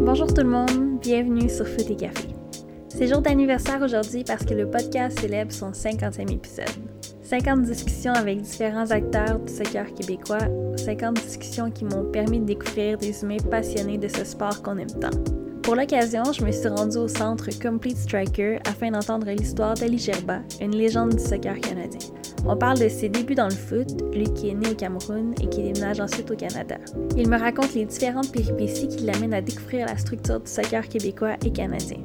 Bonjour tout le monde, bienvenue sur Foot et Café. C'est jour d'anniversaire aujourd'hui parce que le podcast célèbre son 50e épisode. 50 discussions avec différents acteurs du soccer québécois, 50 discussions qui m'ont permis de découvrir des humains passionnés de ce sport qu'on aime tant. Pour l'occasion, je me suis rendue au centre Complete Striker afin d'entendre l'histoire d'Ali Gerba, une légende du soccer canadien. On parle de ses débuts dans le foot, lui qui est né au Cameroun et qui déménage ensuite au Canada. Il me raconte les différentes péripéties qui l'amènent à découvrir la structure du soccer québécois et canadien.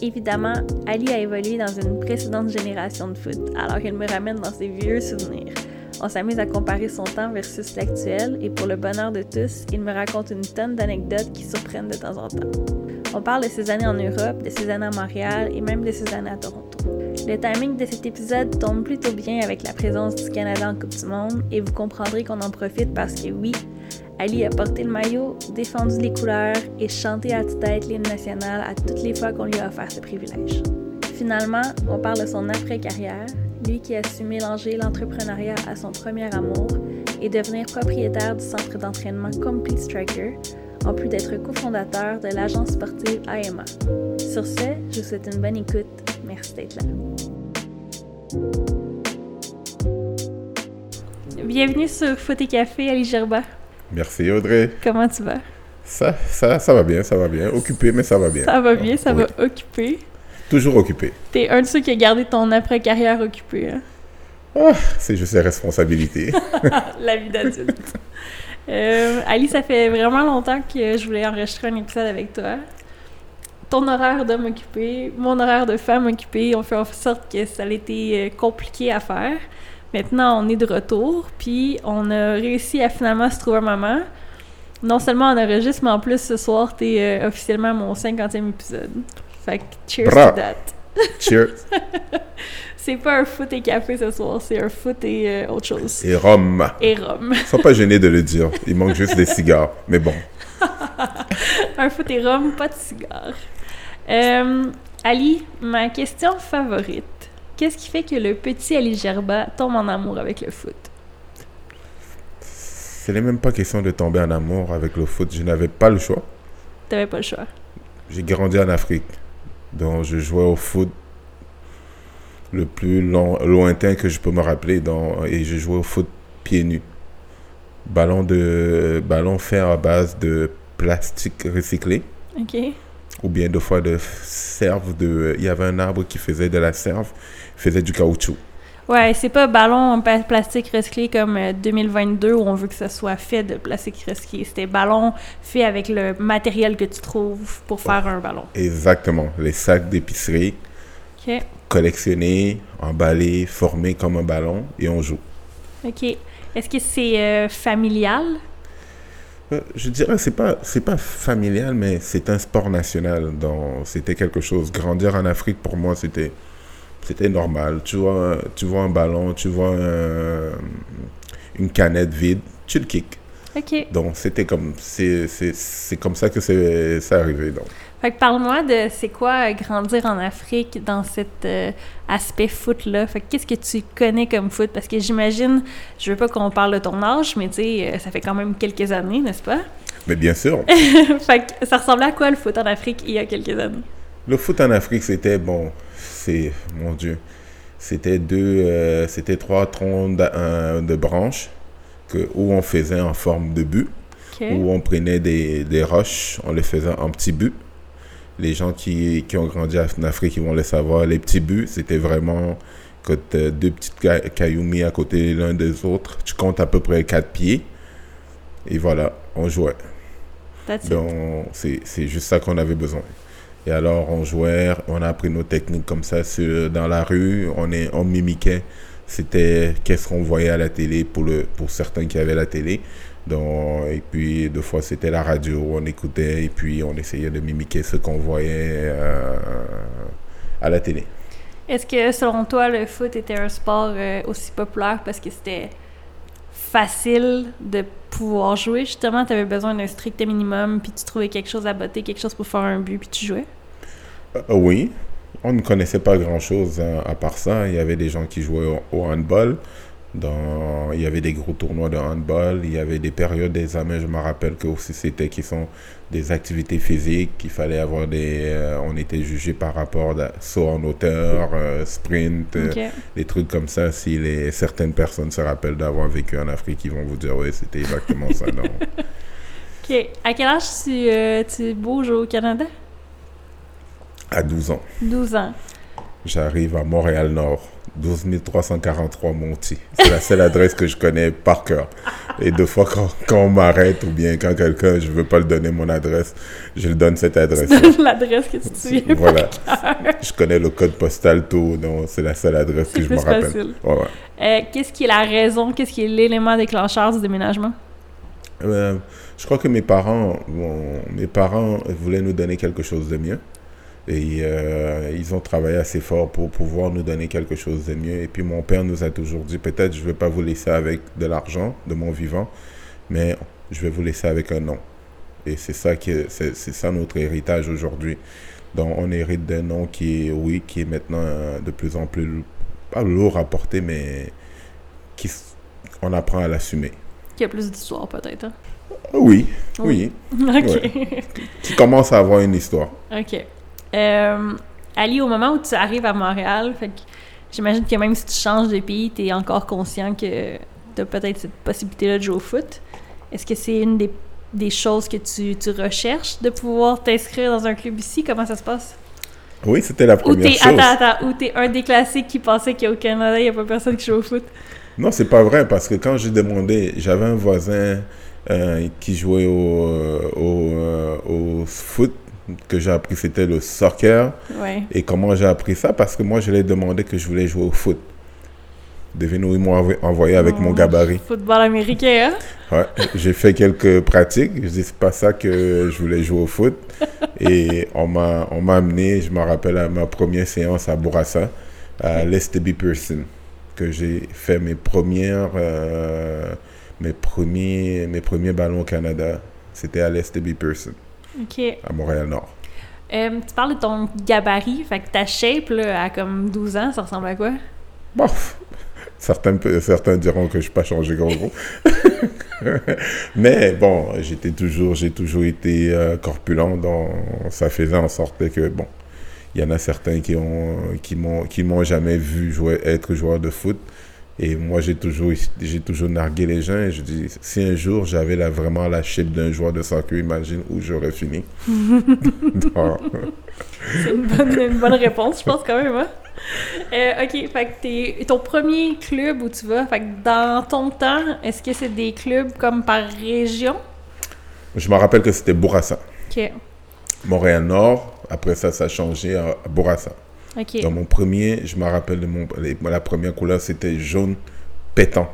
Évidemment, Ali a évolué dans une précédente génération de foot, alors il me ramène dans ses vieux souvenirs. On s'amuse à comparer son temps versus l'actuel et pour le bonheur de tous, il me raconte une tonne d'anecdotes qui surprennent de temps en temps. On parle de ses années en Europe, de ses années à Montréal et même de ses années à Toronto. Le timing de cet épisode tombe plutôt bien avec la présence du Canada en Coupe du Monde et vous comprendrez qu'on en profite parce que oui, Ali a porté le maillot, défendu les couleurs et chanté à tue-tête l'hymne national à toutes les fois qu'on lui a offert ce privilège. Finalement, on parle de son après-carrière, lui qui a su mélanger l'entrepreneuriat à son premier amour et devenir propriétaire du centre d'entraînement Complete Striker, en plus d'être cofondateur de l'agence sportive AMA. Sur ce, je vous souhaite une bonne écoute. Merci d'être là. Bienvenue sur Foot et Café, Ali Gerba. Merci Audrey. Comment tu vas? Ça, ça, ça va bien, ça va bien. Occupé, mais ça va bien. Ça va bien, ça Oui. va occupé. Toujours occupé. T'es un de ceux qui a gardé ton après-carrière occupé, hein? Ah, c'est juste les responsabilités. La vie d'adulte. Euh, Ali, ça fait vraiment longtemps que je voulais enregistrer un épisode avec toi. Ton horaire d'homme occupé, mon horaire de femme occupée, on fait en sorte que ça a été euh, compliqué à faire. Maintenant, on est de retour, puis on a réussi à finalement se trouver un moment. Non seulement on enregistre, mais en plus, ce soir, t'es euh, officiellement mon 50e épisode. Fait que cheers Bra. to that. Cheers. C'est pas un foot et café ce soir, c'est un foot et euh, autre chose. Et Rome. Et rhum. Sois pas gêné de le dire. Il manque juste des cigares. Mais bon. un foot et rhum, pas de cigare. Euh, Ali, ma question favorite. Qu'est-ce qui fait que le petit Ali Gerba tombe en amour avec le foot? Ce n'est même pas question de tomber en amour avec le foot. Je n'avais pas le choix. T'avais pas le choix. J'ai grandi en Afrique. Donc, je jouais au foot le plus long- lointain que je peux me rappeler. Et je jouais au foot pieds nus. Ballon, de, ballon fait à base de plastique recyclé. OK. ou bien deux fois de serve de il y avait un arbre qui faisait de la serve faisait du caoutchouc Ouais, c'est pas ballon plastique recyclé comme euh, 2022 où on veut que ça soit fait de plastique recyclé. C'était ballon fait avec le matériel que tu trouves pour faire un ballon. exactement les sacs d'épicerie OK. Collectionnés emballés formés comme un ballon et on joue OK. Est-ce que c'est euh, familial? Euh, je dirais c'est pas c'est pas familial mais c'est un sport national donc c'était quelque chose grandir en Afrique pour moi c'était c'était normal tu vois un- tu vois un ballon tu vois un- une canette vide tu le kicks OK. Donc, c'était comme, c'est, c'est, c'est comme ça que c'est, c'est arrivé. Donc. Fait que parle-moi de c'est quoi euh, grandir en Afrique dans cet euh, aspect foot-là. Fait que qu'est-ce que tu connais comme foot? Parce que j'imagine, je veux pas qu'on parle de ton âge, mais tu sais, euh, ça fait quand même quelques années, n'est-ce pas? Mais bien sûr, fait que ça ressemblait à quoi le foot en Afrique il y a quelques années? le foot en Afrique, c'était, bon, c'est, mon Dieu, c'était deux, euh, c'était trois troncs de branches que, où on faisait en forme de but, où on prenait des, des roches, on les faisait en petits buts. Les gens qui, qui ont grandi en Afrique, ils vont le savoir, les petits buts, c'était vraiment que t'as deux petites ca- cailloux mis à côté l'un des autres. Tu comptes à peu près quatre pieds. Et voilà, on jouait. That's it. Donc, c'est c'est juste ça qu'on avait besoin. Et alors, on jouait, on a appris nos techniques comme ça sur, dans la rue, on, est, on mimiquait. C'était qu'est-ce qu'on voyait à la télé pour, le, pour certains qui avaient la télé. Donc, et puis, deux fois, c'était la radio, on écoutait et puis on essayait de mimiquer ce qu'on voyait euh, à la télé. Est-ce que selon toi, le foot était un sport euh, aussi populaire parce que c'était facile de pouvoir jouer? Justement, tu avais besoin d'un strict minimum, puis tu trouvais quelque chose à botter, quelque chose pour faire un but, puis tu jouais? Euh, oui, on ne connaissait pas grand-chose hein, à part ça. Il y avait des gens qui jouaient au, au handball, Dans, il y avait des gros tournois de handball, il y avait des périodes d'examen, je me rappelle que aussi c'était qui sont des activités physiques, qu'il fallait avoir des... euh, on était jugé par rapport à saut en hauteur, euh, sprint, euh, Ok. des trucs comme ça. Si les, certaines personnes se rappellent d'avoir vécu en Afrique, ils vont vous dire, oui, c'était exactement ça. Non. OK. À quel âge tu, tu bouges au Canada? À 12 ans, 12 ans. j'arrive à Montréal-Nord, 12 343 Monty. C'est la seule adresse que je connais par cœur. Et deux fois, quand, quand on m'arrête ou bien quand quelqu'un, je veux pas le donner mon adresse, je lui donne cette adresse. L'adresse que tu souviens. voilà. Je connais le code postal, tout. Donc, c'est la seule adresse que je me rappelle. facile. Ouais, ouais. Euh, qu'est-ce qui est la raison, qu'est-ce qui est l'élément déclencheur du déménagement? Euh, je crois que mes parents, bon, mes parents voulaient nous donner quelque chose de mieux. Et euh, ils ont travaillé assez fort pour pouvoir nous donner quelque chose de mieux. Et puis mon père nous a toujours dit, peut-être je ne vais pas vous laisser avec de l'argent de mon vivant, mais je vais vous laisser avec un nom. Et c'est ça, que, c'est, c'est ça notre héritage aujourd'hui. Donc on hérite d'un nom qui est, oui, qui est maintenant euh, de plus en plus, pas lourd à porter, mais qui, on apprend à l'assumer. Qui a plus d'histoire, peut-être. hein? Oui, oui. OK. Qui commence à avoir une histoire. OK. Euh, Ali, au moment où tu arrives à Montréal, fait j'imagine que même si tu changes de pays, tu es encore conscient que tu as peut-être cette possibilité-là de jouer au foot. Est-ce que c'est une des, des choses que tu, tu recherches, de pouvoir t'inscrire dans un club ici? Comment ça se passe? Oui, c'était la Ou première chose. attends, attends, ou t'es un des classiques qui pensait qu'au Canada, il n'y a pas personne qui joue au foot? Non, c'est pas vrai parce que quand j'ai demandé, j'avais un voisin euh, qui jouait au, euh, au, euh, au foot que j'ai appris c'était le soccer. Ouais. Et comment j'ai appris ça? Parce que moi, je lui ai demandé que je voulais jouer au foot. Devine où ils m'ont envo- envoyé avec mon Oh, gabarit. Football américain, hein? Ouais, j'ai fait quelques pratiques. Je dis, c'est pas ça que je voulais jouer au foot. Et on m'a, on m'a amené, je me rappelle, à ma première séance à Bourassa, à l'STB Pearson, que j'ai fait mes premières, euh, mes premiers, mes premiers ballons au Canada. C'était à l'STB Pearson, OK. à Montréal-Nord. Euh, tu parles de ton gabarit, fait que ta shape, là, à comme 12 ans, ça ressemble à quoi? Bof. Certains, diront que je n'ai pas changé gros gros. Mais bon, j'étais toujours, j'ai toujours été euh, corpulent, donc ça faisait en sorte que, bon, il y en a certains qui ont, qui m'ont, qui m'ont jamais vu jouer, être joueur de foot. Et moi, j'ai toujours, j'ai toujours nargué les gens. Et je dis, si un jour j'avais là, vraiment la shape d'un joueur de soccer, imagine où j'aurais fini. C'est une bonne, une bonne réponse, je pense, quand même, hein? Euh, OK, fait que t'es, ton premier club où tu vas, fait que dans ton temps, est-ce que c'est des clubs comme par région? je me rappelle que c'était Bourassa. OK. Montréal-Nord. Après ça, ça a changé à Bourassa. Dans mon premier, je me rappelle de mon, la première couleur, c'était jaune pétant.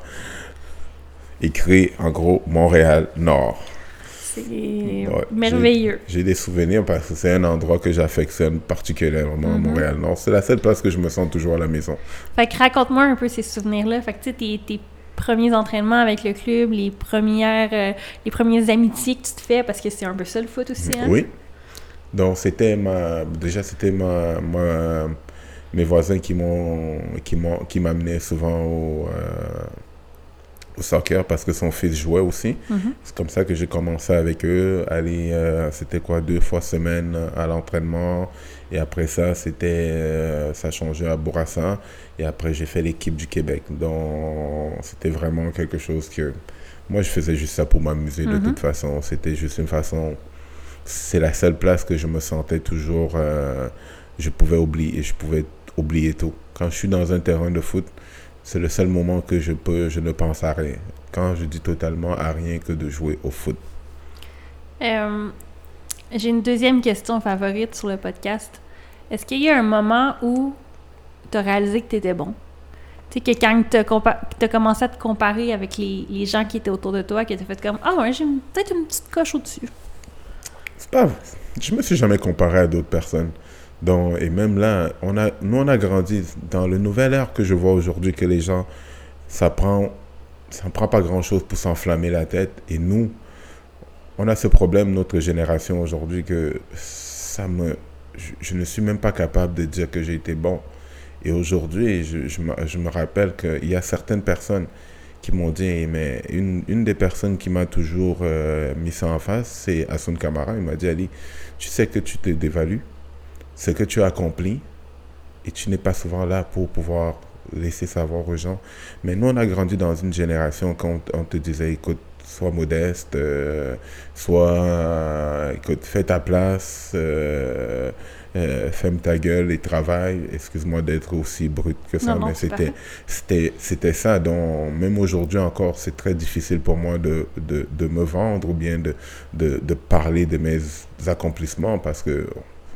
Écrit en gros Montréal Nord. C'est Ouais, merveilleux. J'ai des souvenirs parce que c'est un endroit que j'affectionne particulièrement à Mhm. Montréal Nord. C'est la seule place que je me sens toujours à la maison. Fait que raconte-moi un peu ces souvenirs-là. Fait que tu sais, tes, tes premiers entraînements avec le club, les premières, euh, les premières amitiés que tu te fais, parce que c'est un peu ça le foot aussi, hein? Oui. Donc c'était ma déjà c'était ma, ma- mes voisins qui m'ont qui m'ont qui m'amenaient souvent au euh, au soccer parce que son fils jouait aussi. Mhm. C'est comme ça que j'ai commencé avec eux. Aller, euh, c'était quoi, deux fois semaine à l'entraînement. Et après ça, c'était, euh, ça changeait à Bourassa. Et après, j'ai fait l'équipe du Québec. Donc, c'était vraiment quelque chose que, moi, je faisais juste ça pour m'amuser de Mhm. toute façon. C'était juste une façon, c'est la seule place que je me sentais toujours, euh, je pouvais oublier, je pouvais oublier tout. Quand je suis dans un terrain de foot, c'est le seul moment que je peux, je ne pense à rien. Quand je dis totalement à rien que de jouer au foot. Euh, J'ai une deuxième question favorite sur le podcast. Est-ce qu'il y a un moment où tu as réalisé que tu étais bon? Tu sais, que quand tu as, commencé à te comparer avec les, les gens qui étaient autour de toi, que tu as fait comme Ah ouais, j'ai peut-être une petite coche au-dessus. C'est pas, je me suis jamais comparé à d'autres personnes. Donc, et même là, on a, nous, on a grandi dans le nouvel ère que je vois aujourd'hui que les gens, ça prend, ça prend pas grand chose pour s'enflammer la tête. Et nous, on a ce problème, notre génération aujourd'hui, que ça me, je, ne suis même pas capable de dire que j'ai été bon. Et aujourd'hui, je, je, je me rappelle qu'il y a certaines personnes qui m'ont dit, mais une, une des personnes qui m'a toujours euh, mis ça en face, c'est Asun Kamara. Il m'a dit, Ali, tu sais que tu te dévalues, ce que tu as accompli, et tu n'es pas souvent là pour pouvoir laisser savoir aux gens. Mais nous, on a grandi dans une génération quand on te disait, écoute, sois modeste, euh, sois, euh, écoute, fais ta place, euh, ferme ta gueule et travaille. Excuse-moi d'être aussi brut que ça, Non, mais c'était, c'était, c'était ça. Donc, même aujourd'hui encore, c'est très difficile pour moi de, de, de me vendre ou bien de, de, de parler de mes accomplissements parce que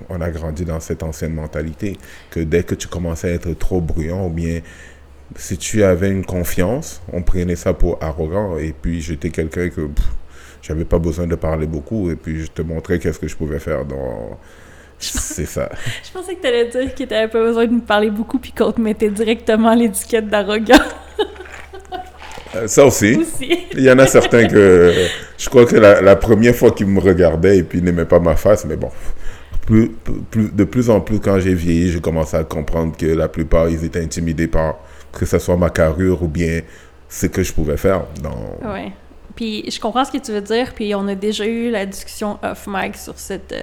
on a grandi dans cette ancienne mentalité que dès que tu commençais à être trop bruyant ou bien si tu avais une confiance, on prenait ça pour arrogant et puis j'étais quelqu'un que j'avais pas besoin de parler beaucoup et puis je te montrais qu'est-ce que je pouvais faire dans c'est ça. Je pensais que t'allais dire que t'avais pas besoin de me parler beaucoup puis qu'on te mettait directement l'étiquette d'arrogant Euh, Ça aussi. aussi. Il y en a certains que je crois que la, la première fois qu'ils me regardaient et puis n'aimaient pas ma face, mais bon, plus, plus, de plus en plus quand j'ai vieilli, j'ai commencé à comprendre que la plupart ils étaient intimidés par que ce soit ma carrure ou bien ce que je pouvais faire. Dans... Ouais. Puis je comprends ce que tu veux dire, puis on a déjà eu la discussion off mic sur cette euh,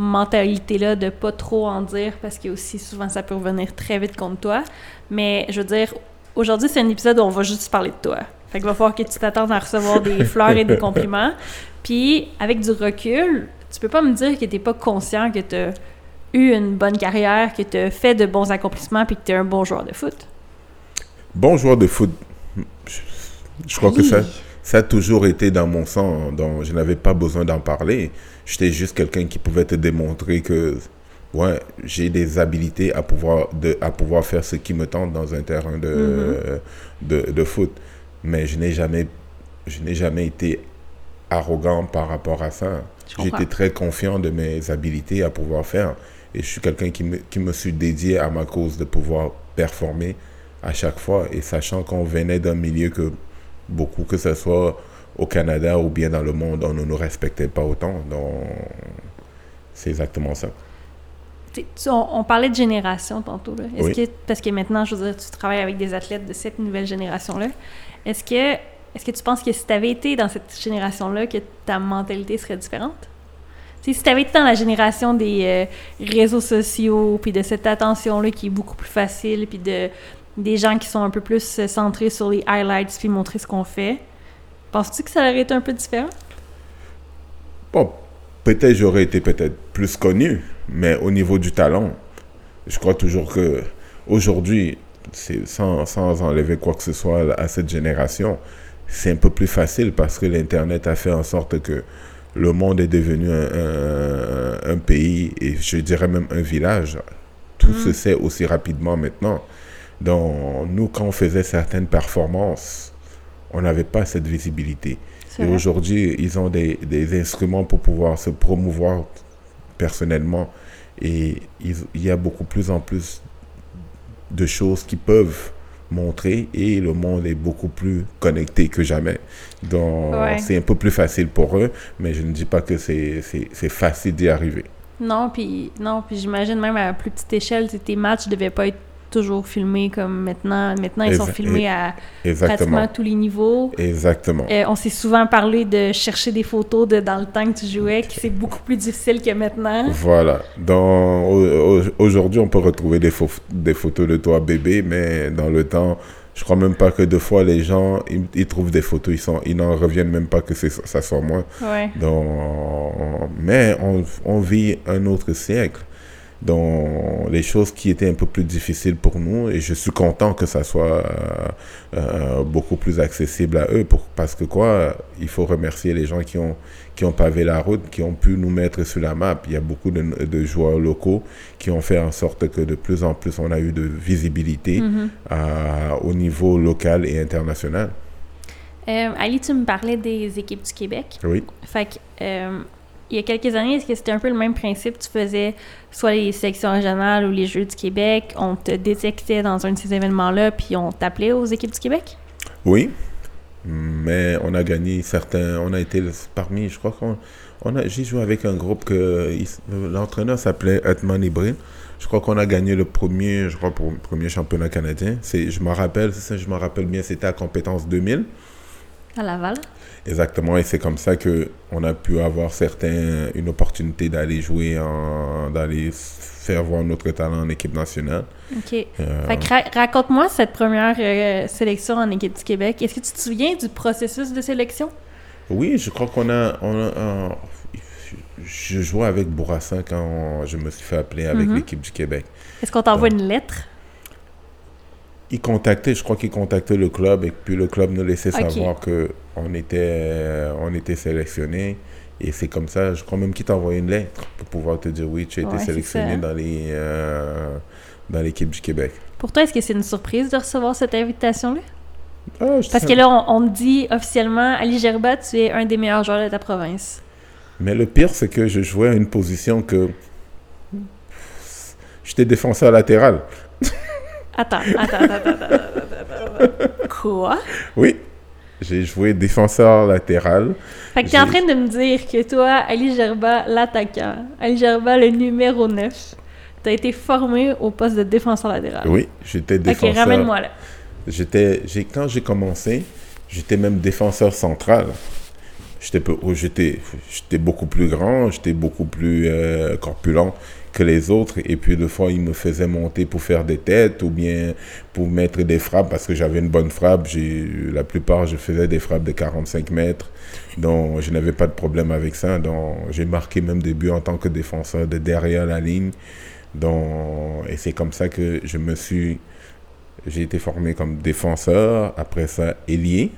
mentalité-là de pas trop en dire parce que aussi souvent ça peut revenir très vite contre toi. Mais je veux dire, aujourd'hui c'est un épisode où on va juste parler de toi. Fait qu'il va falloir que tu t'attendes à recevoir des fleurs et des compliments. Puis avec du recul, tu peux pas me dire que t'es pas conscient que t'as eu une bonne carrière, que t'as fait de bons accomplissements, puis que t'es un bon joueur de foot. Bon joueur de foot, je, je crois que ça, ça a toujours été dans mon sang. Donc, je n'avais pas besoin d'en parler. J'étais juste quelqu'un qui pouvait te démontrer que ouais, j'ai des habilités à pouvoir, de, à pouvoir faire ce qui me tente dans un terrain de, de, de foot. Mais je n'ai jamais, je n'ai jamais été arrogant par rapport à ça. J'étais très confiant de mes habilités à pouvoir faire. Et je suis quelqu'un qui me, qui me suis dédié à ma cause de pouvoir performer à chaque fois. Et sachant qu'on venait d'un milieu que beaucoup, que ce soit au Canada ou bien dans le monde, on ne nous respectait pas autant. Donc, c'est exactement ça. On, on parlait de génération tantôt. Là. Est-ce Oui. que, parce que maintenant, je veux dire, tu travailles avec des athlètes de cette nouvelle génération-là. Est-ce que, est-ce que tu penses que si tu avais été dans cette génération-là, que ta mentalité serait différente? T'sais, si tu avais été dans la génération des euh, réseaux sociaux, puis de cette attention-là qui est beaucoup plus facile, puis de, des gens qui sont un peu plus euh, centrés sur les highlights, puis montrer ce qu'on fait, penses-tu que ça aurait été un peu différent? Bon, peut-être j'aurais été peut-être plus connu, mais au niveau du talent, je crois toujours que aujourd'hui, c'est sans, sans enlever quoi que ce soit à cette génération, c'est un peu plus facile parce que l'Internet a fait en sorte que le monde est devenu un, un- un pays et je dirais même un village. Tout se sait aussi rapidement maintenant. Donc, nous, quand on faisait certaines performances, on n'avait pas cette visibilité. Et aujourd'hui, ils ont des, des instruments pour pouvoir se promouvoir personnellement. Et ils- il y a beaucoup plus en plus de choses qui peuvent montrer et le monde est beaucoup plus connecté que jamais. Donc, Ouais. c'est un peu plus facile pour eux, mais je ne dis pas que c'est facile d'y arriver. Non, puis non, puis j'imagine même à plus petite échelle, tes matchs devaient pas être toujours filmés comme maintenant. Maintenant, ils sont filmés à Exactement. pratiquement tous les niveaux. Exactement. Euh, on s'est souvent parlé de chercher des photos de dans le temps que tu jouais, que c'est beaucoup plus difficile que maintenant. Voilà. Dans, aujourd'hui, on peut retrouver des, des photos de toi bébé, mais dans le temps, je crois même pas que deux fois les gens, ils, ils trouvent des photos, ils sont, ils n'en reviennent même pas que c'est, ça soit moi. Ouais. Donc, mais on, on vit un autre siècle. Donc, les choses qui étaient un peu plus difficiles pour nous, et je suis content que ça soit euh, euh, beaucoup plus accessible à eux, pour, parce que quoi, il faut remercier les gens qui ont, qui ont pavé la route, qui ont pu nous mettre sur la map. Il y a beaucoup de, de joueurs locaux qui ont fait en sorte que de plus en plus on a eu de visibilité Mhm. euh, au niveau local et international. Euh, Ali, tu me parlais des équipes du Québec. Oui. Fait que, il y a quelques années, est-ce que c'était un peu le même principe? Tu faisais soit les sélections régionales ou les Jeux du Québec, on te détectait dans un de ces événements-là, puis on t'appelait aux équipes du Québec? Oui. Mais on a gagné certains. On a été parmi, je crois qu'on. On a, j'ai joué avec un groupe que l'entraîneur s'appelait Edmond Ibril. Je crois qu'on a gagné le premier, je crois, pour premier championnat canadien. C'est, je me rappelle, c'est ça, je me rappelle bien, c'était à compétence 2000. À Laval? Exactement, et c'est comme ça que on a pu avoir certains, une opportunité d'aller jouer, d'aller faire voir notre talent en équipe nationale. OK. Euh, Fait que ra- raconte-moi cette première euh, sélection en équipe du Québec. Est-ce que tu te souviens du processus de sélection? Oui, je crois qu'on a, on a- un- je jouais avec Bourassa quand je me suis fait appeler avec Mhm. l'équipe du Québec. Est-ce qu'on t'envoie une lettre? Il contactait, je crois qu'il contactait le club et puis le club nous laissait savoir que on était, on était sélectionné. Et c'est comme ça, je crois même qu'il t'a envoyé une lettre pour pouvoir te dire oui, tu as Ouais, été sélectionné dans les, euh, dans l'équipe du Québec. Pour toi, est-ce que c'est une surprise de recevoir cette invitation-là? Ah, Parce que là, on, on me dit officiellement, Ali Gerba, tu es un des meilleurs joueurs de ta province. Mais le pire, c'est que je jouais à une position que j'étais défenseur latéral. Attends, attends, attends, attends, attends, attends, attends. Quoi? Oui, j'ai joué défenseur latéral. Fait que t'es en train de me dire que toi, Ali Gerba, l'attaquant, Ali Gerba, le numéro 9, t'as été formé au poste de défenseur latéral. Oui, j'étais Ok, défenseur. ramène-moi là. J'étais, j'ai, quand j'ai commencé, j'étais même défenseur central. J'étais, oh, j'étais, j'étais beaucoup plus grand, j'étais beaucoup plus euh, corpulent que les autres. Et puis, des fois, ils me faisaient monter pour faire des têtes ou bien pour mettre des frappes parce que j'avais une bonne frappe. La plupart, je faisais des frappes de 45 mètres. Donc, je n'avais pas de problème avec ça. Donc, j'ai marqué même des buts en tant que défenseur de derrière la ligne. Donc, et c'est comme ça que je me suis j'ai été formé comme défenseur, après ça ailier.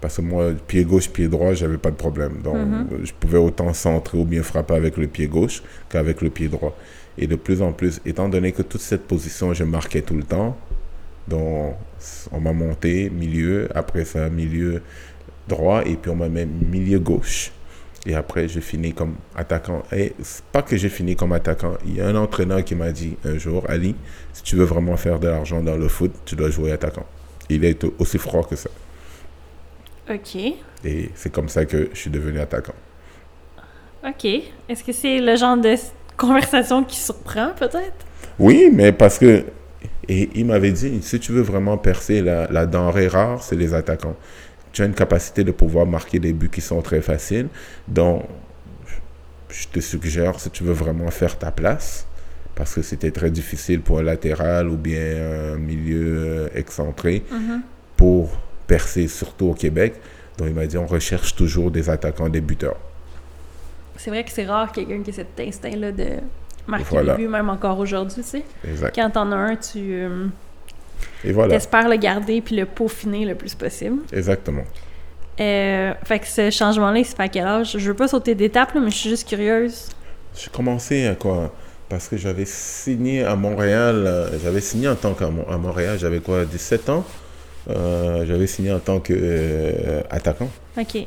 Parce que moi, pied gauche, pied droit, j'avais pas de problème. Donc, Mhm. je pouvais autant centrer ou bien frapper avec le pied gauche qu'avec le pied droit. Et de plus en plus, étant donné que toute cette position, je marquais tout le temps, donc on m'a monté milieu, après ça milieu droit, et puis on m'a mis milieu gauche. Et après, j'ai fini comme attaquant. Et pas que j'ai fini comme attaquant. Il y a un entraîneur qui m'a dit un jour, Ali, si tu veux vraiment faire de l'argent dans le foot, tu dois jouer attaquant. Il est aussi froid que ça. Ok. Et c'est comme ça que je suis devenu attaquant. Ok. Est-ce que c'est le genre de conversation qui surprend, peut-être? Oui, mais parce que. Et il m'avait dit, si tu veux vraiment percer la, la denrée rare, c'est les attaquants. Tu as une capacité de pouvoir marquer des buts qui sont très faciles. Donc, je te suggère, si tu veux vraiment faire ta place, parce que c'était très difficile pour un latéral ou bien un milieu euh, excentré, Mhm. pour percer, surtout au Québec. Donc, il m'a dit, on recherche toujours des attaquants débuteurs. C'est vrai que c'est rare quelqu'un qui ait cet instinct-là de marquer Voilà. des buts, même encore aujourd'hui, tu sais. Exact. Quand t'en as un, tu euh, voilà, espères le garder puis le peaufiner le plus possible. exactement. Euh, fait que ce changement-là, il se fait à quel âge? Je veux pas sauter d'étape, mais je suis juste curieuse. J'ai commencé à quoi? Parce que j'avais signé à Montréal, euh, j'avais signé en tant qu'à Montréal, j'avais quoi, 17 ans? Euh, J'avais signé en tant qu'attaquant. OK.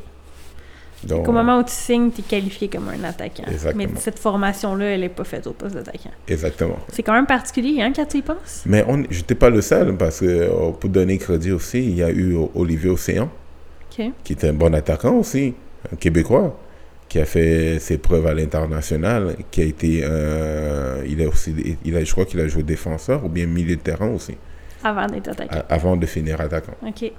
Donc, Au moment où tu signes, tu es qualifié comme un attaquant. Exactement. Mais cette formation-là, elle n'est pas faite au poste d'attaquant. Exactement. C'est quand même particulier, hein, quand tu y penses? Mais on- j'étais pas le seul, parce que euh, pour donner crédit aussi, il y a eu Olivier Océan, qui était un bon attaquant aussi, un Québécois, qui a fait ses preuves à l'international, qui a été, euh, il a aussi, il a, je crois qu'il a joué défenseur ou bien milieu de terrain aussi, Avant d'être attaquant. avant de finir attaquant. OK.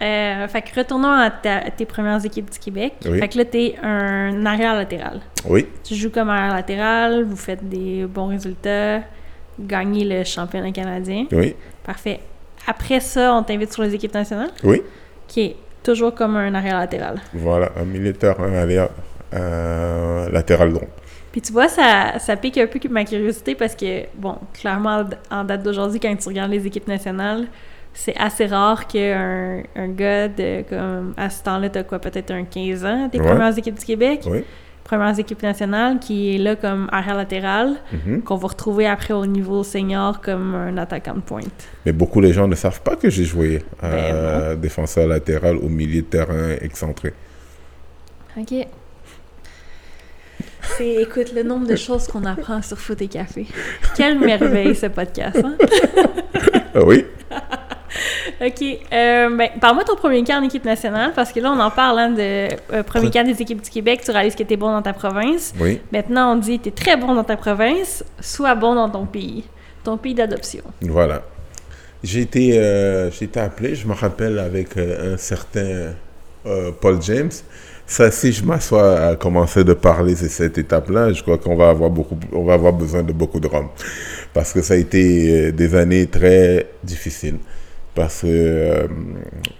Euh, fait que retournons à, ta- à tes premières équipes du Québec. Oui. Fait que là, t'es un arrière latéral. Oui, Tu joues comme arrière latéral, vous faites des bons résultats, gagnez le championnat canadien. oui, Parfait. Après ça, on t'invite sur les équipes nationales, oui. qui est toujours comme un arrière latéral. Voilà, un milieu de terrain arrière, euh, latéral droit. Puis tu vois, ça, ça pique un peu ma curiosité parce que, bon, clairement, en date d'aujourd'hui, quand tu regardes les équipes nationales, c'est assez rare qu'un un gars de, comme, à ce temps-là, t'as quoi, peut-être un 15 ans, tes Ouais. premières équipes du Québec, Oui. premières équipes nationales, qui est là comme arrière latéral, Mhm. qu'on va retrouver après au niveau senior comme un attaquant de pointe. Mais beaucoup de gens ne savent pas que j'ai joué Ben euh, défenseur latéral au milieu de terrain excentré. OK. C'est, écoute, le nombre de choses qu'on apprend sur Foot et Café. Quelle merveille, ce podcast, hein? Ah oui, OK. Euh, ben, parle-moi de ton premier camp en équipe nationale, parce que là, on en parle hein, de euh, premier camp des équipes du Québec. Tu réalises que tu es bon dans ta province. Oui. Maintenant, on dit que tu es très bon dans ta province, sois bon dans ton pays, ton pays d'adoption. Voilà. J'ai été, euh, j'ai été appelé, je me rappelle, avec euh, un certain Paul James. Ça, si je m'assois à commencer de parler de cette étape-là, je crois qu'on va avoir beaucoup, on va avoir besoin de beaucoup de rhum. Parce que ça a été euh, des années très difficiles. Parce que euh,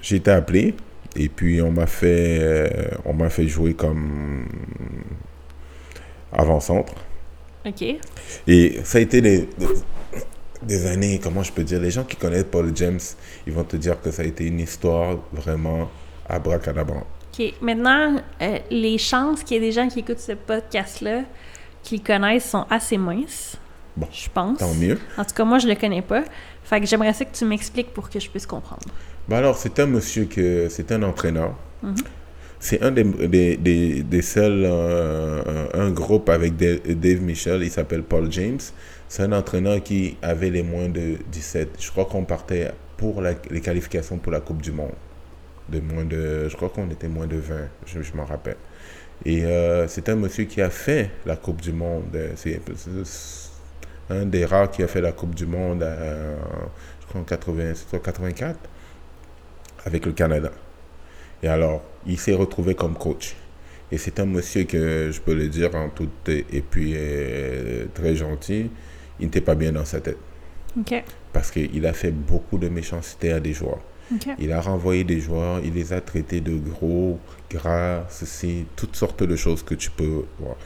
j'ai été appelé et puis on m'a fait, euh, on m'a fait jouer comme avant-centre. OK. Et ça a été des, des, années, comment je peux dire, les gens qui connaissent Paul James, ils vont te dire que ça a été une histoire vraiment abracadabra. OK. Maintenant, euh, les chances qu'il y ait des gens qui écoutent ce podcast-là, qui le connaissent, sont assez minces. Bon, Je pense. Tant mieux. En tout cas, moi, je le connais pas. Fait que j'aimerais ça que tu m'expliques pour que je puisse comprendre. Bah alors, c'est un monsieur que c'est un entraîneur. Mhm. C'est un des, des, des, des seuls, euh, un groupe avec Dave Dave Michel, il s'appelle Paul James. C'est un entraîneur qui avait les moins de 17. Je crois qu'on partait pour la- les qualifications pour la Coupe du Monde. De moins de, je crois qu'on était moins de 20, je, je m'en rappelle. Et euh, c'est un monsieur qui a fait la Coupe du Monde. Euh, C'est un des rares qui a fait la Coupe du Monde, euh, je crois en 80, c'est quoi, 84 avec le Canada. Et alors, il s'est retrouvé comme coach. Et c'est un monsieur que je peux le dire en tout et puis euh, très gentil. Il n'était pas bien dans sa tête OK. parce qu'il a fait beaucoup de méchanceté à des joueurs. Il a renvoyé des joueurs, il les a traités de gros, gras, ceci, toutes sortes de choses que tu peux voir.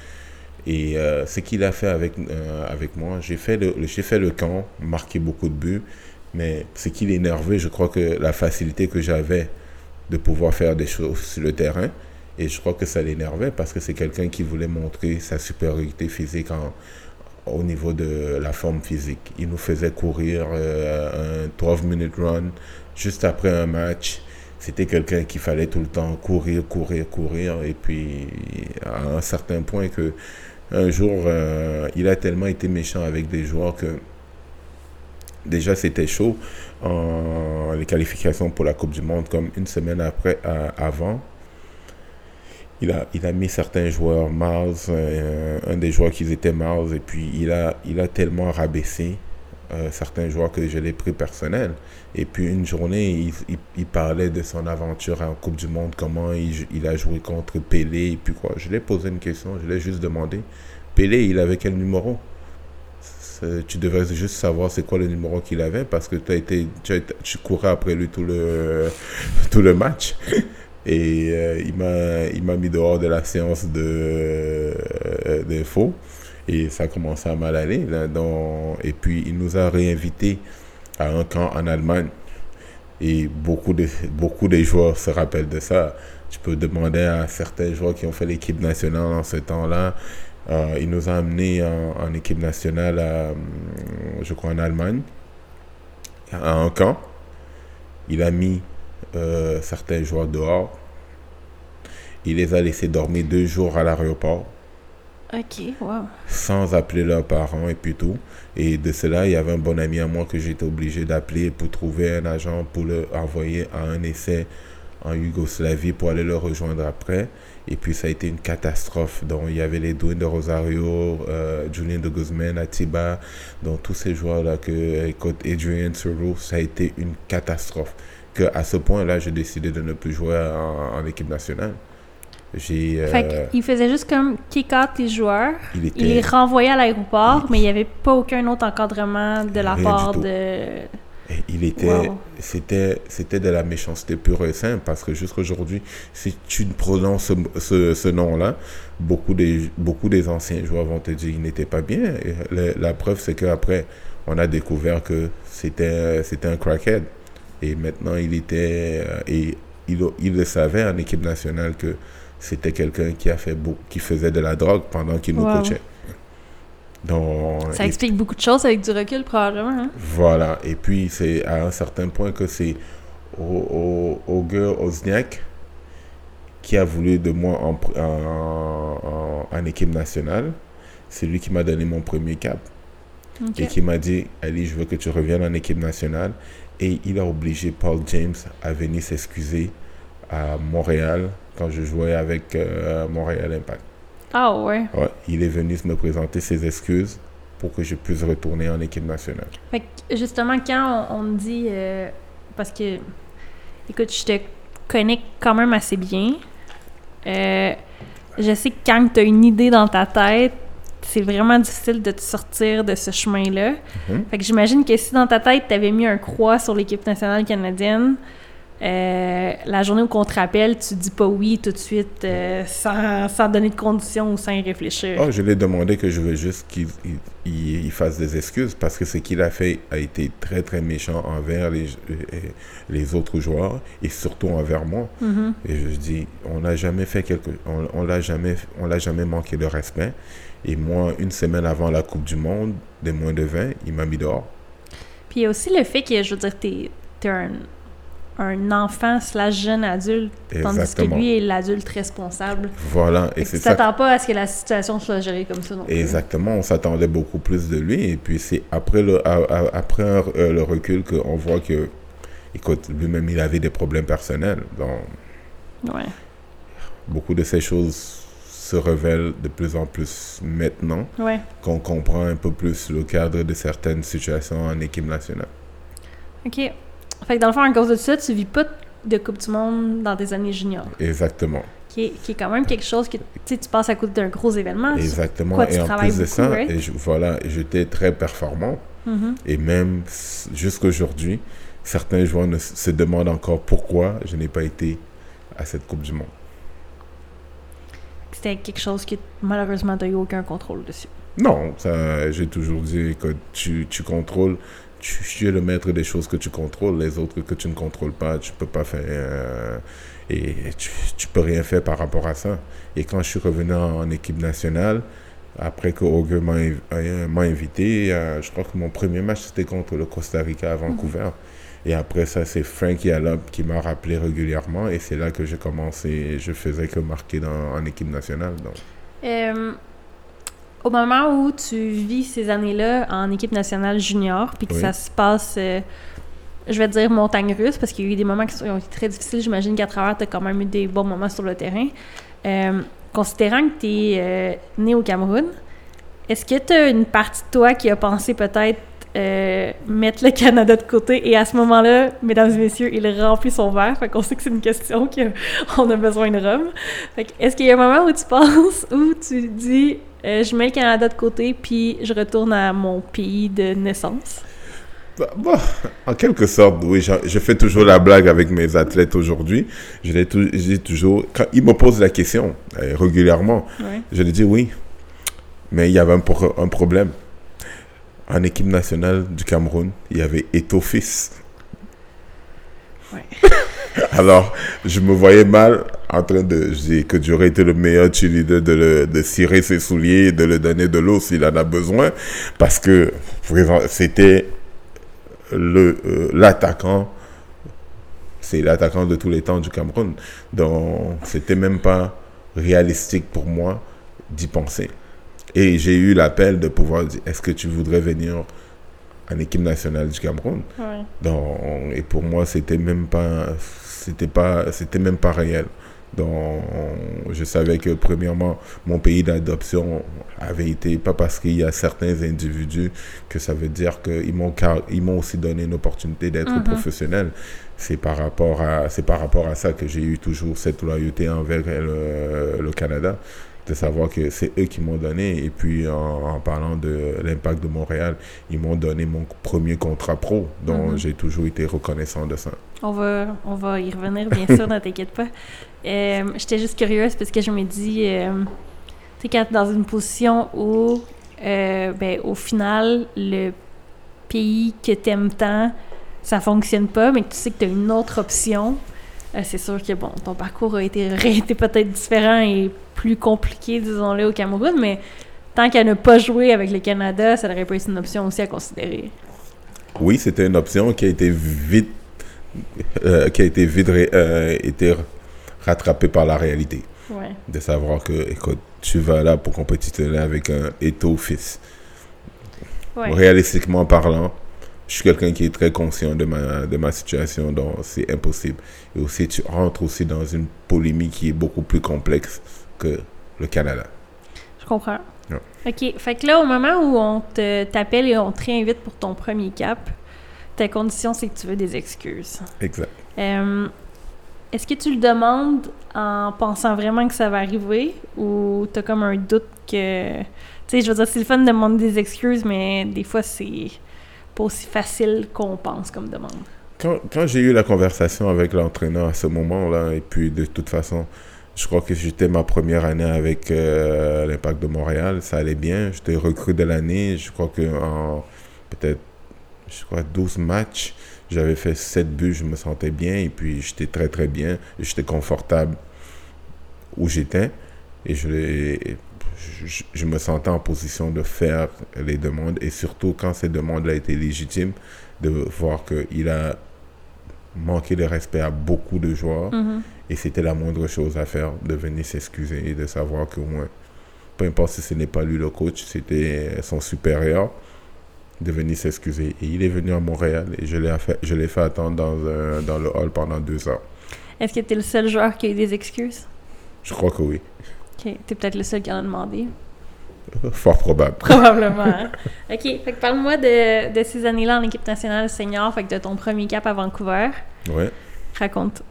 Et euh, ce qu'il a fait avec, euh, avec moi, j'ai fait, le, j'ai fait le camp, marqué beaucoup de buts, mais ce qui l'énervait, je crois que la facilité que j'avais de pouvoir faire des choses sur le terrain, et je crois que ça l'énervait parce que c'est quelqu'un qui voulait montrer sa supériorité physique en, au niveau de la forme physique. Il nous faisait courir euh, un 12-minute run juste après un match. C'était quelqu'un qu'il fallait tout le temps courir, courir, courir. Et puis, à un certain point que un jour, euh, il a tellement été méchant avec des joueurs que déjà c'était chaud les qualifications pour la Coupe du Monde, comme une semaine après, avant. Il a, il a mis certains joueurs Mars, euh, un des joueurs qui étaient Mars, et puis il a, il a tellement rabaissé euh, certains joueurs que je l'ai pris personnel. Et puis une journée, il, parlait de son aventure en Coupe du Monde, comment il, a joué contre Pelé, et puis quoi. Je lui ai posé une question, je l'ai juste demandé. Pelé, il avait quel numéro? Tu devrais juste savoir c'est quoi le numéro qu'il avait parce que été, tu, as tu courais après lui tout le, tout le match. Et euh, il m'a mis dehors de la séance de, euh, d'info. Et ça a commencé à mal aller. Et puis, il nous a réinvités à un camp en Allemagne. Et beaucoup de, beaucoup de joueurs se rappellent de ça. Tu peux demander à certains joueurs qui ont fait l'équipe nationale en ce temps-là. Euh, il nous a amenés en, équipe nationale, hum, je crois, en Allemagne, à un camp. Il a mis euh, certains joueurs dehors. Il les a laissés dormir deux jours à l'aéroport OK, wow. sans appeler leurs parents et puis tout. Et de cela, il y avait un bon ami à moi que j'étais obligé d'appeler pour trouver un agent pour le envoyer à un essai en Yougoslavie pour aller le rejoindre après. Et puis ça a été une catastrophe. Donc il y avait les Douines de Rosario, euh, Julien de Guzman, Atiba, donc tous ces joueurs-là que écoute, Adrian Soro, ça a été une catastrophe. Que à ce point-là, j'ai décidé de ne plus jouer en équipe nationale. J'ai, euh, Fait qu'il faisait juste comme kick out les joueurs. il était Il les renvoyait à l'aéroport, mais il n'y avait pas aucun autre encadrement de la Rien part de... Et Il était, Wow. c'était, c'était de la méchanceté pure et simple parce que jusqu'aujourd'hui, si tu prononces ce, ce, ce nom-là, beaucoup des, beaucoup des anciens joueurs vont te dire qu'il n'était pas bien. La preuve, c'est qu'après, on a découvert que c'était, c'était un crackhead. Et maintenant, il était, euh, et il, il le savait en équipe nationale que c'était quelqu'un qui a fait beau, qui faisait de la drogue pendant qu'il nous Wow. coachait. Donc, Ça et explique beaucoup de choses avec du recul, probablement. Hein? voilà, et puis c'est à un certain point que c'est au, au, au gars Osniak qui a voulu de moi en, en, en- en équipe nationale. C'est lui qui m'a donné mon premier cap. Et qui m'a dit Ali, je veux que tu reviennes en équipe nationale. Et il a obligé Paul James à venir s'excuser à Montréal quand je jouais avec euh, Montréal Impact. Ah ouais. Ouais, il est venu me présenter ses excuses pour que je puisse retourner en équipe nationale. Fait que justement, quand on, on me dit. euh, parce que. Écoute, je te connais quand même assez bien. Euh, je sais que quand tu as une idée dans ta tête, c'est vraiment difficile de te sortir de ce chemin-là. Mhm. Fait que j'imagine que si dans ta tête, tu avais mis un croix sur l'équipe nationale canadienne, euh, la journée où on te rappelle, tu dis pas oui tout de suite euh, sans, sans donner de conditions ou sans y réfléchir. Oh, je lui ai demandé que je veux juste qu'il il- il- il fasse des excuses parce que ce qu'il a fait a été très très méchant envers les, euh, les autres joueurs et surtout envers moi. Mhm. Et je dis, on n'a jamais fait quelque, on, on l'a jamais, on l'a jamais manqué de respect. Et moi, une semaine avant la Coupe du Monde, des moins de 20, il m'a mis dehors. Puis il y a aussi le fait que, je veux dire, t'es es un, un enfant slash jeune adulte, tandis que Exactement. lui est l'adulte responsable. Voilà, et que c'est ça. t'attends pas à ce que la situation soit gérée comme ça non plus. Exactement, on s'attendait beaucoup plus de lui. Et puis c'est après le, après euh, le recul qu'on voit que, écoute, lui-même, il avait des problèmes personnels. Donc, Ouais. beaucoup de ces choses se révèlent de plus en plus maintenant Ouais. qu'on comprend un peu plus le cadre de certaines situations en équipe nationale. OK. Fait que dans le fond, à cause de ça, tu vis pas de Coupe du Monde dans tes années juniors. Exactement. Qui est, qui est quand même quelque chose que tu passes à côté d'un gros événement. Exactement. quoi, tu et en plus de beaucoup, ça, right? et je- voilà, j'étais très performant. Mhm. Et même s- jusqu'aujourd'hui, certains joueurs ne se demandent encore pourquoi je n'ai pas été à cette Coupe du Monde. C'était quelque chose que malheureusement, tu eu aucun contrôle dessus. Non, j'ai toujours dit que tu, tu contrôles, tu, tu es le maître des choses que tu contrôles, les autres que tu ne contrôles pas, tu peux pas faire, euh, et tu, tu peux rien faire par rapport à ça. Et quand je suis revenu en, en équipe nationale, après que m'a inv- euh, m'a invité, euh, je crois que mon premier match c'était contre le Costa Rica à Vancouver. Et après ça, c'est Frank Yallop qui m'a rappelé régulièrement et c'est là que j'ai commencé, je faisais que marquer dans, en équipe nationale. Donc. Au moment où tu vis ces années-là en équipe nationale junior, puis que Oui. ça se passe, euh, je vais dire montagne russe, parce qu'il y a eu des moments qui ont été très difficiles. J'imagine qu'à travers, tu as quand même eu des bons moments sur le terrain. Euh, considérant que tu es né au Cameroun, est-ce que tu as une partie de toi qui a pensé peut-être euh, mettre le Canada de côté et à ce moment-là, mesdames et messieurs, il remplit son verre? Fait qu'on sait que c'est une question qu'on a besoin de rhum. Fait que est-ce qu'il y a un moment où tu penses, où tu dis, euh, je mets le Canada de côté puis je retourne à mon pays de naissance? Bah, bah, en quelque sorte, oui. Je, je fais toujours la blague avec mes athlètes aujourd'hui. Je les tou- je dis toujours, quand ils me posent la question euh, régulièrement, Ouais. je leur dis oui. Mais il y avait un problème. En équipe nationale du Cameroun, il y avait Eto Fils. Ouais. Alors, je me voyais mal en train de. Je dis que j'aurais été le meilleur cheerleader de, le, de cirer ses souliers et de le donner de l'eau s'il en a besoin. Parce que c'était le euh, l'attaquant. C'est l'attaquant de tous les temps du Cameroun. Donc, c'était même pas réalistique pour moi d'y penser. Et j'ai eu l'appel de pouvoir dire est-ce que tu voudrais venir en équipe nationale du Cameroun? Ouais. donc, et pour moi, c'était même pas, c'était pas, c'était même pas réel. Donc, je savais que premièrement, mon pays d'adoption avait été pas parce qu'il y a certains individus que ça veut dire qu'ils m'ont, car- ils m'ont aussi donné une opportunité d'être Mhm. professionnel. C'est par rapport à, c'est par rapport à ça que j'ai eu toujours cette loyauté envers le, le Canada de savoir que c'est eux qui m'ont donné. Et puis, en, en parlant de l'impact de Montréal, ils m'ont donné mon premier contrat pro. Donc, Mhm. j'ai toujours été reconnaissant de ça. On va, on va y revenir, bien sûr, ne t'inquiète pas. Euh, J'étais juste curieuse parce que je me dis, euh, tu sais, quand dans une position où, euh, ben, au final, le pays que t'aimes tant, ça fonctionne pas, mais que tu sais que t'as une autre option, euh, c'est sûr que, bon, ton parcours a été, peut-être différent et plus compliqué, disons-le, au Cameroun, mais tant qu'à ne pas jouer avec le Canada, ça aurait pas été une option aussi à considérer. Oui, c'était une option qui a été vite, euh, qui a été vite euh, été rattrapée par la réalité. Ouais. De savoir que, écoute, tu vas là pour compétitionner avec un Eto fils. Ouais. Réalistiquement parlant, je suis quelqu'un qui est très conscient de ma, de ma situation, donc c'est impossible. Et aussi, tu rentres aussi dans une polémique qui est beaucoup plus complexe que le Canada. Je comprends. OK. Fait que là, au moment où on te t'appelle et on te réinvite pour ton premier cap, ta condition, c'est que tu veux des excuses. Exact. Euh, Est-ce que tu le demandes en pensant vraiment que ça va arriver ou t'as comme un doute que... Tu sais, je veux dire, c'est le fun de demander des excuses, mais des fois, c'est pas aussi facile qu'on pense comme demande. Quand, j'ai eu la conversation avec l'entraîneur à ce moment-là, et puis de toute façon, je crois que j'étais ma première année avec euh, l'Impact de Montréal, ça allait bien. J'étais recrue de l'année, je crois que en peut-être, je crois 12 matchs, j'avais fait 7 buts, je me sentais bien, et puis j'étais très très bien, j'étais confortable où j'étais, et je, l'ai- je, je me sentais en position de faire les demandes, et surtout quand ces demandes-là étaient légitimes, de voir qu'il a manqué de respect à beaucoup de joueurs. Mhm. Et c'était la moindre chose à faire, de venir s'excuser et de savoir qu'au moins, peu importe si ce n'est pas lui le coach, c'était son supérieur, de venir s'excuser. Et il est venu à Montréal et je l'ai fait, je fait attendre dans, un- dans le hall pendant deux heures. Est-ce que t'es le seul joueur qui a eu des excuses? Je crois que oui. OK. T'es peut-être le seul qui en a demandé. Fort probable. Probablement. hein. OK. Fait que parle-moi de, de ces années-là en équipe nationale senior, fait que de ton premier cap à Vancouver. Ouais. Raconte.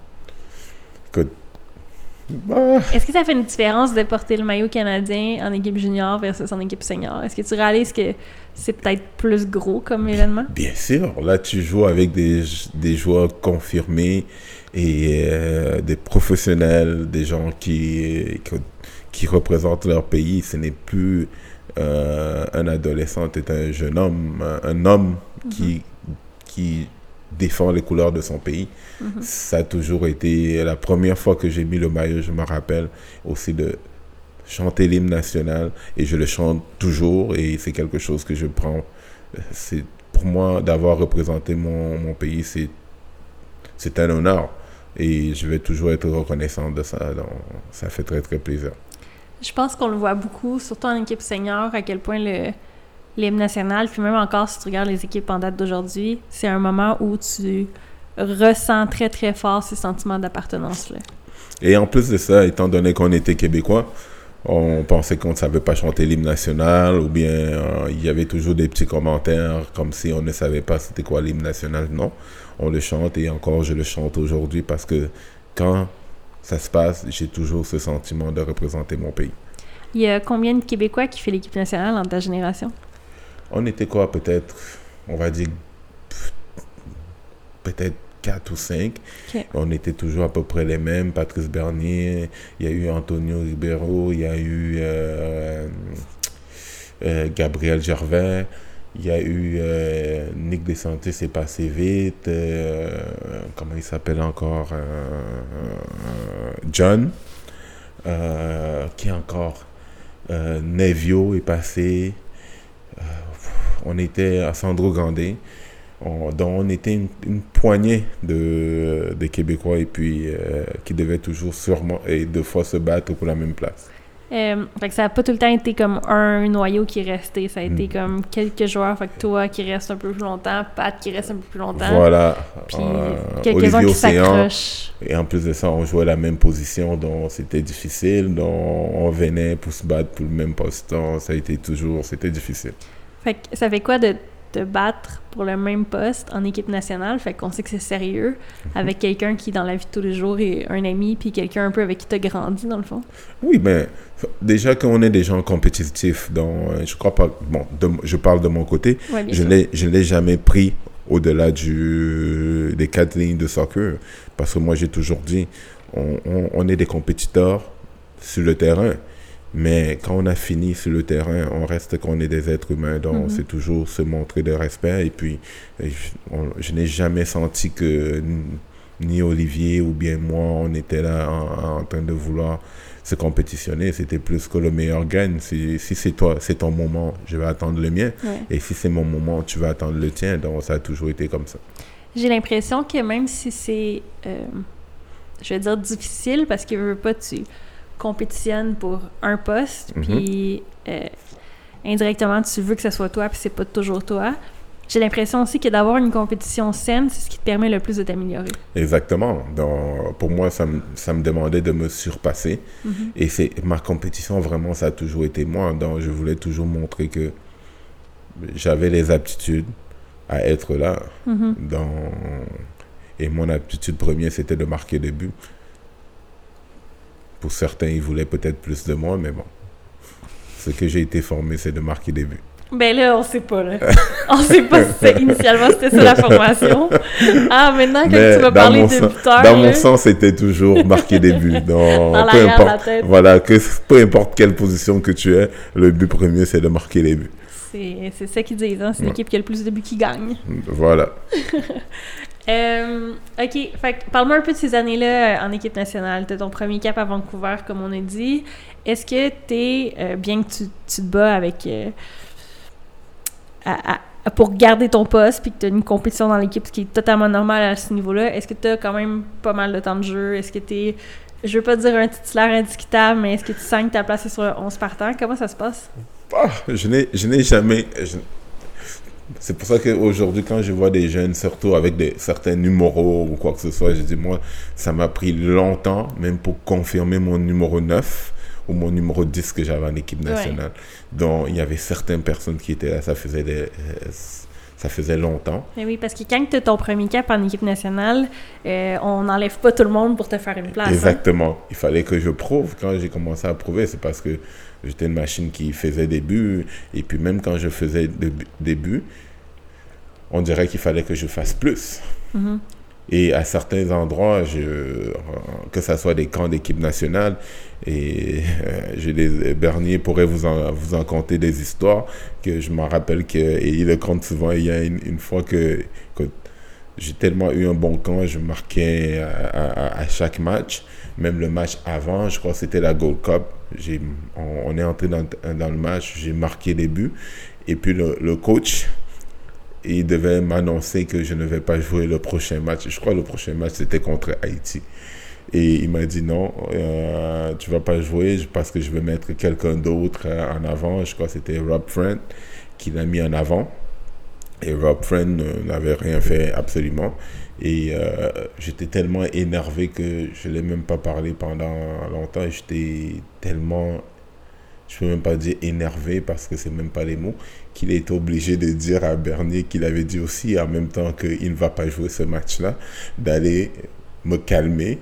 Ah, Est-ce que ça fait une différence de porter le maillot canadien en équipe junior versus en équipe senior? Est-ce que tu réalises que c'est peut-être plus gros comme événement? Bien sûr, là tu joues avec des, des joueurs confirmés et euh, des professionnels, des gens qui, qui, qui représentent leur pays. Ce n'est plus euh, un adolescent, c'est un jeune homme, un, homme qui, qui défend les couleurs de son pays. Mhm. Ça a toujours été la première fois que j'ai mis le maillot, je me rappelle aussi de chanter l'hymne national et je le chante toujours et c'est quelque chose que je prends. C'est pour moi d'avoir représenté mon, mon pays, c'est c'est un honneur et je vais toujours être reconnaissant de ça. Donc, ça fait très très plaisir. Je pense qu'on le voit beaucoup, surtout en équipe senior, à quel point le l'hymne national, puis même encore si tu regardes les équipes en date d'aujourd'hui, c'est un moment où tu ressens très très fort ces sentiments d'appartenance-là. Et en plus de ça, étant donné qu'on était québécois, on pensait qu'on ne savait pas chanter l'hymne national ou bien euh, il y avait toujours des petits commentaires comme si on ne savait pas c'était quoi l'hymne national. Non, on le chante et encore je le chante aujourd'hui parce que quand ça se passe, j'ai toujours ce sentiment de représenter mon pays. Il y a combien de Québécois qui fait l'équipe nationale dans ta génération? On était quoi peut-être, on va dire peut-être 4 ou 5. Ok. On était toujours à peu près les mêmes. Patrice Bernier, il y a eu Antonio Ribeiro, il y a eu euh, euh, Gabriel Gervais, il y a eu euh, Nick Desantis, c'est passé vite. euh, comment il s'appelle encore euh, euh, John. Qui encore Nevio est passé. On était à Sandro Gandé. On, donc on était une, poignée de, de Québécois et puis qui devaient toujours sûrement et deux fois se battre pour la même place. Euh, fait que ça n'a pas tout le temps été comme un noyau qui est resté. Ça a été Mm. comme quelques joueurs. Fait que toi qui reste un peu plus longtemps, Pat qui reste un peu plus longtemps. Voilà. Puis Euh, quelques-uns Olivier qui s'accrochent. Et en plus de ça, on jouait la même position, donc c'était difficile. Donc on venait pour se battre pour le même poste. Donc, ça a été toujours, c'était difficile. Fait que ça fait quoi de te battre pour le même poste en équipe nationale? Fait qu'on sait que c'est sérieux avec quelqu'un qui, dans la vie de tous les jours, est un ami, puis quelqu'un un peu avec qui t'as grandi, dans le fond. Oui, mais déjà qu'on est des gens compétitifs, donc euh, je crois pas. Bon, de- je parle de mon côté. Ouais, Je sûr. l'ai, jamais pris au-delà du, des quatre lignes de soccer. Parce que moi, j'ai toujours dit, on, on- on est des compétiteurs sur le terrain. Mais quand on a fini sur le terrain, on reste qu'on est des êtres humains. Donc, Mhm. c'est toujours se montrer de respect. Et puis, je, on- je n'ai jamais senti que ni Olivier ou bien moi, on était là en, en train de vouloir se compétitionner. C'était plus que le meilleur gagne. Si, si c'est toi, c'est ton moment, je vais attendre le mien. Ouais. Et si c'est mon moment, tu vas attendre le tien. Donc, ça a toujours été comme ça. J'ai l'impression que même si c'est, euh, je vais dire difficile, parce que veux pas, tu compétitionnes pour un poste, Mhm. puis euh, indirectement, tu veux que ce soit toi, puis c'est pas toujours toi. J'ai l'impression aussi que d'avoir une compétition saine, c'est ce qui te permet le plus de t'améliorer. Exactement. Donc, pour moi, ça me, ça me demandait de me surpasser. Mm-hmm. Et c'est ma compétition, vraiment, ça a toujours été moi. Donc, je voulais toujours montrer que j'avais les aptitudes à être là. Mhm. Dans... Et mon aptitude première, c'était de marquer des buts. Pour certains, ils voulaient peut-être plus de moi, mais bon. Ce que j'ai été formé, c'est de marquer des buts. Ben là, on sait pas, là. on sait pas si c'est- initialement c'était ça la formation. Ah, maintenant que Mais tu parler mon de sens- buteur, Dans là, mon sens, c'était toujours marquer des buts. Dans, Dans peu de la importe, tête. voilà, que peu importe quelle position que tu es, le but premier, c'est de marquer les buts. C'est ça qu'ils disent, hein, c'est Ouais. l'équipe qui a le plus de buts qui gagne. Voilà. Euh, ok, parle-moi un peu de ces années-là euh, en équipe nationale. T'as ton premier cap à Vancouver, comme on a dit. Est-ce que t'es, euh, bien que tu, tu te bats avec... euh, à- à- pour garder ton poste, puis que t'as une compétition dans l'équipe, ce qui est totalement normal à ce niveau-là, est-ce que t'as quand même pas mal de temps de jeu? Est-ce que t'es... Je veux pas dire un titulaire indiscutable, mais est-ce que tu sens que t'as placé sur un 11 partant? Comment ça se passe? Ah, je n'ai je n'ai jamais. je- C'est pour ça qu'aujourd'hui, quand je vois des jeunes, surtout avec des, certains numéros ou quoi que ce soit, je dis, moi, ça m'a pris longtemps, même pour confirmer mon numéro 9 ou mon numéro 10 que j'avais en équipe Ouais. nationale. Donc, il y avait certaines personnes qui étaient là, ça faisait, des, euh, ça faisait longtemps. Mais oui, parce que quand tu as ton premier cap en équipe nationale, euh, on n'enlève pas tout le monde pour te faire une place. hein. Exactement. Il fallait que je prouve. Quand j'ai commencé à prouver, c'est parce que j'étais une machine qui faisait des buts. Et puis même quand je faisais bu- des buts, on dirait qu'il fallait que je fasse plus. Mhm. Et à certains endroits, je, que ce soit des camps d'équipe nationale, et euh, j'ai des, Bernier pourrait vous en, vous en conter des histoires, que je m'en rappelle que, et il le compte souvent, il y a une, une fois que, que j'ai tellement eu un bon camp, je marquais à, à- à chaque match, même le match avant, je crois que c'était la Gold Cup, on, est entré dans, dans le match, j'ai marqué des buts, et puis le, coach, il devait m'annoncer que je ne vais pas jouer le prochain match. Je crois que le prochain match, c'était contre Haïti. Et il m'a dit non, euh, tu vas pas jouer parce que je vais mettre quelqu'un d'autre euh, en avant. Je crois que c'était Rob Friend qui l'a mis en avant. Et Rob Friend n'avait rien fait absolument. Et euh, j'étais tellement énervé que je ne l'ai même pas parlé pendant longtemps. J'étais tellement, je peux même pas dire énervé parce que c'est même pas les mots, qu'il est obligé de dire à Bernier qu'il avait dit aussi en même temps qu'il ne va pas jouer ce match-là, d'aller me calmer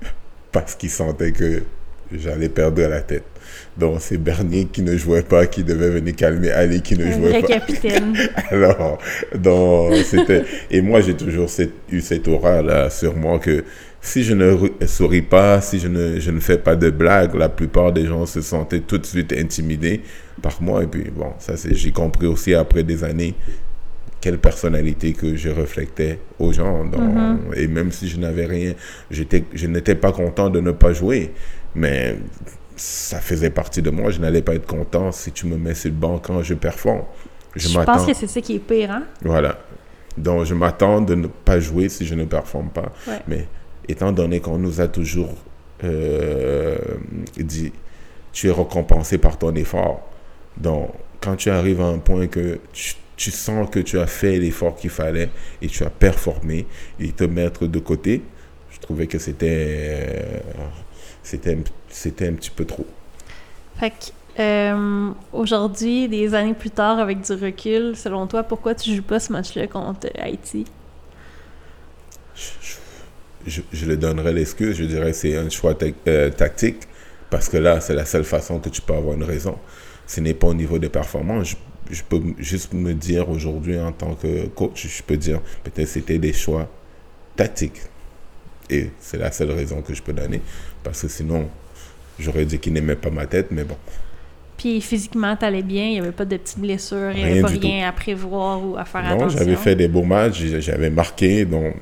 parce qu'il sentait que j'allais perdre la tête. Donc c'est Bernier qui ne jouait pas, qui devait venir calmer Ali qui ne Un jouait vrai pas. capitaine. Alors, donc, c'était. Et moi, j'ai toujours cette- eu cette aura-là sur moi que si je ne souris pas, si je ne, je ne fais pas de blagues, la plupart des gens se sentaient tout de suite intimidés par moi. Et puis, bon, ça, c'est, j'ai compris aussi après des années quelle personnalité que je reflectais aux gens. Donc, Mhm. Et même si je n'avais rien, j'étais, je n'étais pas content de ne pas jouer. Mais ça faisait partie de moi. Je n'allais pas être content si tu me mets sur le banc quand je performe. Je, Je pense que c'est ça qui est pire, hein? Voilà. Donc, je m'attends de ne pas jouer si je ne performe pas. Ouais. Mais étant donné qu'on nous a toujours euh, dit, tu es récompensé par ton effort. Donc, quand tu arrives à un point que tu, tu sens que tu as fait l'effort qu'il fallait et tu as performé et te mettre de côté, je trouvais que c'était euh, c'était un- un petit peu trop. Fait que, euh, aujourd'hui, des années plus tard, avec du recul, selon toi, pourquoi tu joues pas ce match-là contre Haïti? je, je le donnerais l'excuse, je dirais que c'est un choix euh, tactique, parce que là, c'est la seule façon que tu peux avoir une raison. Ce n'est pas au niveau des performances. Je, je peux juste me dire aujourd'hui, en tant que coach, je peux dire peut-être c'était des choix tactiques. Et c'est la seule raison que je peux donner, parce que sinon, j'aurais dit qu'il n'aimait pas ma tête, mais bon. Puis physiquement, t'allais bien, il n'y avait pas de petites blessures, il n'y avait pas rien à prévoir ou à faire Non, attention. j'avais fait des beaux matchs, j'avais marqué, donc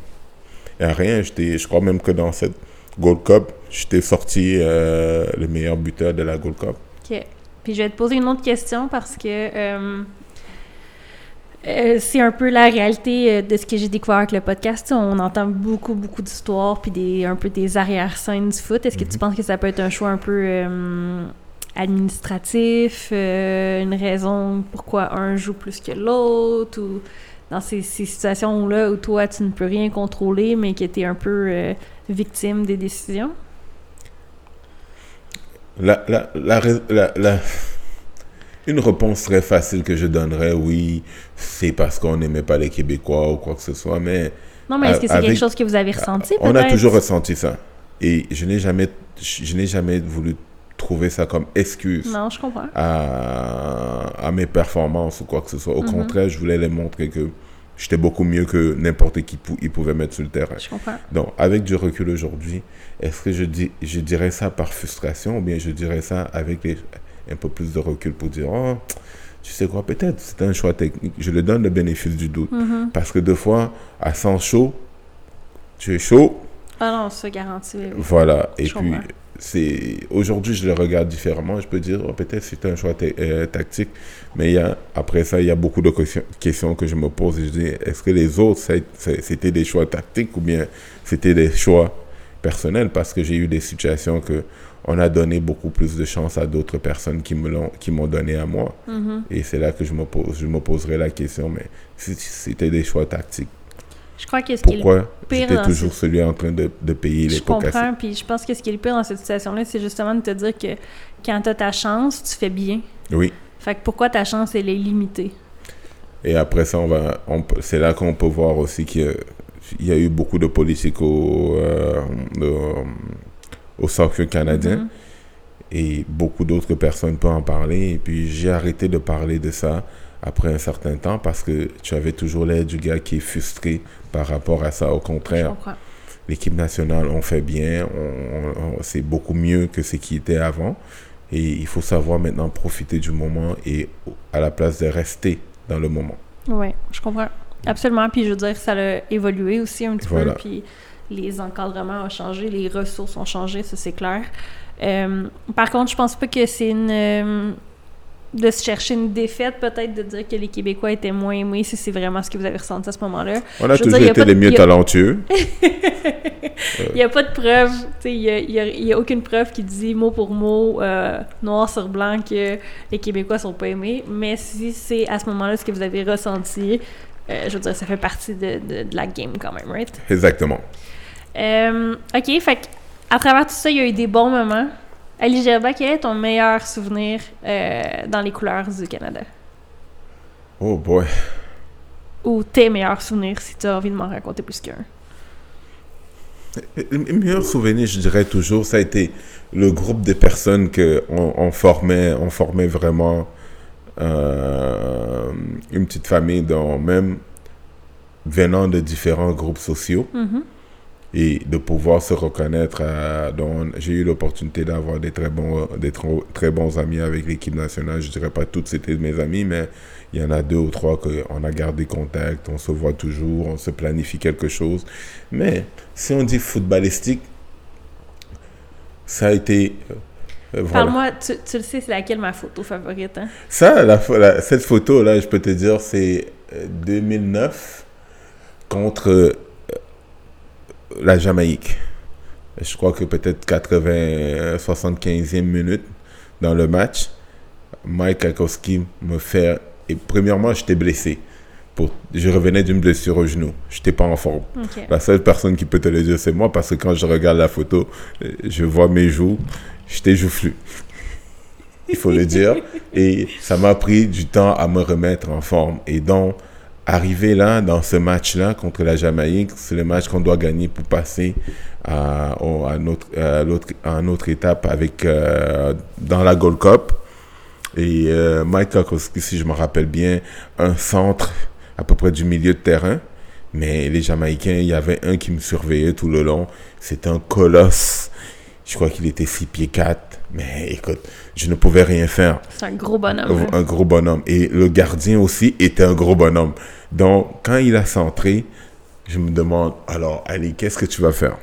il n'y a rien. Je crois même que dans cette Gold Cup, j'étais sorti euh, le meilleur buteur de la Gold Cup. OK. Puis je vais te poser une autre question parce que euh, euh, c'est un peu la réalité euh, de ce que j'ai découvert avec le podcast. On entend beaucoup, beaucoup d'histoires puis des, un peu des arrière-scènes du foot. Est-ce que tu Mhm. penses que ça peut être un choix un peu euh, administratif, euh, une raison pourquoi un joue plus que l'autre, ou dans ces, ces situations-là où toi, tu ne peux rien contrôler, mais que tu es un peu victime des décisions? La, la, la- une réponse très facile que je donnerais, oui, c'est parce qu'on n'aimait pas les Québécois ou quoi que ce soit, mais Non, mais est-ce que c'est Avec- quelque chose que vous avez ressenti, on a toujours ressenti ça. Et je n'ai jamais, je n'ai jamais voulu trouver ça comme excuse Non, je comprends. à, à mes performances ou quoi que ce soit. Au Mhm. contraire, je voulais les montrer que j'étais beaucoup mieux que n'importe qui pou- ils pouvaient mettre sur le terrain. Je comprends. Donc, avec du recul aujourd'hui, est-ce que je, dis, je dirais ça par frustration ou bien je dirais ça avec les- un peu plus de recul pour dire, oh, tu sais quoi, peut-être c'est un choix technique. Je le donne le bénéfice du doute. Mhm. Parce que deux fois, à 100 chaud, tu es chaud, Ah non, ça garantit. oui, voilà. Et puis, c'est aujourd'hui, je le regarde différemment. Je peux dire, oh, peut-être c'est un choix euh, tactique. Mais il y a, après ça, il y a beaucoup de questions, que je me pose. Et je dis, est-ce que les autres, c'était des choix tactiques ou bien c'était des choix personnels? Parce que j'ai eu des situations que on a donné beaucoup plus de chance à d'autres personnes qui me l'ont, qui m'ont donné à moi. Mhm. Et c'est là que je me pose, je me poserai la question, mais c'était des choix tactiques, Je crois que ce qui est le pourquoi pire j'étais dans toujours celui en train de, de payer les Je comprends, puis je pense que ce qui est le pire dans cette situation-là, c'est justement de te dire que quand tu as ta chance, tu fais bien. Oui. Fait que pourquoi ta chance, elle est limitée? Et après ça, on va, on c'est là qu'on peut voir aussi qu'il y y a eu beaucoup de politiques au, euh, de- au soccer canadien. Mhm. Et beaucoup d'autres personnes peuvent en parler. Et puis j'ai arrêté de parler de ça après un certain temps parce que tu avais toujours l'air du gars qui est frustré par rapport à ça. Au contraire, l'équipe nationale, on fait bien. On, on- on- c'est beaucoup mieux que ce qui était avant. Et il faut savoir maintenant profiter du moment et à la place de rester dans le moment. Oui, je comprends. Absolument. Puis je veux dire, ça a évolué aussi un petit Voilà. peu. Puis les encadrements ont changé, les ressources ont changé, ça c'est clair. Euh, par contre, je pense pas que c'est une. euh, de se chercher une défaite, peut-être de dire que les Québécois étaient moins aimés, si c'est vraiment ce que vous avez ressenti à ce moment-là. On a toujours été les mieux talentueux. Il n'y a pas de preuve, il n'y a, y a- il y a aucune preuve qui dit mot pour mot, euh, noir sur blanc, que les Québécois sont pas aimés. Mais si c'est à ce moment-là ce que vous avez ressenti, euh, je veux dire, ça fait partie de, de- de la game quand même, right? Exactement. Euh, ok, fait à travers tout ça, il y a eu des bons moments. Ali Gerba, quel est ton meilleur souvenir euh, dans les couleurs du Canada? Oh boy. Ou tes meilleurs souvenirs, si tu as envie de m'en raconter plus qu'un? Le meilleur souvenir, je dirais toujours, ça a été le groupe de personnes qu'on on formait, on formait vraiment euh, une petite famille, dont même venant de différents groupes sociaux, Mhm. Et de pouvoir se reconnaître. à- dont J'ai eu l'opportunité d'avoir des très bons, des très bons amis avec l'équipe nationale. Je dirais pas toutes c'était mes amis, mais il y en a deux ou trois qu'on a gardé contact, on se voit toujours, on se planifie quelque chose. Mais si on dit footballistique, ça a été... euh, voilà. Parle-moi, tu, tu le sais, c'est laquelle ma photo favorite, hein? Ça, la, pho- la- cette photo-là, je peux te dire, c'est euh, 2009 contre euh, la Jamaïque. Je crois que peut-être 80, euh, 75e minute dans le match, Mike Kakowski me fait... Et premièrement, j'étais blessé. Pour, je revenais d'une blessure au genou. Je n'étais pas en forme. La seule personne qui peut te le dire, c'est moi, parce que quand je regarde la photo, je vois mes joues, j'étais joufflu. Il faut le dire. Et ça m'a pris du temps à me remettre en forme. Et donc, arriver là, dans ce match-là, contre la Jamaïque, c'est le match qu'on doit gagner pour passer à, à, notre, à, étape avec, euh, dans la Gold Cup. Et euh, Mike Kakowski, si je me rappelle bien, un centre à peu près du milieu de terrain. Mais les Jamaïcains, il y avait un qui me surveillait tout le long. C'était un colosse. Je crois qu'il était 6 pieds 4. Mais écoute, je ne pouvais rien faire. C'est un gros bonhomme. hein. Un gros bonhomme. Et le gardien aussi était un gros bonhomme. Donc, quand il a centré, je me demande, alors, Ali, qu'est-ce que tu vas faire?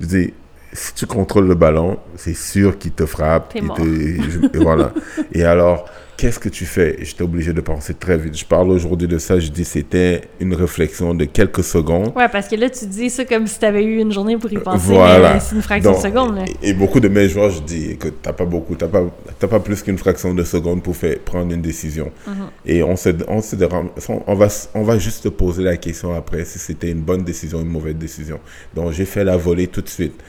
Je dis, si tu contrôles le ballon, c'est sûr qu'il te frappe. T'es mort. te- je- et voilà. Et alors, qu'est-ce que tu fais? J'étais obligé de penser très vite. Je parle aujourd'hui de ça, je dis c'était une réflexion de quelques secondes. Ouais, parce que là, tu dis ça comme si tu avais eu une journée pour y penser, voilà. c'est une fraction de seconde. Là. Et, beaucoup de mes joueurs, je dis que t'as pas beaucoup, t'as pas, pas plus qu'une fraction de seconde pour faire, prendre une décision. Mm-hmm. Et on, se, on, se, on, va, on va juste te poser la question après si c'était une bonne décision ou une mauvaise décision. Donc j'ai fait la volée tout de suite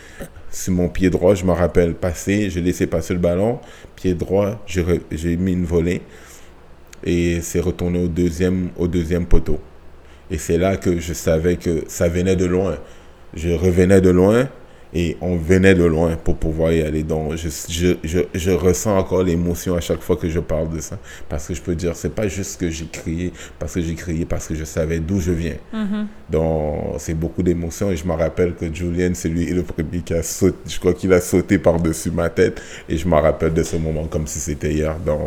sur mon pied droit, je me rappelle passer, j'ai laissé passer le ballon, pied droit, j'ai mis une volée et c'est retourné au deuxième, au deuxième poteau. Et c'est là que je savais que ça venait de loin. Je revenais de loin et on venait de loin pour pouvoir y aller. Donc, je, je, je, je ressens encore l'émotion à chaque fois que je parle de ça. Parce que je peux dire, c'est pas juste que j'ai crié, parce que j'ai crié, parce que je savais d'où je viens. Mm-hmm. Donc, c'est beaucoup d'émotions. Et je me rappelle que Julien, c'est lui le premier qui a sauté. Je crois qu'il a sauté par-dessus ma tête. Et je me rappelle de ce moment comme si c'était hier. Donc,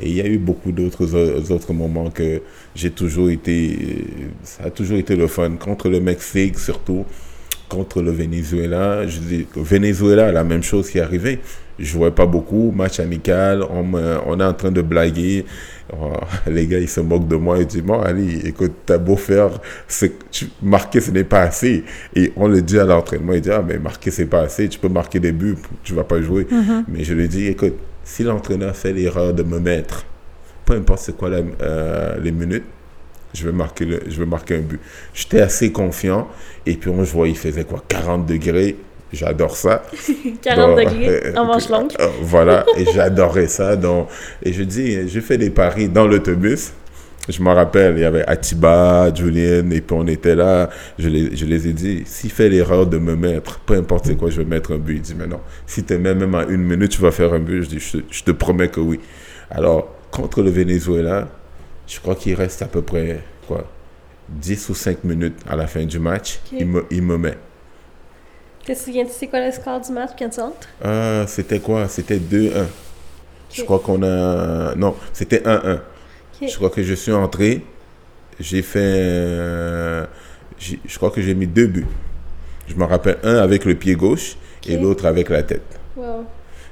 et il y a eu beaucoup d'autres autres moments que j'ai toujours été. Ça a toujours été le fun. Contre le Mexique, surtout contre le Venezuela. Je dis, Venezuela, la même chose qui est arrivée. Je jouais pas beaucoup, match amical, on, on est en train de blaguer. Oh, les gars, ils se moquent de moi. Ils disent, bon, Ali, écoute, t'as beau faire, tu, marquer, ce n'est pas assez. Et on le dit à l'entraînement, il dit, ah, mais marquer, c'est pas assez. Tu peux marquer des buts, tu vas pas jouer. Mm-hmm. Mais je lui dis, écoute, si l'entraîneur fait l'erreur de me mettre, peu importe c'est quoi euh, les minutes, je vais marquer, le, je vais marquer un but. J'étais assez confiant. Et puis, on, je vois, il faisait quoi? 40 degrés. J'adore ça. 40 degrés euh, en manche longue. Euh, voilà, et j'adorais ça. Donc, et je dis, je fais des paris dans l'autobus. Je me rappelle, il y avait Atiba, Julien, et puis on était là. Je les, je les ai dit, s'il fait l'erreur de me mettre, peu importe quoi, je vais mettre un but. Il dit, mais non, si tu même, même à une minute, tu vas faire un but. Je dis, je, je te promets que oui. Alors, contre le Venezuela, je crois qu'il reste à peu près quoi, 10 ou 5 minutes à la fin du match. Il, me, il me met. Tu te souviens, c'est quoi le score du match quand tu entres? Euh, c'était quoi? C'était 2-1. Je crois qu'on a... Non, c'était 1-1. Je crois que je suis entré. J'ai fait... Euh, je crois que j'ai mis deux buts. Je me rappelle un avec le pied gauche et l'autre avec la tête. Wow.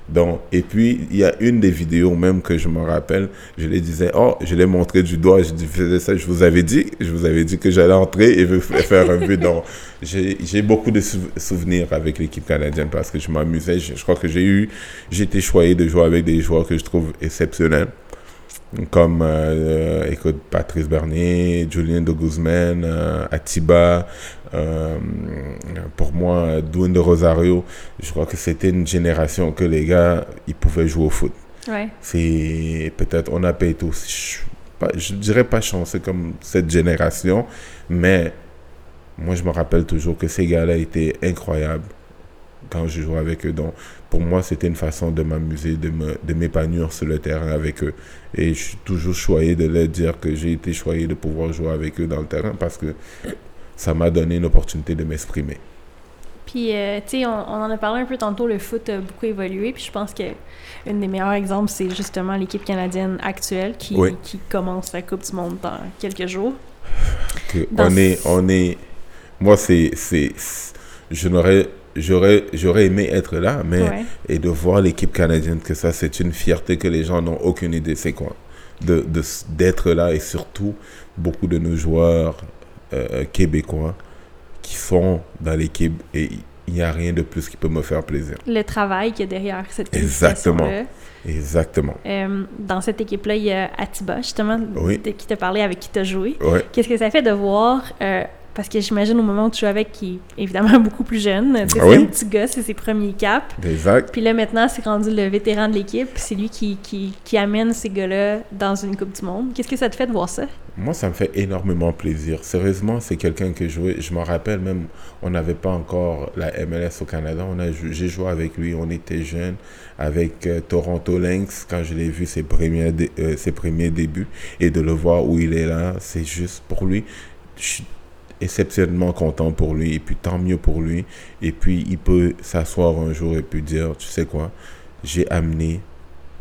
Donc, et puis, il y a une des vidéos même que je me rappelle, je les disais, oh, je l'ai montré du doigt, je faisais ça, je vous avais dit, je vous avais dit que j'allais entrer et faire un but. Donc, j'ai beaucoup de souvenirs avec l'équipe canadienne parce que je m'amusais. Je, crois que j'ai eu, été choyé de jouer avec des joueurs que je trouve exceptionnels comme euh, écoute, Patrice Bernier, Julien de Guzman, euh, Atiba, euh, pour moi, Douane de Rosario, je crois que c'était une génération que les gars, ils pouvaient jouer au foot. Ouais. C'est peut-être, on a payé tous, je, je dirais pas chanceux comme cette génération, mais moi je me rappelle toujours que ces gars-là étaient incroyables quand je jouais avec eux. Donc, pour moi, c'était une façon de m'amuser, de, me, de m'épanouir sur le terrain avec eux. Et je suis toujours choyé de leur dire que j'ai été choyé de pouvoir jouer avec eux dans le terrain parce que ça m'a donné une opportunité de m'exprimer. Puis, euh, tu sais, on, en a parlé un peu tantôt, le foot a beaucoup évolué. Puis je pense que un des meilleurs exemples, c'est justement l'équipe canadienne actuelle qui, qui commence la Coupe du Monde dans quelques jours. on est, on est, moi, c'est, c'est, je n'aurais j'aurais, j'aurais aimé être là, mais et de voir l'équipe canadienne, que ça, c'est une fierté que les gens n'ont aucune idée, c'est quoi? De, de, d'être là et surtout beaucoup de nos joueurs euh, québécois qui sont dans l'équipe et il n'y a rien de plus qui peut me faire plaisir. Le travail qu'il y a derrière cette Exactement. Exactement. Euh, dans cette équipe-là, il y a Atiba, justement, qui t'a parlé, avec qui tu as joué. Qu'est-ce que ça fait de voir euh, parce que j'imagine au moment où tu joues avec, qui est évidemment beaucoup plus jeune. C'est ah un petit gars, c'est ses premiers caps. Exact. Puis là, maintenant, c'est rendu le vétéran de l'équipe. C'est lui qui, qui, qui, amène ces gars-là dans une Coupe du Monde. Qu'est-ce que ça te fait de voir ça? Moi, ça me fait énormément plaisir. Sérieusement, c'est quelqu'un que je Je me rappelle même, on n'avait pas encore la MLS au Canada. On a, j'ai joué avec lui, on était jeunes, avec euh, Toronto Lynx, quand je l'ai vu ses premiers, euh, ses premiers débuts. Et de le voir où il est là, c'est juste pour lui. Je exceptionnellement content pour lui et puis tant mieux pour lui. Et puis il peut s'asseoir un jour et puis dire, tu sais quoi, j'ai amené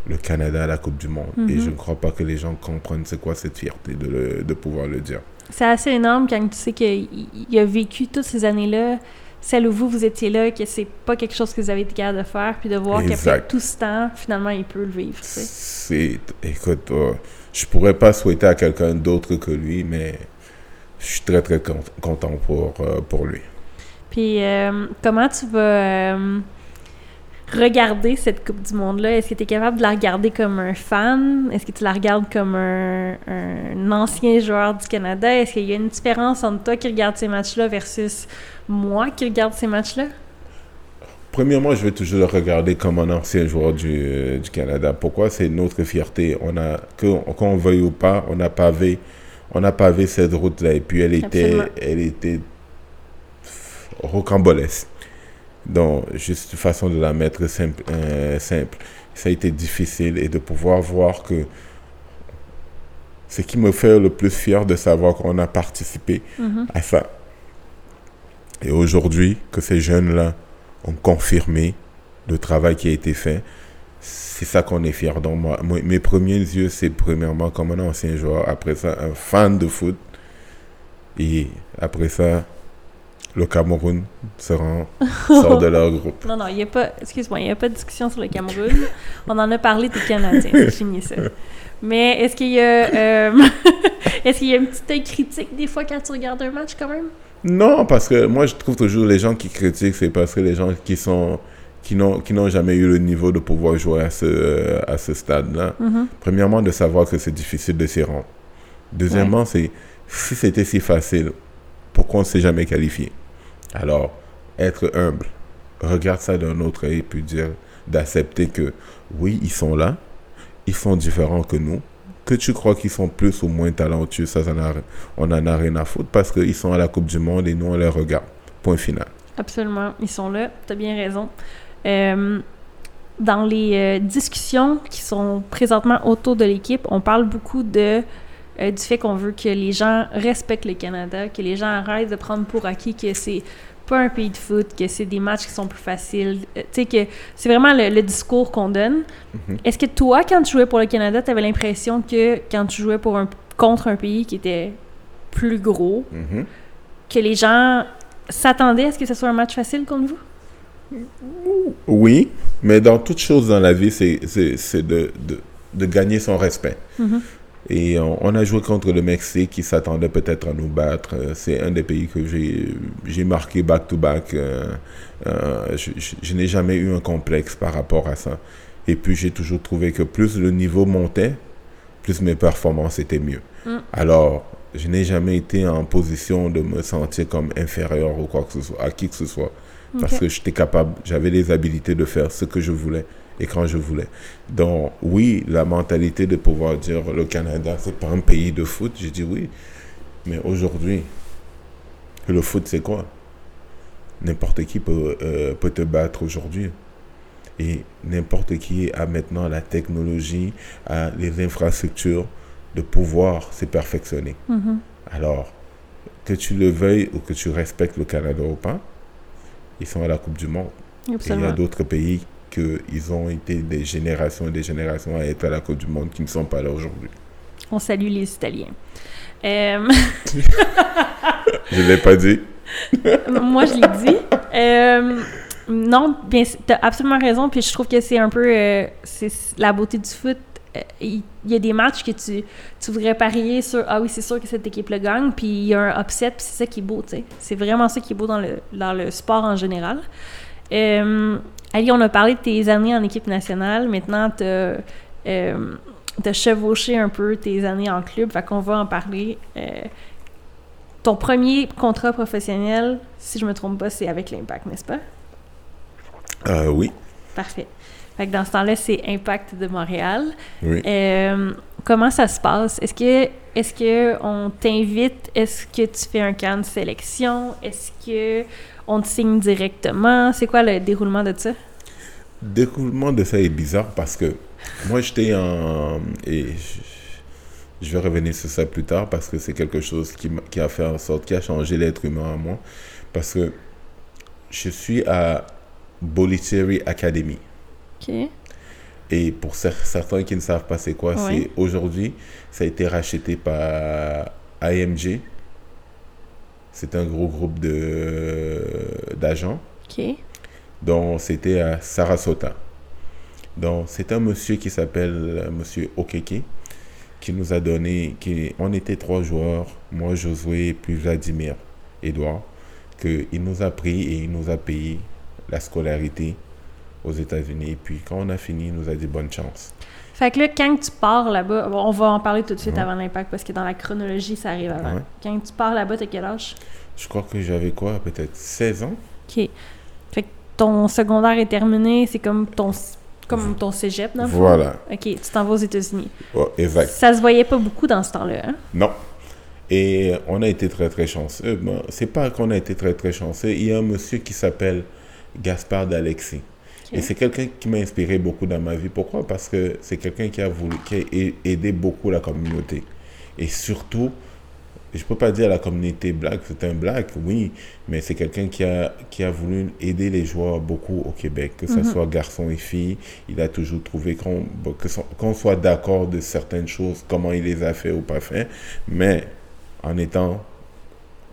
le Canada à la Coupe du Monde. Et je mhm. ne crois pas que les gens comprennent c'est quoi cette fierté de, de pouvoir le dire. C'est assez énorme quand tu sais qu'il a vécu toutes ces années-là celle où vous, vous étiez là, que c'est pas quelque chose que vous avez été capable de faire, puis de voir qu'après tout ce temps, finalement, il peut le vivre. C'est, écoute, euh, je pourrais pas souhaiter à quelqu'un d'autre que lui, mais je suis très très con- content pour, euh, pour lui. Puis euh, comment tu vas euh, regarder cette Coupe du Monde-là? Est-ce que tu es capable de la regarder comme un fan? Est-ce que tu la regardes comme un, un ancien joueur du Canada? Est-ce qu'il y a une différence entre toi qui regarde ces matchs-là versus moi qui regarde ces matchs-là? Premièrement, je vais toujours le regarder comme un ancien joueur du, euh, du Canada. Pourquoi? C'est notre fierté. On a, que, qu'on on veuille ou pas, on a pavé, on a pavé cette route-là. Et puis elle était, Absolument. elle était rocambolesque. Donc, juste une façon de la mettre simple, euh, simple. Ça a été difficile et de pouvoir voir que ce qui me fait le plus fier de savoir qu'on a participé Mhm. à ça. Et aujourd'hui, que ces jeunes-là ont confirmé le travail qui a été fait, c'est ça qu'on est fier. Donc, moi, mes premiers yeux, c'est premièrement comme un ancien joueur, après ça, un fan de foot, et après ça, le Cameroun se rend, sort de leur groupe. Non, non, il n'y a pas. Excuse-moi, il n'y a pas de discussion sur le Cameroun. On en a parlé, t'es Canadien, c'est fini ça. Mais est-ce qu'il y a. euh, est-ce qu'il y a une petite critique des fois quand tu regardes un match quand même? Non, parce que moi, je trouve toujours les gens qui critiquent, c'est parce que les gens qui sont qui n'ont jamais eu le niveau de pouvoir jouer à ce à ce stade-là. Mhm. Premièrement, de savoir que c'est difficile de s'y rendre. Deuxièmement, c'est si c'était si facile, pourquoi on ne s'est jamais qualifié? Alors, être humble, regarde ça d'un autre œil, puis dire d'accepter que oui, ils sont là, ils sont différents que nous. Que tu crois qu'ils sont plus ou moins talentueux, ça, ça n'a- on n'en a rien à foutre parce qu'ils sont à la Coupe du Monde et nous, on les regarde. Point final. Absolument, ils sont là, tu as bien raison. Euh, dans les euh, discussions qui sont présentement autour de l'équipe, on parle beaucoup de, euh, du fait qu'on veut que les gens respectent le Canada, que les gens arrêtent de prendre pour acquis que c'est pas un pays de foot, que c'est des matchs qui sont plus faciles. Euh, tu sais, que c'est vraiment le, le discours qu'on donne. Mhm. Est-ce que toi, quand tu jouais pour le Canada, tu avais l'impression que quand tu jouais pour un, contre un pays qui était plus gros, Mhm. que les gens s'attendaient à ce que ce soit un match facile contre vous? Oui, mais dans toute chose dans la vie, c'est de, de, de gagner son respect. Mhm. Et on, on a joué contre le Mexique qui s'attendait peut-être à nous battre. Euh, C'est un des pays que j'ai marqué back-to-back. Euh, euh, je je- je n'ai jamais eu un complexe par rapport à ça. Et puis j'ai toujours trouvé que plus le niveau montait, plus mes performances étaient mieux. Mm. Alors, je n'ai jamais été en position de me sentir comme inférieur ou quoi que ce soit, à qui que ce soit. Parce que j'étais capable, j'avais les habilités de faire ce que je voulais et quand je voulais. Donc, oui, la mentalité de pouvoir dire le Canada, c'est pas un pays de foot, j'ai dit oui. Mais aujourd'hui, le foot, c'est quoi? N'importe qui peut, euh, peut te battre aujourd'hui. Et n'importe qui a maintenant la technologie, a les infrastructures de pouvoir se perfectionner. Mhm. Alors, que tu le veuilles ou que tu respectes le Canada ou pas, ils sont à la Coupe du Monde. Il y a d'autres pays que ils ont été des générations et des générations à être à la Coupe du Monde qui ne sont pas là aujourd'hui. On salue les Italiens. Euh, Je ne l'ai pas dit. moi, je l'ai dit. Euh, non, bien, tu as absolument raison. Puis je trouve que c'est un peu euh, c'est la beauté du foot. Euh, Il y a des matchs que tu, tu voudrais parier sur Ah oui, c'est sûr que cette équipe le gagne. Puis il y a un upset. Puis c'est ça qui est beau. tu sais. C'est vraiment ça qui est beau dans le, dans le sport en général. Euh, Ali, on a parlé de tes années en équipe nationale. Maintenant, tu as, chevauché un peu tes années en club. Fait qu'on va en parler. Euh, ton premier contrat professionnel, si je me trompe pas, c'est avec l'Impact, n'est-ce pas? Euh, oui. Parfait. Fait que dans ce temps-là, c'est Impact de Montréal. Oui. Euh, comment ça se passe? Est-ce que est-ce que on t'invite? Est-ce que tu fais un camp de sélection? Est-ce que on te signe directement? C'est quoi le déroulement de ça? Le déroulement de ça est bizarre parce que moi, j'étais en... Et je, vais revenir sur ça plus tard parce que c'est quelque chose qui, a fait en sorte, qui a changé l'être humain en moi. Parce que je suis à Bolitieri Academy. Et pour cer- certains qui ne savent pas c'est quoi, Ouais. c'est aujourd'hui, ça a été racheté par AMG. C'est un gros groupe de d'agents. OK. Donc, c'était à Sarasota. Donc, c'est un monsieur qui s'appelle Monsieur Okeke qui nous a donné, qui, on était trois joueurs, moi, Josué, puis Vladimir, Edouard, qu'il nous a pris et il nous a payé la scolarité aux États-Unis. Et puis, quand on a fini, il nous a dit bonne chance. Fait que là, quand tu pars là-bas, bon, on va en parler tout de suite Ouais. avant l'impact parce que dans la chronologie, ça arrive avant. Ouais. Quand tu pars là-bas, t'as quel âge? Je crois que j'avais quoi, peut-être 16 ans OK. Fait que ton secondaire est terminé, c'est comme ton, comme ton cégep, dans? Voilà, OK, tu t'en vas aux États-Unis. Oh, exact. Ça se voyait pas beaucoup dans ce temps-là, hein? Non. Et on a été très très chanceux. Bon, c'est pas qu'on a été très très chanceux. Il y a un monsieur qui s'appelle Gaspard d'Alexis. Et c'est quelqu'un qui m'a inspiré beaucoup dans ma vie. Pourquoi? Parce que c'est quelqu'un qui a voulu, qui a aidé beaucoup la communauté. Et surtout, je peux pas dire la communauté black, c'est un black, oui, mais c'est quelqu'un qui a, qui a voulu aider les joueurs beaucoup au Québec, que ce soit garçons et filles. Il a toujours trouvé qu'on bon, que son- qu'on soit d'accord de certaines choses, comment il les a fait ou pas fait, mais en étant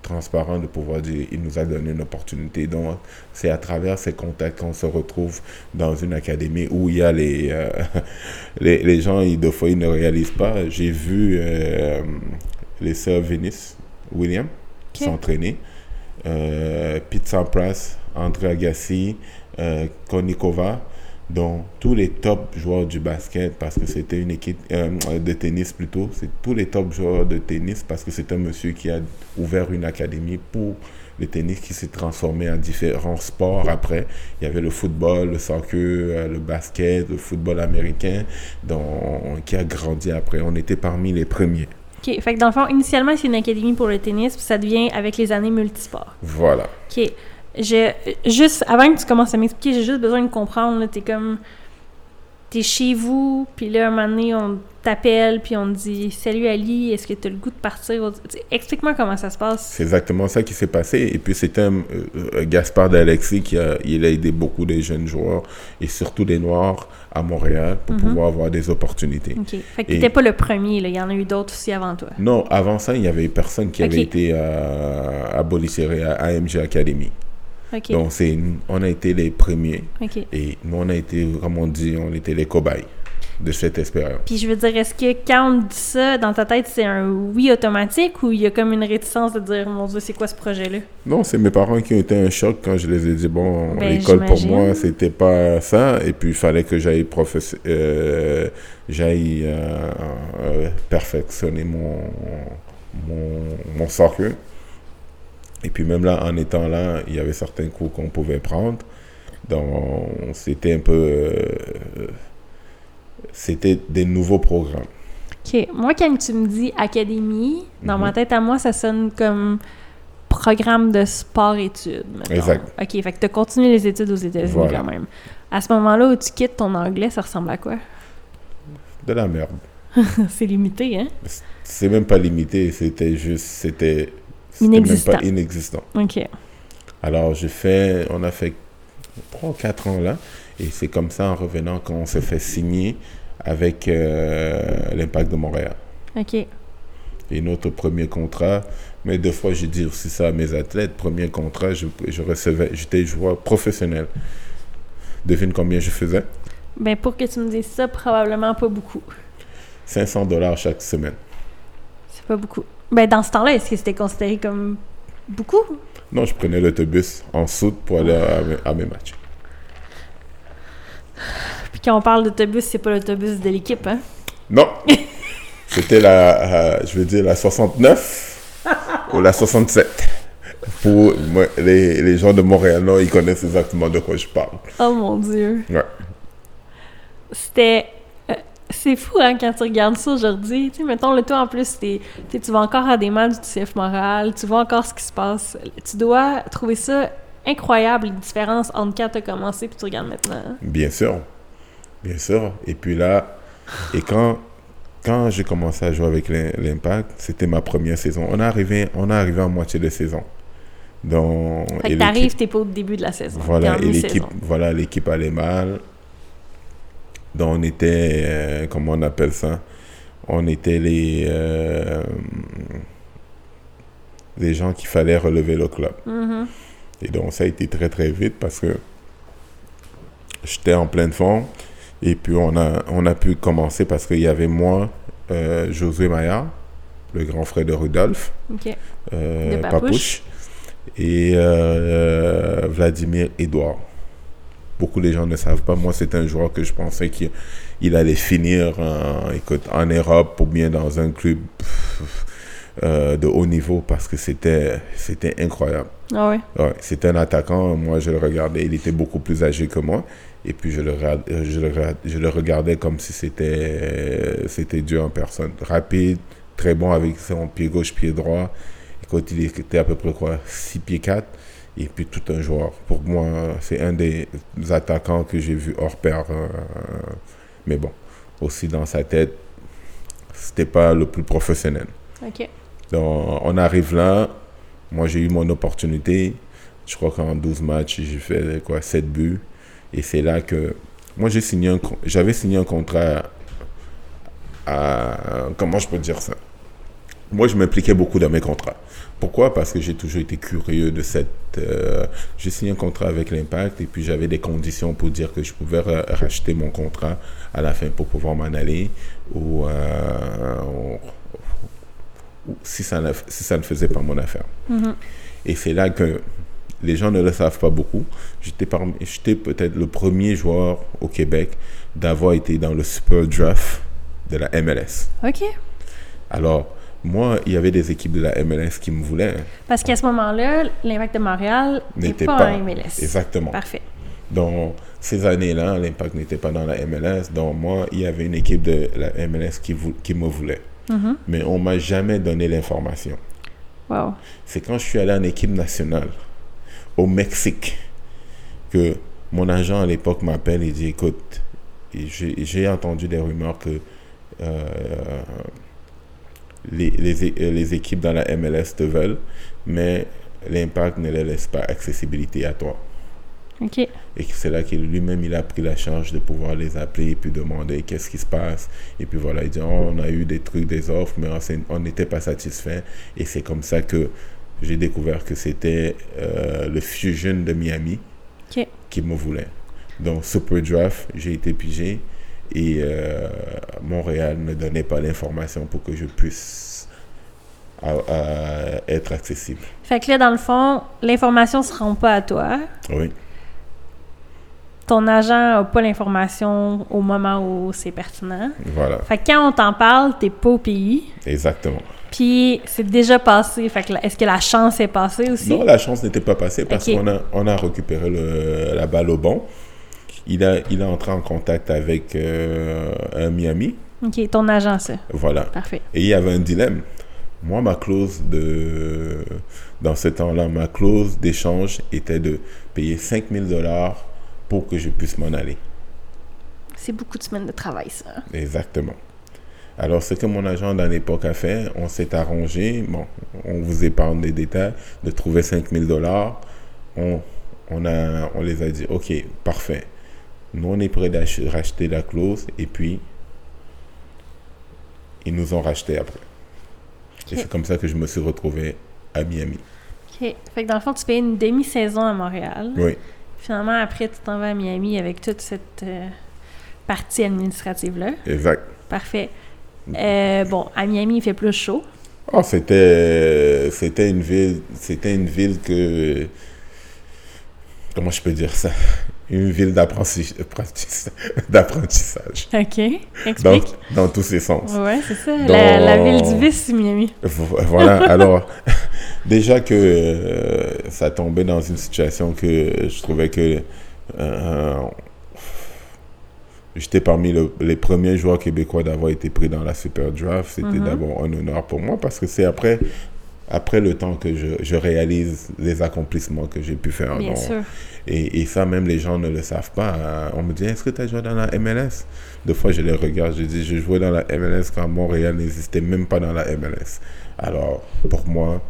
transparent de pouvoir dire il nous a donné une opportunité. Donc, c'est à travers ces contacts qu'on se retrouve dans une académie où il y a les, euh, les, les gens, ils, des fois, ils ne réalisent pas. J'ai vu euh, les sœurs Venus William Ok. s'entraîner. Euh, Pete Sampras, André Agassi, euh, Konikova, dont tous les top joueurs du basket, parce que c'était une équipe euh, de tennis plutôt, c'est tous les top joueurs de tennis, parce que c'est un monsieur qui a ouvert une académie pour le tennis qui s'est transformé en différents sports après. Il y avait le football, le soccer, euh, le basket, le football américain, qui a grandi après. On était parmi les premiers. OK. Fait que dans le fond, initialement, c'est une académie pour le tennis, puis ça devient avec les années multisports. Voilà. OK. Je, juste, avant que tu commences à m'expliquer, j'ai juste besoin de comprendre, t'es comme... T'es chez vous, puis là, un moment donné, on t'appelle, puis on te dit « Salut Ali, est-ce que t'as le goût de partir? Tu Explique-moi comment ça se passe. C'est exactement ça qui s'est passé. Et puis, c'était un, euh, euh, Gaspard d'Alexis qui a, il a aidé beaucoup des jeunes joueurs et surtout des Noirs à Montréal pour pouvoir avoir des opportunités. OK. Fait que pas le premier, là. Il y en a eu d'autres aussi avant toi. Non, avant ça, il y avait personne qui avait Ok. été à, à Bolicéré, à AMG Academy. Donc, c'est, on a été les premiers. Et nous, on a été, comme on dit, on était les cobayes de cette expérience. Puis je veux dire, est-ce que quand on dit ça, dans ta tête, c'est un oui automatique ou il y a comme une réticence de dire, mon Dieu, c'est quoi ce projet-là? Non, c'est mes parents qui ont été un choc quand je les ai dit, bon, Ben, l'école pour moi, c'était pas ça. Et puis, il fallait que j'aille professe- euh, j'aille euh, euh, perfectionner mon, mon, mon soccer. Et puis, même là, en étant là, il y avait certains cours qu'on pouvait prendre. Donc, c'était un peu... euh, c'était des nouveaux programmes. OK. Moi, quand tu me dis académie, dans Mhm. ma tête à moi, ça sonne comme programme de sport-études. Exact. OK. Fait que tu as continué les études aux États-Unis Voilà. quand même. À ce moment-là où tu quittes ton anglais, ça ressemble à quoi? De la merde. c'est limité, hein? C'est même pas limité, c'était juste... C'était... Inexistant. Même pas inexistant. OK. Alors, j'ai fait, on a fait 3 ou 4 ans là, et c'est comme ça en revenant qu'on s'est fait signer avec euh, l'Impact de Montréal. OK. Et notre premier contrat, mais deux fois j'ai dit aussi ça à mes athlètes, premier contrat, je, je recevais, j'étais joueur professionnel. Devine combien je faisais? Ben, pour que tu me dises ça, probablement pas beaucoup. 500 dollars chaque semaine. C'est pas beaucoup. Ben, dans ce temps-là, est-ce que c'était considéré comme beaucoup? Non, je prenais l'autobus en soute pour aller à, mes- à mes matchs. Puis quand on parle d'autobus, c'est pas l'autobus de l'équipe, hein? Non. C'était la, euh, je veux dire, la 69 ou la 67. Pour moi, les, les gens de Montréal, non, ils connaissent exactement de quoi je parle. Oh mon Dieu. Ouais. C'était. C'est fou, hein, quand tu regardes ça aujourd'hui. Tu sais, mettons, le toi, en plus, tu vas encore à des matchs du CF Montréal, tu vois encore ce qui se passe. Tu dois trouver ça incroyable, les différences entre quand tu as commencé puis tu regardes maintenant. hein. Bien sûr. Bien sûr. Et puis là, et quand, quand j'ai commencé à jouer avec l'Im- l'Impact, c'était ma première saison. On est arrivé, on est arrivé en moitié de saison. Donc, Fait et que t'arrives, t'es pas au début de la saison. Voilà, et l'équipe, voilà, l'équipe allait mal. Donc, on était, euh, comment on appelle ça? On était les. euh, gens qu'il fallait relever le club. Mhm. Et donc, ça a été très, très vite parce que j'étais en pleine forme. Et puis, on a, on a pu commencer parce qu'il y avait moi, euh, Josué Maillard, le grand frère de De Papouche. Papouche, et Vladimir Edouard. Beaucoup de gens ne savent pas. Moi, c'est un joueur que je pensais qu'il il allait finir en, écoute, en Europe ou bien dans un club euh, de haut niveau parce que c'était c'était incroyable. Ah ouais? Ouais, c'était un attaquant. Moi, je le regardais. Il était beaucoup plus âgé que moi. Et puis, je le, je le, je le regardais comme si c'était c'était Dieu en personne. Rapide, très bon avec son pied gauche, pied droit. Écoute, il était à peu près quoi? 6 pieds 4. Et puis, tout un joueur. Pour moi, c'est un des attaquants que j'ai vu hors pair. euh, mais bon, aussi dans sa tête, c'était pas le plus professionnel. Donc, on arrive là. Moi, j'ai eu mon opportunité. Je crois qu'en 12 matchs, j'ai fait quoi, 7 buts. Et c'est là que. Moi, j'ai signé un. J'avais signé un contrat à. Comment je peux dire ça? Moi, je m'impliquais beaucoup dans mes contrats. Pourquoi? Parce que j'ai toujours été curieux de cette. euh, j'ai signé un contrat avec l'Impact et puis j'avais des conditions pour dire que je pouvais ra- racheter mon contrat à la fin pour pouvoir m'en aller. Ou. euh, ou- si ça, ne, si ça ne faisait pas mon affaire. Mhm. Et c'est là que les gens ne le savent pas beaucoup. J'étais peut-être le premier joueur au Québec d'avoir été dans le Super Draft de la MLS. OK. Alors, moi, il y avait des équipes de la MLS qui me voulaient. hein. Parce qu'à ce moment-là, l'Impact de Montréal N'était pas, pas. en MLS. Exactement. Parfait. Dans ces années-là, l'Impact n'était pas dans la MLS. Donc, moi, il y avait une équipe de la MLS qui, vou- qui me voulait. Mhm. Mais on m'a jamais donné l'information. Wow. c'est quand je suis allé en équipe nationale au Mexique que mon agent à l'époque m'appelle et dit écoute, j'ai entendu des rumeurs que euh, les, les, é- les équipes dans la MLS te veulent, mais l'impact ne les laisse pas accessibilité à toi. OK. Et c'est là qu'il lui-même il a pris la charge de pouvoir les appeler et puis demander qu'est-ce qui se passe. Et puis voilà, il dit Oh, on a eu des trucs, des offres, mais on n'était pas satisfait. Et c'est comme ça que j'ai découvert que c'était euh, le Fusion de Miami OK. qui me voulait. Donc Super Draft, j'ai été pigé et euh, Montréal ne donnait pas l'information pour que je puisse à- à être accessible. Fait que là, dans le fond, l'information se rend pas à toi. Oui, Ton agent n'a pas l'information au moment où c'est pertinent. voilà, Fait que quand on t'en parle, t'es pas au pays. exactement. Puis c'est déjà passé. Fait que est-ce que la chance est passée aussi? Non, la chance n'était pas passée parce qu'on a, on a récupéré le- la balle au bon. Il a, il a entré en contact avec euh, un Miami. OK, ton agent, ça. Voilà. Parfait. Et il y avait un dilemme. Moi, ma clause de. Dans ce temps-là, ma clause d'échange était de payer 5000 dollars pour que je puisse m'en aller. C'est beaucoup de semaines de travail, ça. Exactement. Alors, ce que mon agent dans l'époque a fait, on s'est arrangé, bon, on vous épargne des détails, de trouver 5000 dollars. On, on, a, on les a dit, OK, parfait. Nous, on est prêt à racheter la clause et puis ils nous ont racheté après. Et c'est comme ça que je me suis retrouvé à Miami. OK. Fait que dans le fond, tu fais une demi-saison à Montréal. Oui, Finalement, après, tu t'en vas à Miami avec toute cette euh, partie administrative-là. exact. Parfait. Euh, bon, à Miami, il fait plus chaud. Oh, c'était, c'était une ville, c'était une ville que, comment je peux dire ça, une ville apprenti- d'apprentissage, OK. Explique. dans tous ses sens. Ouais, c'est ça. La, ville du vice, Miami. Vo- Voilà, alors, déjà que euh, ça tombait dans une situation que je trouvais que euh, j'étais parmi le- les premiers joueurs québécois d'avoir été pris dans la Super Draft. C'était Mhm. d'abord un honneur pour moi parce que c'est après, après le temps que je, je réalise les accomplissements que j'ai pu faire. Bien sûr. et, et ça, même les gens ne le savent pas. Euh, On me dit, est-ce que tu as joué dans la MLS Deux fois, je les regarde, je dis, je jouais dans la MLS quand Montréal n'existait même pas dans la MLS. Alors, pour moi,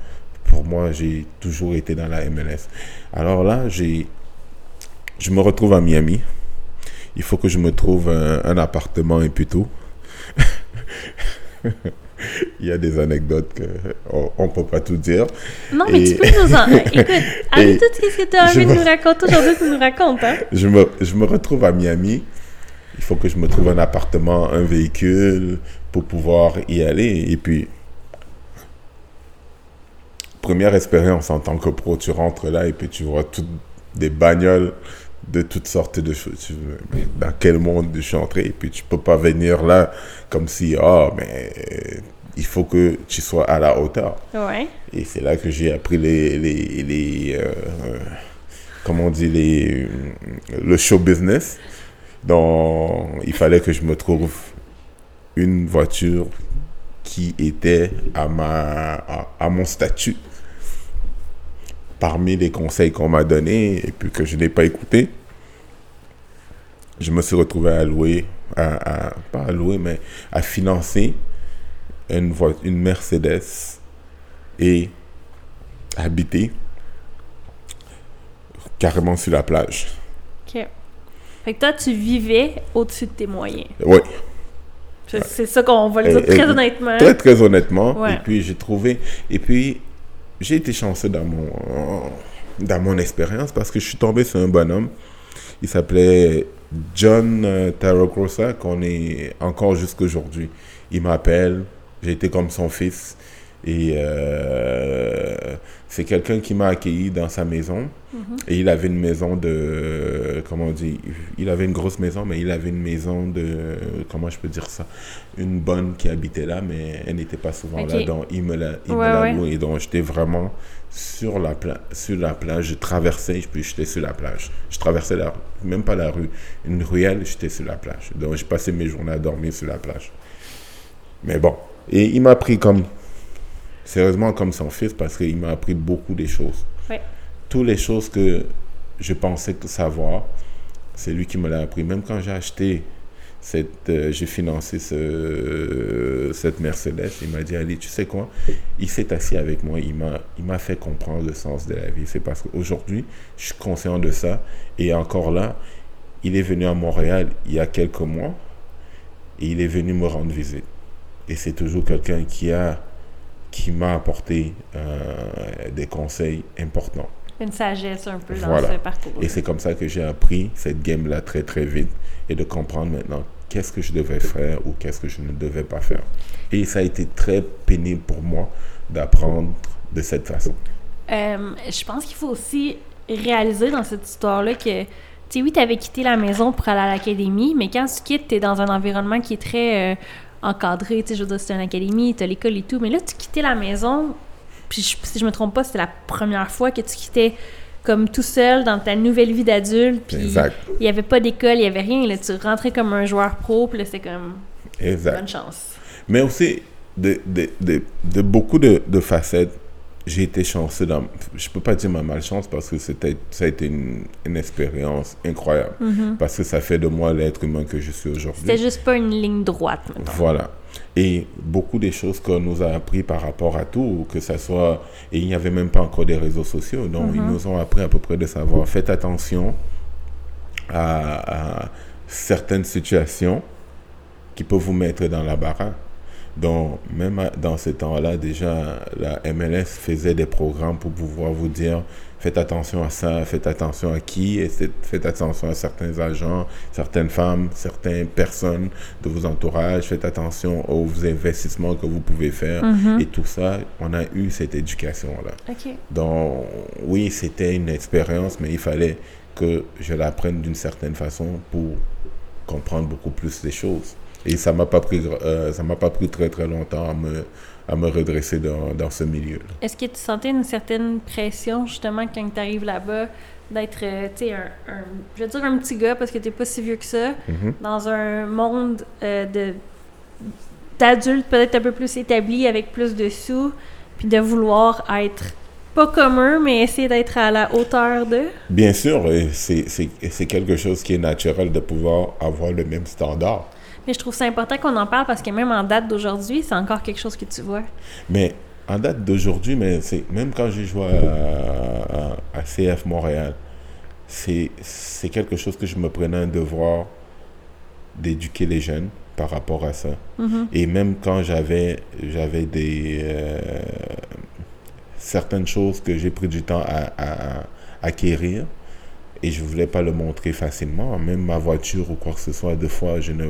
pour moi, j'ai toujours été dans la MLS. Alors là, j'ai, je me retrouve à Miami. Il faut que je me trouve un, un appartement et puis tout. il y a des anecdotes qu'on ne peut pas tout dire. Non, mais tu peux nous en... Écoute, avec tout ce que tu as envie de nous raconter aujourd'hui, tu nous racontes, hein? Je me, je me retrouve à Miami. Il faut que je me trouve un appartement, un véhicule pour pouvoir y aller. Et puis, première expérience en tant que pro, tu rentres là et puis tu vois toutes des bagnoles de toutes sortes de choses. Dans quel monde je suis entré? Et puis tu peux pas venir là comme si, oh, mais il faut que tu sois à la hauteur. Ouais. Et c'est là que j'ai appris les, les, les euh, comment on dit, les, le show business. Donc, il fallait que je me trouve une voiture qui était à, ma, à mon statut parmi les conseils qu'on m'a donnés et puis que je n'ai pas écouté, je me suis retrouvé à louer, à, pas à louer, mais à financer une, une Mercedes et habiter carrément sur la plage. OK. Fait que toi, tu vivais au-dessus de tes moyens. Oui. C'est ça qu'on va le dire très honnêtement. Très, très honnêtement. Et puis, j'ai trouvé... Et puis, j'ai été chanceux dans mon, dans mon expérience parce que je suis tombé sur un bonhomme. Il s'appelait John euh, Tarocrosa, qu'on est encore jusqu'aujourd'hui. Il m'appelle, j'ai été comme son fils. Et euh, c'est quelqu'un qui m'a accueilli dans sa maison. Mhm. Et il avait une maison de. Comment on dit Il avait une grosse maison, mais il avait une maison de. Comment je peux dire ça Une bonne qui habitait là, mais elle n'était pas souvent là. Donc il me l'a ouais, loué. Donc j'étais vraiment sur la, sur la plage. Je traversais, puis j'étais sur la plage. Je traversais la, même pas la rue, une ruelle, j'étais sur la plage. Donc j'ai passé mes journées à dormir sur la plage. Mais bon. Et il m'a pris comme sérieusement comme son fils parce qu'il m'a appris beaucoup de choses. Toutes les choses que je pensais savoir, c'est lui qui me l'a appris. Même quand j'ai acheté cette, euh, j'ai financé ce, cette Mercedes, il m'a dit, Ali, tu sais quoi, il s'est assis avec moi, il m'a, il m'a fait comprendre le sens de la vie. C'est parce qu'aujourd'hui, je suis conscient de ça. Et encore là, il est venu à Montréal il y a quelques mois et il est venu me rendre visite. Et c'est toujours quelqu'un qui a qui m'a apporté euh, des conseils importants. Une sagesse un peu dans ce parcours. Et c'est comme ça que j'ai appris cette game-là très très vite et de comprendre maintenant qu'est-ce que je devais faire ou qu'est-ce que je ne devais pas faire. Et ça a été très pénible pour moi d'apprendre de cette façon. Euh, je pense qu'il faut aussi réaliser dans cette histoire-là que, tu sais, oui, tu avais quitté la maison pour aller à l'académie, mais quand tu quittes, tu es dans un environnement qui est très... Euh, encadré, tu sais, je veux dire, c'était une académie, t'as l'école et tout, mais là, tu quittais la maison, puis si je me trompe pas, c'était la première fois que tu quittais comme tout seul dans ta nouvelle vie d'adulte, puis il n'y avait pas d'école, il n'y avait rien, là, tu rentrais comme un joueur pro, puis là, c'était comme... Exact. Bonne chance. Mais aussi, de, de, de, de beaucoup de, de facettes, j'ai été chanceux dans. Je peux pas dire ma malchance parce que c'était, ça a été une, une expérience incroyable. Mm-hmm. Parce que ça fait de moi l'être humain que je suis aujourd'hui. C'était juste pas une ligne droite, maintenant. Voilà. Et beaucoup des choses qu'on nous a appris par rapport à tout, que ça soit. Et il n'y avait même pas encore des réseaux sociaux. Donc, ils mm-hmm. nous ont appris à peu près de savoir. Faites attention à, à certaines situations qui peuvent vous mettre dans la baraque. Donc, même dans ce temps-là, déjà, la MLS faisait des programmes pour pouvoir vous dire faites attention à ça, faites attention à qui, et faites attention à certains agents, certaines femmes, certaines personnes de vos entourages, faites attention aux investissements que vous pouvez faire. Mm-hmm. Et tout ça, on a eu cette éducation-là. Donc, oui, c'était une expérience, mais il fallait que je l'apprenne d'une certaine façon pour comprendre beaucoup plus les choses. Et ça m'a pas pris, euh, ça m'a pas pris très très longtemps à me, à me redresser dans, dans ce milieu. Est-ce que tu sentais une certaine pression justement quand tu arrives là-bas d'être, euh, tu sais, un, je veux dire un petit gars parce que tu n'es pas si vieux que ça, mm-hmm. dans un monde euh, de d'adultes peut-être un peu plus établis avec plus de sous, puis de vouloir être pas comme eux, mais essayer d'être à la hauteur d'eux? Bien sûr, c'est quelque chose qui est naturel de pouvoir avoir le même standard. Mais je trouve ça important qu'on en parle parce que même en date d'aujourd'hui, c'est encore quelque chose que tu vois. Mais en date d'aujourd'hui, mais c'est même quand j'ai joué à, CF Montréal, c'est quelque chose que je me prenais un devoir d'éduquer les jeunes par rapport à ça. Mhm. Et même quand j'avais j'avais des euh, certaines choses que j'ai pris du temps à, acquérir et je voulais pas le montrer facilement, même ma voiture ou quoi que ce soit, deux fois je ne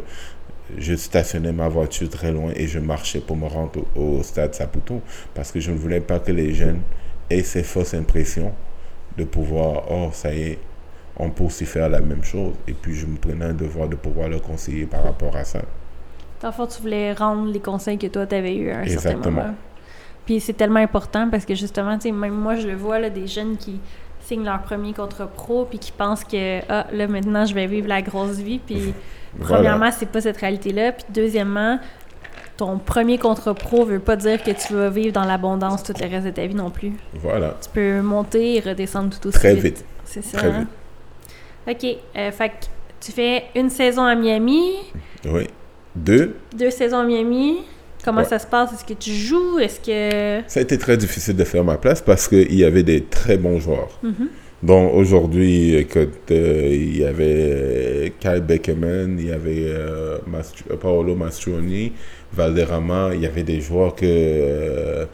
je stationnais ma voiture très loin et je marchais pour me rendre au, au stade Saputo parce que je ne voulais pas que les jeunes aient ces fausses impressions de pouvoir oh ça y est on peut aussi faire la même chose et puis je me prenais un devoir de pouvoir le conseiller par rapport à ça. Fond, tu voulais rendre les conseils que toi, tu avais eu à un certain Exactement. moment. Puis c'est tellement important parce que justement, tu sais, même moi, je le vois, là, des jeunes qui signent leur premier contrat pro puis qui pensent que, ah, là, maintenant, je vais vivre la grosse vie. Puis, Voilà. premièrement, c'est pas cette réalité-là. Puis, deuxièmement, ton premier contrat pro veut pas dire que tu vas vivre dans l'abondance tout le reste de ta vie non plus. Voilà, Tu peux monter et redescendre tout aussi très vite. vite. C'est ça. Très hein? OK. Euh, fait que tu fais une saison à Miami, Oui. Deux, deux saisons à Miami. Comment Ouais. ça se passe? Est-ce que tu joues? Est-ce que... ça a été très difficile de faire ma place parce qu'il y avait des très bons joueurs. Mhm. Donc aujourd'hui, écoute, euh, il y avait euh, Kyle Beckerman, il y avait euh, Paolo Mastroni, Valderrama, il y avait des joueurs que euh,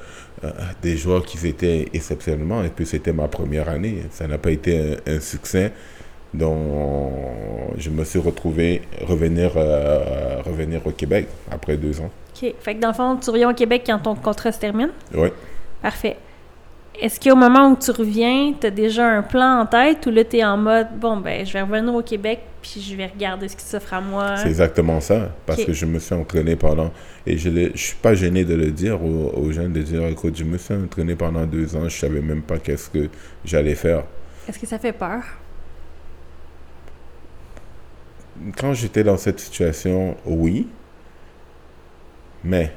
des joueurs qui étaient exceptionnellement et puis c'était ma première année. Ça n'a pas été un, un succès. Donc je me suis retrouvé revenir revenir au Québec après deux ans. OK. Fait que dans le fond, tu reviens au Québec quand ton contrat se termine? Oui. Parfait. Est-ce qu'au moment où tu reviens, tu as déjà un plan en tête ou là, tu es en mode, bon, ben, je vais revenir au Québec puis je vais regarder ce qui s'offre à moi? C'est exactement ça, parce que je me suis entraîné pendant, et je ne suis pas gêné de le dire aux, aux jeunes, de dire, écoute, je me suis entraîné pendant deux ans, je savais même pas qu'est-ce que j'allais faire. Est-ce que ça fait peur? Quand j'étais dans cette situation, oui, mais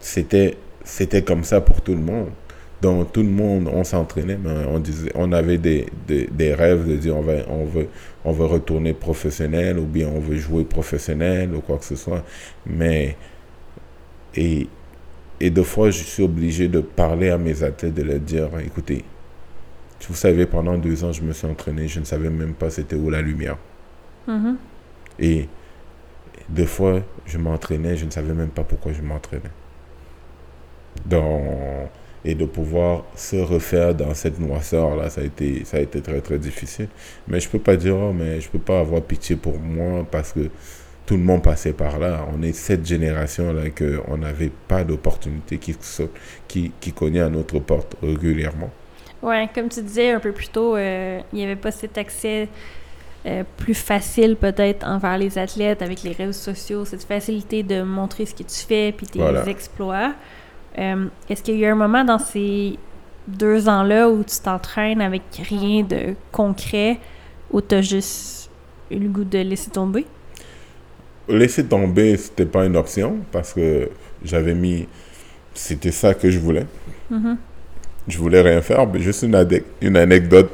c'était, c'était comme ça pour tout le monde. Donc tout le monde, on s'entraînait, mais on disait, on avait des, des, des rêves de dire on va, on veut, on veut retourner professionnel ou bien on veut jouer professionnel ou quoi que ce soit. Mais et et deux fois, je suis obligé de parler à mes athlètes, de leur dire, écoutez, vous savez, pendant deux ans, je me suis entraîné, je ne savais même pas c'était où la lumière. Mhm. Et deux fois, je m'entraînais, je ne savais même pas pourquoi je m'entraînais. Donc, et de pouvoir se refaire dans cette noirceur-là, ça a été, ça a été très, très difficile. Mais je peux pas dire, oh, mais je peux pas avoir pitié pour moi parce que tout le monde passait par là. On est cette génération-là qu'on n'avait pas d'opportunité qui, qui, qui cognait à notre porte régulièrement. Ouais, comme tu disais un peu plus tôt, euh, il n'y avait pas cet accès euh, plus facile peut-être envers les athlètes avec les réseaux sociaux, cette facilité de montrer ce que tu fais puis tes Voilà. exploits. Euh, Est-ce qu'il y a eu un moment dans ces deux ans-là où tu t'entraînes avec rien de concret, où tu as juste eu le goût de laisser tomber? Laisser tomber, c'était pas une option parce que j'avais mis. C'était ça que je voulais. Mhm. Je voulais rien faire, mais juste une, anecdote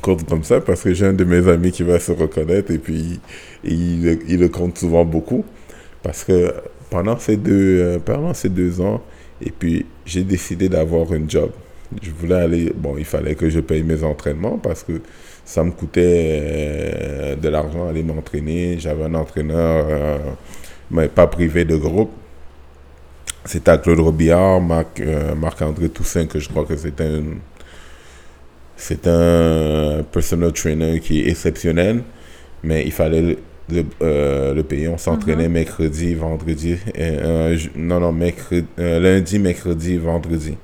courte comme ça, parce que j'ai un de mes amis qui va se reconnaître et puis il le compte souvent beaucoup. Parce que pendant ces deux, euh, pendant ces deux ans, et puis j'ai décidé d'avoir un job. Je voulais aller, bon, il fallait que je paye mes entraînements parce que ça me coûtait euh, de l'argent aller m'entraîner. J'avais un entraîneur, euh, mais pas privé de groupe. C'était à Claude Robillard, Marc, Marc-André Toussaint, que je crois que un, c'est un personal trainer qui est exceptionnel, mais il fallait le, euh, le payer. On s'entraînait mercredi, vendredi, euh, euh, non, non, mercredi, euh, lundi, mercredi, vendredi.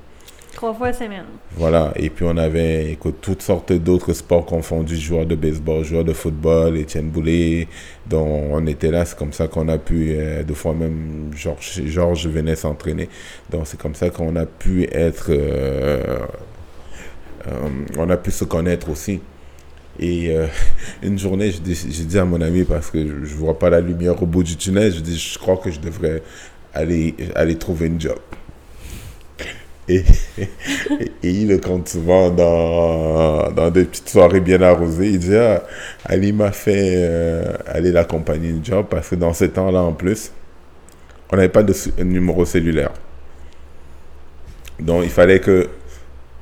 Trois fois semaine. Voilà, et puis on avait écoute, toutes sortes d'autres sports confondus, joueurs de baseball, joueurs de football, Étienne Boulay, dont on était là, c'est comme ça qu'on a pu, euh, deux fois même, Georges, Georges venait s'entraîner, donc c'est comme ça qu'on a pu être, euh, euh, on a pu se connaître aussi. Et euh, une journée, j'ai dit, à mon ami, parce que je ne vois pas la lumière au bout du tunnel, je dis, je crois que je devrais aller, aller trouver une job. Et, il le compte souvent dans, dans des petites soirées bien arrosées. Il dit ah, Ali m'a fait euh, aller l'accompagner une job parce que dans ces temps-là, en plus, on n'avait pas de numéro cellulaire. Donc, il fallait que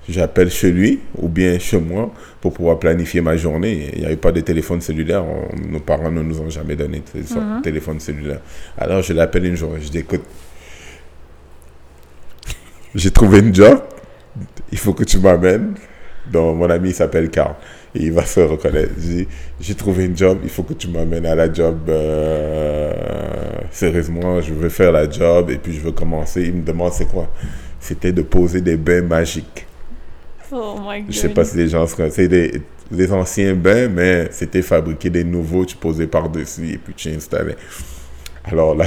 j'appelle chez lui ou bien chez moi pour pouvoir planifier ma journée. Il n'y avait pas de téléphone cellulaire. On- nos parents ne nous ont jamais donné de téléphone- Mhm. téléphone cellulaire. Alors je l'appelle une journée. Je dis écoute, j'ai trouvé une job. Il faut que tu m'amènes. Donc mon ami s'appelle Carl. Et il va se reconnaître. J'ai trouvé une job. Il faut que tu m'amènes à la job. euh, sérieusement, je veux faire la job et puis je veux commencer. Il me demande c'est quoi? C'était de poser des bains magiques. Oh my god. Je sais pas si les gens se. C'est des, des anciens bains, mais c'était fabriqué des nouveaux, tu posais par-dessus et puis tu installais. Alors là,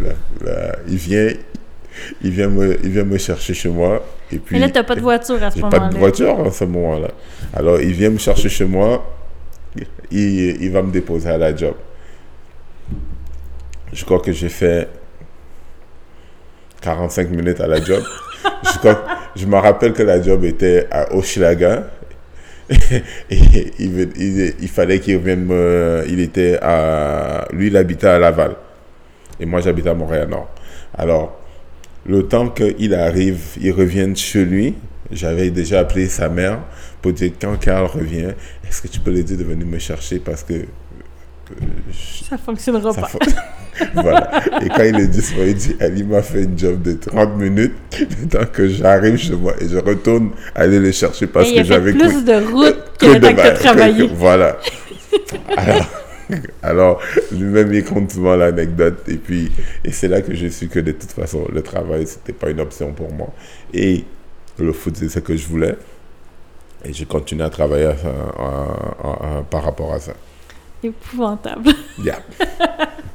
là, là, il vient, il vient me, il vient me chercher chez moi et puis. Mais là, t'as pas de voiture à ce moment-là. pas de voiture à ce moment-là. Alors il vient me chercher chez moi, il, il va me déposer à la job. Je crois que j'ai fait 45 minutes à la job. Je, me rappelle que la job était à Hochelaga. Et il, veut- il- il fallait qu'il revienne me... Il était à... Lui, il habitait à Laval. Et moi, j'habitais à Montréal-Nord. Alors, le temps qu'il arrive, il revienne chez lui, j'avais déjà appelé sa mère pour dire quand Carl revient, est-ce que tu peux lui dire de venir me chercher parce que... euh, je- Ça fonctionnera ça pas. voilà. Et quand il est disponible, il dit, il m'a fait une job de 30 minutes, le temps que j'arrive chez moi et je retourne aller le chercher parce Et que j'avais plus de route que que temps de que travaillé. que- voilà. Alors, alors, lui-même, il compte souvent l'anecdote. Et puis, et c'est là que j'ai su que de toute façon, le travail, c'était pas une option pour moi. Et le foot, c'est ce que je voulais. Et j'ai continué à travailler à- à- à- par rapport à ça. Épouvantable. Yeah.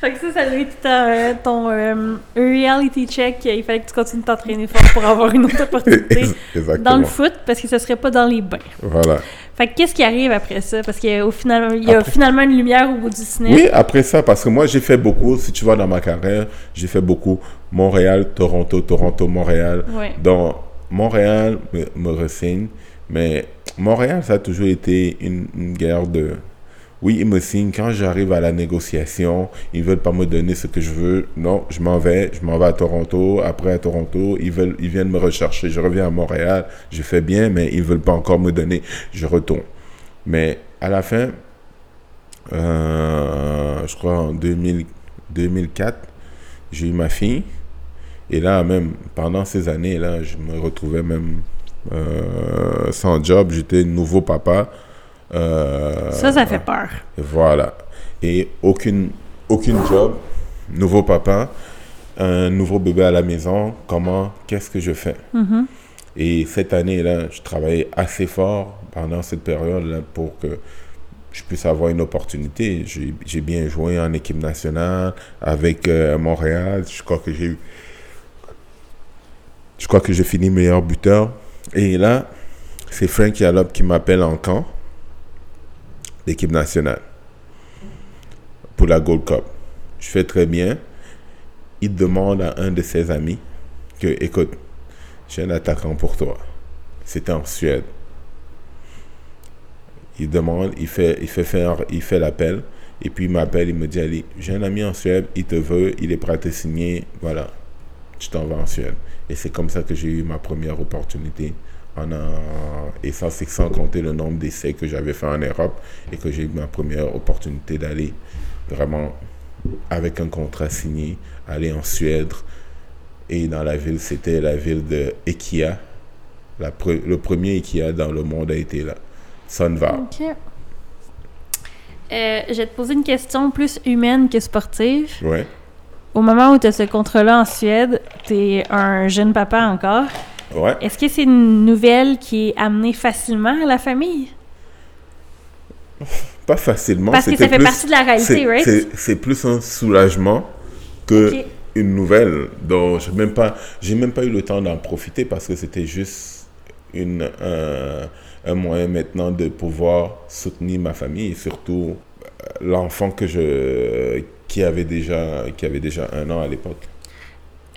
Fait que ça, ça doit être ta- ton euh, reality check. Il fallait que tu continues de t'entraîner fort pour avoir une autre opportunité dans le foot parce que ça serait pas dans les bains. Voilà. Fait que qu'est-ce qui arrive après ça? Parce qu'au final, il y a Après- finalement une lumière au bout du cinéma. Oui, après ça, parce que moi, j'ai fait beaucoup, si tu vois dans ma carrière, j'ai fait beaucoup Montréal, Toronto, Toronto, Montréal. Ouais. Donc, Montréal me, me ressigne, mais Montréal, ça a toujours été une, une guerre de... Oui, ils me signent. Quand j'arrive à la négociation, ils veulent pas me donner ce que je veux. Non, je m'en vais. Je m'en vais à Toronto. Après, à Toronto, ils, veulent, ils viennent me rechercher. Je reviens à Montréal. Je fais bien, mais ils veulent pas encore me donner. Je retourne. Mais à la fin, euh, je crois en 2000 2004, j'ai eu ma fille. Et là, même pendant ces années-là, je me retrouvais même euh, sans job. J'étais nouveau papa. Euh, Ça, ça fait peur. Voilà. Et aucune, aucune job, nouveau papa, un nouveau bébé à la maison. Comment, qu'est-ce que je fais? Mhm. Et cette année-là, je travaillais assez fort pendant cette période-là pour que je puisse avoir une opportunité. J'ai bien joué en équipe nationale avec euh, Montréal. Je crois que j'ai eu. Je crois que j'ai fini meilleur buteur. Et là, c'est Frank Yallop qui m'appelle en camp l'équipe nationale pour la Gold Cup. Je fais très bien. Il demande à un de ses amis que, écoute, j'ai un attaquant pour toi. C'était en Suède. Il demande, il fait, il fait faire, il fait l'appel. Et puis il m'appelle, il me dit, allez, j'ai un ami en Suède, il te veut, il est prêt à te signer. Voilà, tu t'en vas en Suède. Et c'est comme ça que j'ai eu ma première opportunité. En un- et ça, c'est sans compter le nombre d'essais que j'avais fait en Europe et que j'ai eu ma première opportunité d'aller vraiment avec un contrat signé, aller en Suède. Et dans la ville, c'était la ville de. La pre- le premier Ekia dans le monde a été là. Sunval. OK. Euh, je vais te poser une question plus humaine que sportive. Ouais. Au moment où tu as ce contrat-là en Suède, tu es un jeune papa encore. Ouais. Est-ce que c'est une nouvelle qui est amenée facilement à la famille? Pas facilement. Parce que ça fait plus- partie de la réalité, c'est- right? c'est- plus un soulagement que une nouvelle. Donc, j'ai même pas, j'ai même pas eu le temps d'en profiter parce que c'était juste une, un, un moyen maintenant de pouvoir soutenir ma famille et surtout euh, l'enfant que je, qui avait déjà, qui avait déjà un an à l'époque,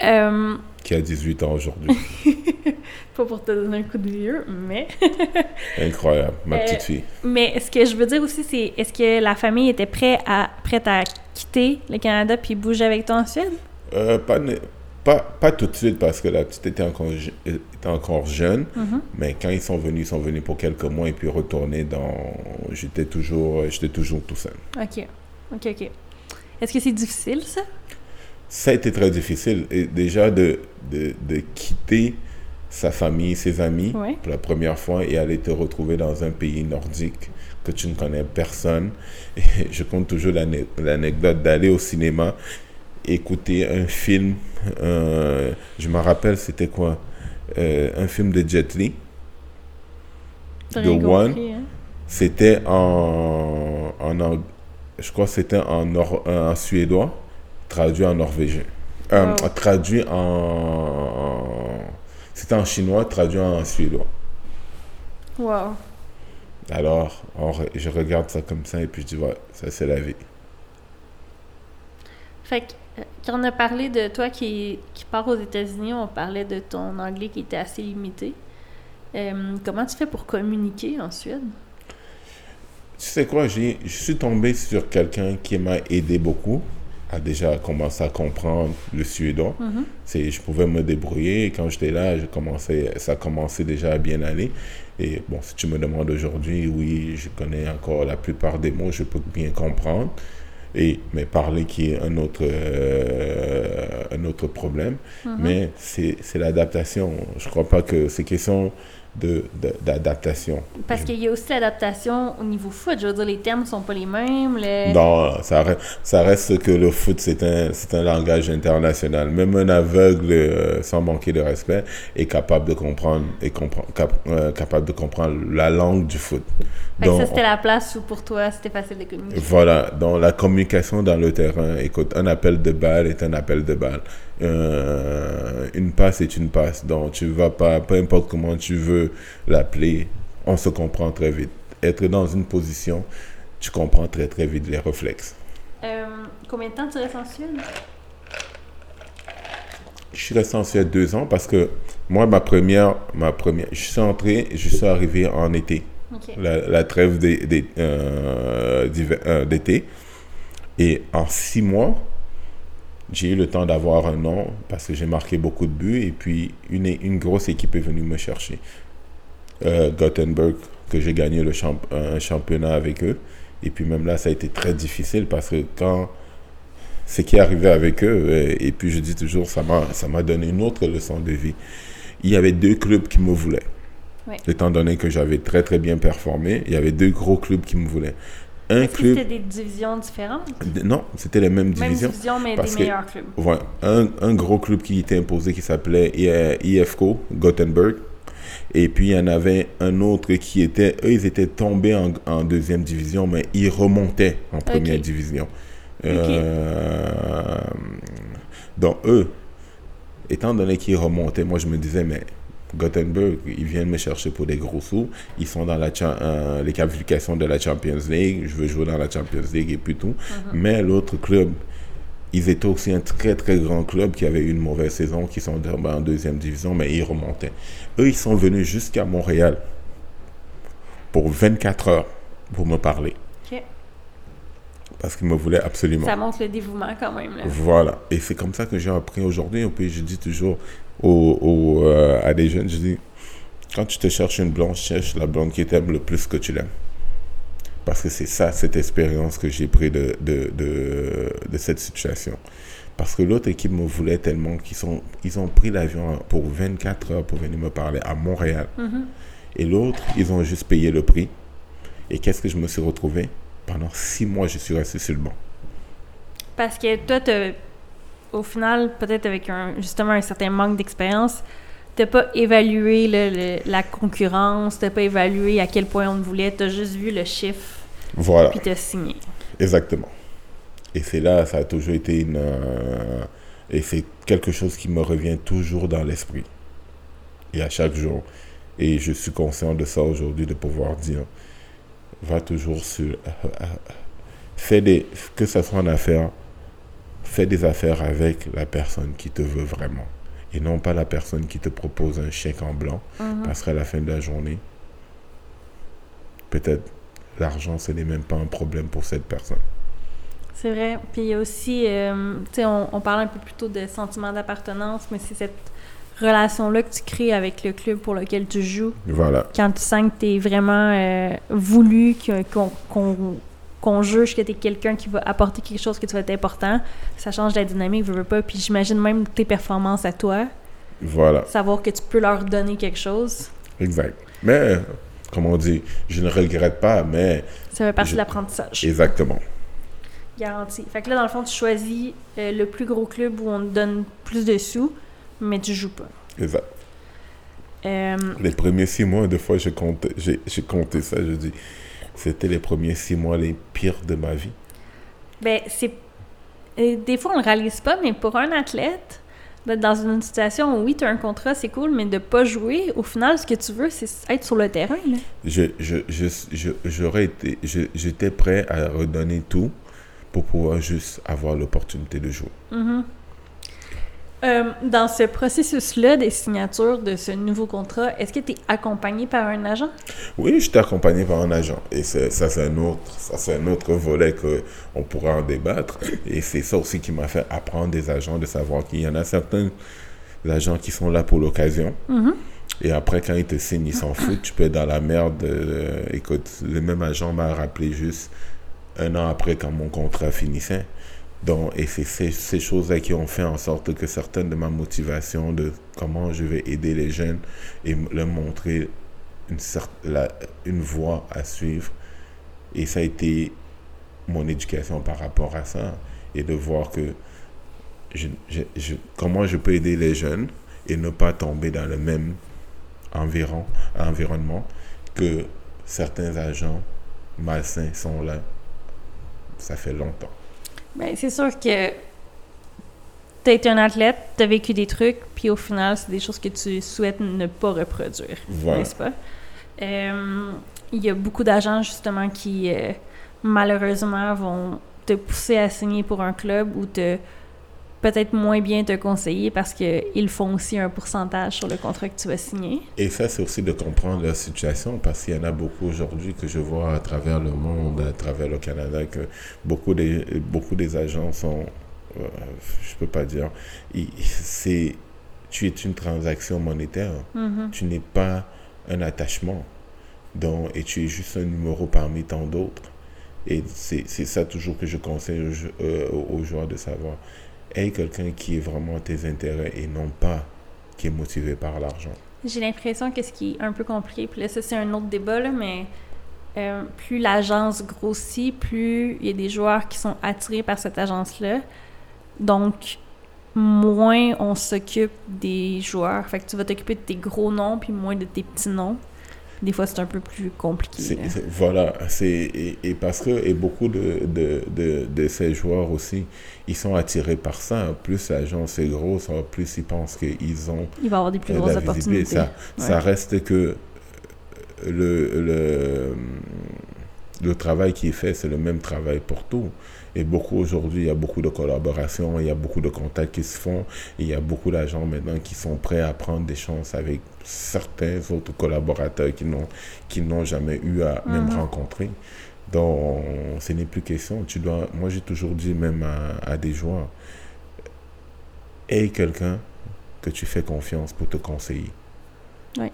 Euh, qui a 18 ans aujourd'hui. pas pour te donner un coup de vieux, mais... Incroyable, ma Euh, petite fille. Mais ce que je veux dire aussi, c'est est-ce que la famille était prête à, prête à quitter le Canada puis bouger avec toi en Suède? Euh, pas, pas, pas tout de suite parce que la petite était encore, était encore jeune, Mhm. mais quand ils sont venus, ils sont venus pour quelques mois et puis retournés dans. J'étais toujours, j'étais toujours tout seul. OK. OK, OK. Est-ce que c'est difficile, ça? Ça a été très difficile. Et déjà de, de, de quitter sa famille, ses amis Ouais. pour la première fois et aller te retrouver dans un pays nordique que tu ne connais personne. Et je compte toujours l'ane- l'anecdote d'aller au cinéma, écouter un film. euh, je me rappelle, c'était quoi Euh, Un film de Jet Li. The One. hein? C'était en, en, je crois que c'était en, nor- en suédois, traduit en norvégien. Euh, Wow. Traduit en, c'était en chinois, traduit en suédois. Wow. Alors, on je regarde ça comme ça et puis je dis, ouais, ça c'est la vie. Fait que, euh, quand on a parlé de toi qui, qui part aux États-Unis, on parlait de ton anglais qui était assez limité. Euh, comment tu fais pour communiquer en Suède? Tu sais quoi, je suis tombé sur quelqu'un qui m'a aidé beaucoup déjà commencer à comprendre le suédois. Mhm. C'est, je pouvais me débrouiller. Et quand j'étais là, je commençais, ça commençait déjà à bien aller. Et bon, si tu me demandes aujourd'hui, oui, je connais encore la plupart des mots, je peux bien comprendre. Et, mais parler qui est un autre, euh, un autre problème. Mhm. Mais c'est, l'adaptation. Je crois pas que c'est question de, de- d'adaptation. Parce qu'il y a aussi l'adaptation au niveau foot. Je veux dire, les termes sont pas les mêmes. Non, ça reste, ça reste que le foot, c'est un, un langage international. Même un aveugle, euh, sans manquer de respect, est capable de comprendre, est compre- cap- euh, capable de comprendre la langue du foot. Fait que ça, Donc, c'était la place où pour toi, c'était facile de communiquer. voilà, dans la communication dans le terrain, écoute, un appel de balle est un appel de balle. Euh, une passe est une passe. Donc, tu vas pas, peu importe comment tu veux l'appeler, on se comprend très vite. Être dans une position, tu comprends très très vite les réflexes. Euh, combien de temps tu restes en Suède? Je suis resté en Suède deux ans parce que moi, ma première, ma première, je suis entré, je suis arrivé en été, la, la trêve euh, euh, d'été. Et en six mois, j'ai eu le temps d'avoir un nom parce que j'ai marqué beaucoup de buts. Et puis, une, une grosse équipe est venue me chercher. Euh, Gothenburg, que j'ai gagné le champ, un championnat avec eux. Et puis, même là, ça a été très difficile parce que quand ce qui est arrivé avec eux, euh, et puis je dis toujours, ça m'a, ça m'a donné une autre leçon de vie. Il y avait deux clubs qui me voulaient. Étant donné que j'avais très très bien performé, il y avait deux gros clubs qui me voulaient. Un club, c'était des divisions différentes? non, c'était les mêmes Même divisions. division, mais parce des que- meilleurs clubs. Ouais, un, un gros club qui était imposé qui s'appelait IFCO, Gothenburg. Et puis il y en avait un autre qui était, eux ils étaient tombés en, en deuxième division, mais ils remontaient en première division. Euh, donc eux, étant donné qu'ils remontaient, moi je me disais, mais Gothenburg, ils viennent me chercher pour des gros sous. Ils sont dans la euh, les qualifications de la Champions League. Je veux jouer dans la Champions League et puis tout. Mais l'autre club, ils étaient aussi un très très grand club qui avait eu une mauvaise saison, qui sont en deuxième division, mais ils remontaient. Eux, ils sont venus jusqu'à Montréal pour 24 heures pour me parler. Parce qu'ils me voulaient absolument. Ça montre le dévouement quand même. Là. Voilà. Et c'est comme ça que j'ai appris aujourd'hui. Et puis je dis toujours aux, euh, à des jeunes, je dis, quand tu te cherches une blonde, cherche la blonde qui t'aime le plus que tu l'aimes. Parce que c'est ça, cette expérience que j'ai pris de, de, de, de cette situation. Parce que l'autre équipe me voulait tellement qu'ils sont, ils ont pris l'avion pour 24 heures pour venir me parler à Montréal. Mhm. Et l'autre, ils ont juste payé le prix. Et qu'est-ce que je me suis retrouvé? Pendant six mois, je suis resté sur le banc. Parce que toi, t'as- au final, peut-être avec un, justement un certain manque d'expérience, t'as pas évalué le- la concurrence, t'as pas évalué à quel point on te voulait, t'as juste vu le chiffre, Voilà. puis t'as signé. Exactement. Et c'est là, ça a toujours été une... euh, et c'est quelque chose qui me revient toujours dans l'esprit. Et à chaque jour. Et je suis conscient de ça aujourd'hui, de pouvoir dire, va toujours sur... euh, euh, fais des... Que ce soit en affaires, fais des affaires avec la personne qui te veut vraiment. Et non pas la personne qui te propose un chèque en blanc. Mhm. Parce qu'à la fin de la journée, peut-être l'argent, ce n'est même pas un problème pour cette personne. C'est vrai. Puis il y a aussi, euh, tu sais, on, on parlait un peu plus tôt de sentiment d'appartenance, mais c'est cette relation-là que tu crées avec le club pour lequel tu joues. Voilà. Quand tu sens que tu es vraiment euh, voulu, qu'on- qu'on juge que tu es quelqu'un qui va apporter quelque chose que tu vas être important, ça change la dynamique, veux, veux pas. Puis j'imagine même tes performances à toi, Voilà. savoir que tu peux leur donner quelque chose, Exact. Mais, comme on dit, je ne regrette pas, mais ça fait partie Je- de l'apprentissage. exactement. Garanti. Fait que là, dans le fond, tu choisis euh, le plus gros club où on te donne plus de sous, mais tu joues pas. Exact. Euh, Les premiers six mois, des fois, j'ai compté ça, je dis, c'était les premiers six mois les pires de ma vie. ben, c'est. euh, Des fois, on le réalise pas, mais pour un athlète, d'être dans une situation où oui, tu as un contrat, c'est cool, mais de pas jouer, au final, ce que tu veux, c'est être sur le terrain. Là. Je, je, je, j'aurais été, j'étais prêt à redonner tout pour pouvoir juste avoir l'opportunité de jouer. Mhm. Euh, dans ce processus-là des signatures de ce nouveau contrat, est-ce que tu es accompagné par un agent? Oui, j'étais accompagné par un agent. Et ça, c'est un autre, ça, c'est un autre volet qu'on pourra en débattre. Et c'est ça aussi qui m'a fait apprendre des agents, de savoir qu'il y en a certains agents qui sont là pour l'occasion. Mhm. Et après, quand ils te signent, ils s'en foutent. Tu peux être dans la merde. euh, écoute, le même agent m'a rappelé juste un an après quand mon contrat finissait. Donc, et c'est ces, choses-là qui ont fait en sorte que certaines de ma motivation de comment je vais aider les jeunes et leur montrer une, la- une voie à suivre. Et ça a été mon éducation par rapport à ça. Et de voir que je- comment je peux aider les jeunes et ne pas tomber dans le même environ, environnement que certains agents malsains sont là. Ça fait longtemps. Ben, c'est sûr que tu été un athlète, tu as vécu des trucs, puis au final, c'est des choses que tu souhaites ne pas reproduire, Voilà. n'est-ce pas? Euh, Il y a beaucoup d'agents, justement, qui, euh, malheureusement, vont te pousser à signer pour un club ou te peut-être moins bien te conseiller parce qu'ils font aussi un pourcentage sur le contrat que tu vas signer. Et ça, c'est aussi de comprendre leur situation parce qu'il y en a beaucoup aujourd'hui que je vois à travers le monde, à travers le Canada, que beaucoup des, beaucoup des agents sont, euh, je peux pas dire, c'est, tu es une transaction monétaire, Mhm. tu n'es pas un attachement, donc, et tu es juste un numéro parmi tant d'autres. Et c'est ça toujours que je conseille aux, euh, aux joueurs de savoir. Aie quelqu'un qui est vraiment tes intérêts et non pas qui est motivé par l'argent. J'ai l'impression que ce qui est un peu compliqué, puis là, ça, c'est un autre débat, là, mais euh, plus l'agence grossit, plus il y a des joueurs qui sont attirés par cette agence-là. Donc, moins on s'occupe des joueurs. Fait que tu vas t'occuper de tes gros noms, puis moins de tes petits noms. Des fois, c'est un peu plus compliqué. Voilà, c'est et, et parce que et beaucoup de, de, de, de ces joueurs aussi, ils sont attirés par ça. Plus l'agence est grosse, plus ils pensent qu'ils ont Il va avoir des plus euh, grosses opportunités. Ça, Ouais. ça reste que euh, le, le, le travail qui est fait, c'est le même travail pour tout. Et beaucoup aujourd'hui, il y a beaucoup de collaborations, il y a beaucoup de contacts qui se font, il y a beaucoup d'agents maintenant qui sont prêts à prendre des chances avec certains autres collaborateurs qui n'ont qui n'ont jamais eu à même Mhm. rencontrer. Donc, ce n'est plus question. Tu dois, moi, j'ai toujours dit même à, à des joueurs, aie quelqu'un que tu fais confiance pour te conseiller.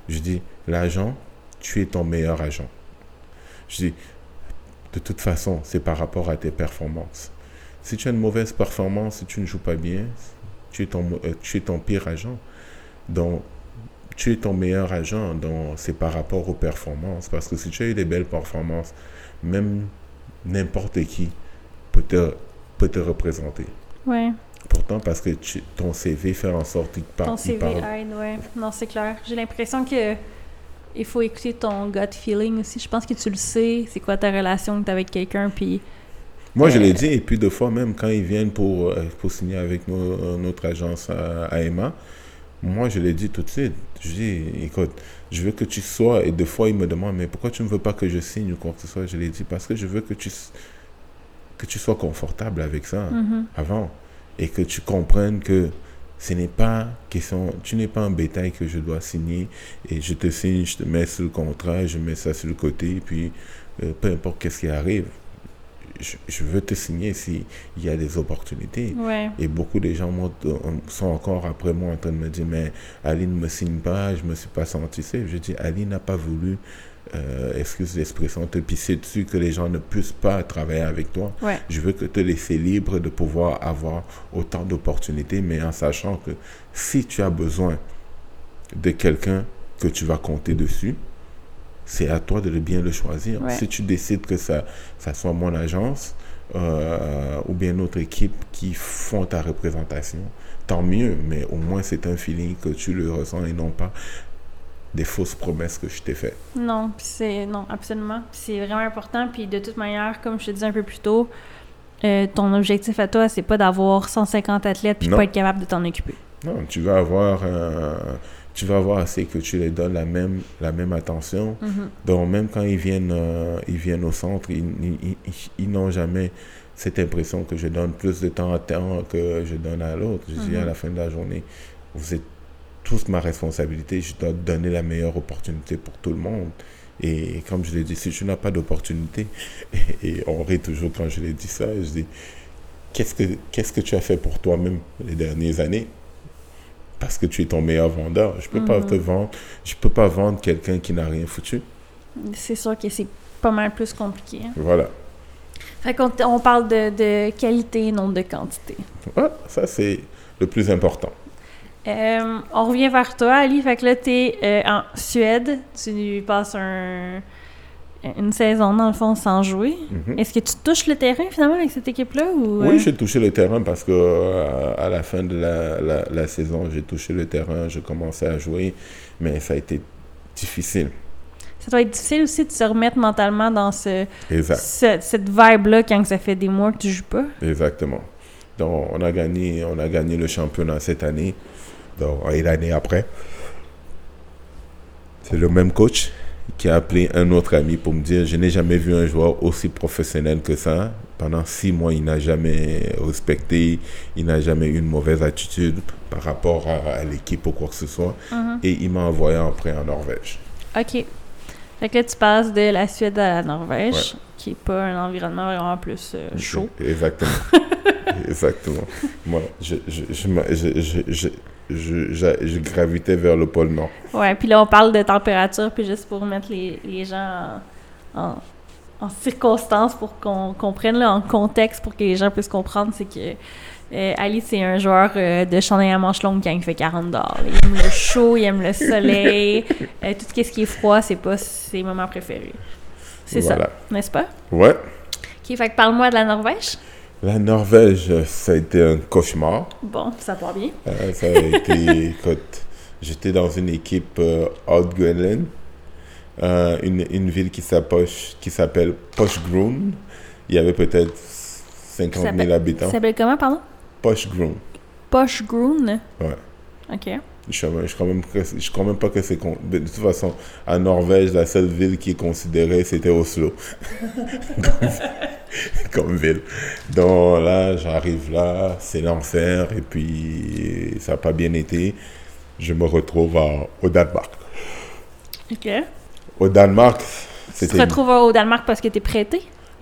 Je dis, l'agent, tu es ton meilleur agent. Je dis, de toute façon, c'est par rapport à tes performances. Si tu as une mauvaise performance, si tu ne joues pas bien, tu es ton, euh, tu es ton pire agent. Donc, tu es ton meilleur agent, donc c'est par rapport aux performances. Parce que si tu as eu des belles performances, même n'importe qui peut te, peut te représenter. Ouais. Pourtant, parce que tu- ton CV fait en sorte qu'il par- Ton CV parle. aide, ouais. Non, c'est clair. J'ai l'impression que il faut écouter ton gut feeling aussi. Je pense que tu le sais, c'est quoi ta relation que t'as avec quelqu'un, puis Moi, je Euh, l'ai dit, et puis deux fois même, quand ils viennent pour, euh, pour signer avec nos- notre agence à, à Emma, moi, je l'ai dit tout de suite. Je dis, écoute, je veux que tu sois, et deux fois, ils me demandent, mais pourquoi tu ne veux pas que je signe ou quoi que ce soit? Je l'ai dit, parce que je veux que tu, que tu sois confortable avec ça Mhm. avant, et que tu comprennes que ce n'est pas question, tu n'es pas un bétail que je dois signer, et je te signe, je te mets sur le contrat, je mets ça sur le côté, et puis euh, peu importe qu'est-ce qui arrive, je, je veux te signer s'il y a des opportunités. Ouais. Et beaucoup de gens euh, sont encore après moi en train de me dire, mais Ali ne me signe pas, je me suis pas senti safe. Je dis, Ali n'a pas voulu, euh, excuse l'expression, te pisser dessus, que les gens ne puissent pas travailler avec toi? Ouais. Je veux que te laisser libre de pouvoir avoir autant d'opportunités, mais en sachant que si tu as besoin de quelqu'un que tu vas compter dessus, c'est à toi de le bien le choisir. Ouais. Si tu décides que ça, ça soit mon agence euh, ou bien notre équipe qui font ta représentation, tant mieux, mais au moins c'est un feeling que tu le ressens et non pas des fausses promesses que je t'ai faites. Non, c'est non, absolument. C'est vraiment important. Puis de toute manière, comme je te disais un peu plus tôt, euh, ton objectif à toi, c'est pas d'avoir 150 athlètes puis Non. pas être capable de t'en occuper. Non, tu vas avoir, euh, tu vas avoir assez que tu les donnes la même, la même attention. Mhm. Donc même quand ils viennent, euh, ils viennent au centre, ils, ils- ils- ils n'ont jamais cette impression que je donne plus de temps à temps que je donne à l'autre. Je dis à la fin de la journée, vous êtes tous ma responsabilité. Je dois donner la meilleure opportunité pour tout le monde. Et comme je l'ai dit, si tu n'as pas d'opportunité, et, on rit toujours quand je l'ai dit ça, je dis, qu'est-ce que, qu'est-ce que tu as fait pour toi-même les dernières années? Parce que tu es ton meilleur vendeur. Je peux pas Mhm. te vendre, je peux pas vendre quelqu'un qui n'a rien foutu. C'est sûr que c'est pas mal plus compliqué. hein. Voilà. Fait qu'on on parle de, de qualité, non de quantité. Ouais, ça, c'est le plus important. Euh, on revient vers toi, Ali. Fait que là, t'es euh, en Suède. Tu passes un, une saison, dans le fond, sans jouer. Mhm. Est-ce que tu touches le terrain, finalement, avec cette équipe-là? Ou, euh, Oui, j'ai touché le terrain parce que euh, à la fin de la, la, la saison, j'ai touché le terrain, je commençais à jouer, mais ça a été difficile. Ça doit être difficile aussi de se remettre mentalement dans ce, ce- cette vibe-là quand ça fait des mois que tu joues pas. Exactement. Donc, on a gagné, on a gagné le championnat cette année. Donc, et l'année après, c'est le même coach qui a appelé un autre ami pour me dire, je n'ai jamais vu un joueur aussi professionnel que ça. Pendant six mois, il n'a jamais respecté, il n'a jamais eu une mauvaise attitude par rapport à, à l'équipe ou quoi que ce soit. Mhm. Et il m'a envoyé après en Norvège. OK. Fait que là, tu passes de la Suède à la Norvège, Ouais. qui est pas un environnement vraiment plus euh, chaud. Exactement. Exactement. Moi, je, je, je, je, je, gravitais vers le pôle Nord. Ouais, puis là, on parle de température, puis juste pour mettre les, les gens en, en, en circonstance, pour qu'on comprenne, là, en contexte, pour que les gens puissent comprendre, c'est que euh, Ali, c'est un joueur euh, de chandail à manches longues quand il fait 40 dehors. Il aime le chaud, il aime le soleil. euh, tout ce qui est froid, c'est pas ses moments préférés. C'est Voilà. ça, n'est-ce pas? Ouais. OK, fait que parle-moi de la Norvège. La Norvège, ça a été un cauchemar. Bon, ça part bien. Euh, ça a été, écoute, j'étais dans une équipe euh, Outgoelen, euh, une, une ville qui s'appelle Pochgrunn. Il y avait peut-être 50 000 s'appelle- habitants. Ça s'appelle comment, pardon? Pochgrunn. Pochgrunn. Ouais. OK. Je ne crois, même que- je crois même pas que c'est... con- De toute façon, en Norvège, la seule ville qui est considérée, c'était Oslo. comme, ville. Donc là, j'arrive là, c'est l'enfer, et puis ça n'a pas bien été. Je me retrouve à- au Danemark. OK. Au Danemark, Tu c'était... te retrouves au Danemark parce que t'es prêté?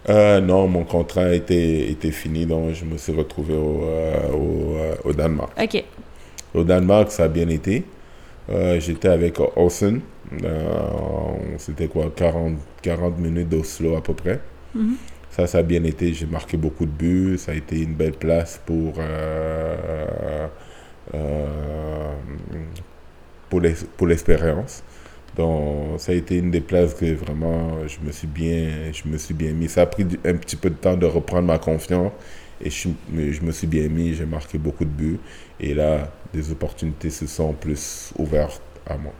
Euh, non, mon contrat était, était fini, donc je me suis retrouvé au, euh, au, euh, au Danemark. OK. Au Danemark, ça a bien été. Euh, J'étais avec Olsen. Euh, C'était quoi 40, 40 minutes d'Oslo à peu près. Mhm. Ça, ça a bien été. J'ai marqué beaucoup de buts. Ça a été une belle place pour, euh, euh, pour l'es- pour l'expérience. Donc, ça a été une des places que vraiment je me suis bien, je me suis bien mis. Ça a pris un petit peu de temps de reprendre ma confiance et je, me suis bien mis. J'ai marqué beaucoup de buts et là, des opportunités se sont plus ouvertes à moi.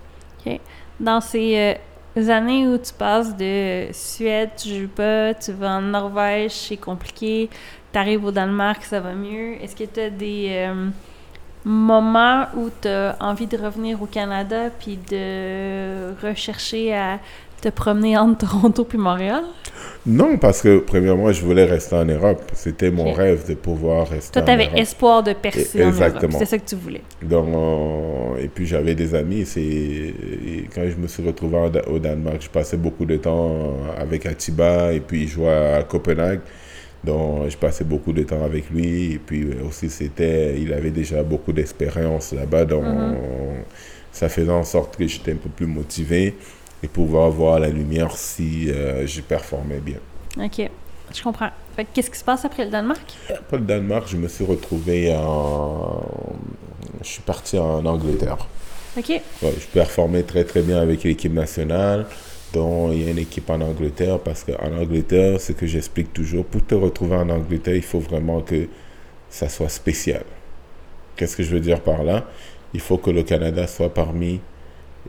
Dans ces euh, années où tu passes de Suède, tu joues pas, tu vas en Norvège, c'est compliqué, tu arrives au Danemark, ça va mieux. Est-ce que tu as des euh, moments où tu as envie de revenir au Canada puis de rechercher à te promener entre Toronto puis Montréal? Non, parce que premièrement, je voulais rester en Europe. C'était mon rêve de pouvoir rester Toi, en tu avais Europe. espoir de percer Et- en Europe. exactement. C'est ça que tu voulais. Donc, euh, et puis j'avais des amis. C'est quand je me suis retrouvé en au Danemark, je passais beaucoup de temps avec Atiba et puis je jouais à Copenhague. Donc, je passais beaucoup de temps avec lui. Et puis aussi, c'était, il avait déjà beaucoup d'expérience là-bas. Donc, ça faisait en sorte que j'étais un peu plus motivé et pouvoir voir la lumière si je performais bien. OK. Je comprends. qu'est-ce qui se passe après le Danemark? Après le Danemark, je me suis retrouvé en. Je suis parti en Angleterre. OK. Ouais, je performais très, très bien avec l'équipe nationale. Donc, il y a une équipe en Angleterre parce qu'en Angleterre, ce que j'explique toujours, pour te retrouver en Angleterre, il faut vraiment que ça soit spécial. Qu'est-ce que je veux dire par là? Il faut que le Canada soit parmi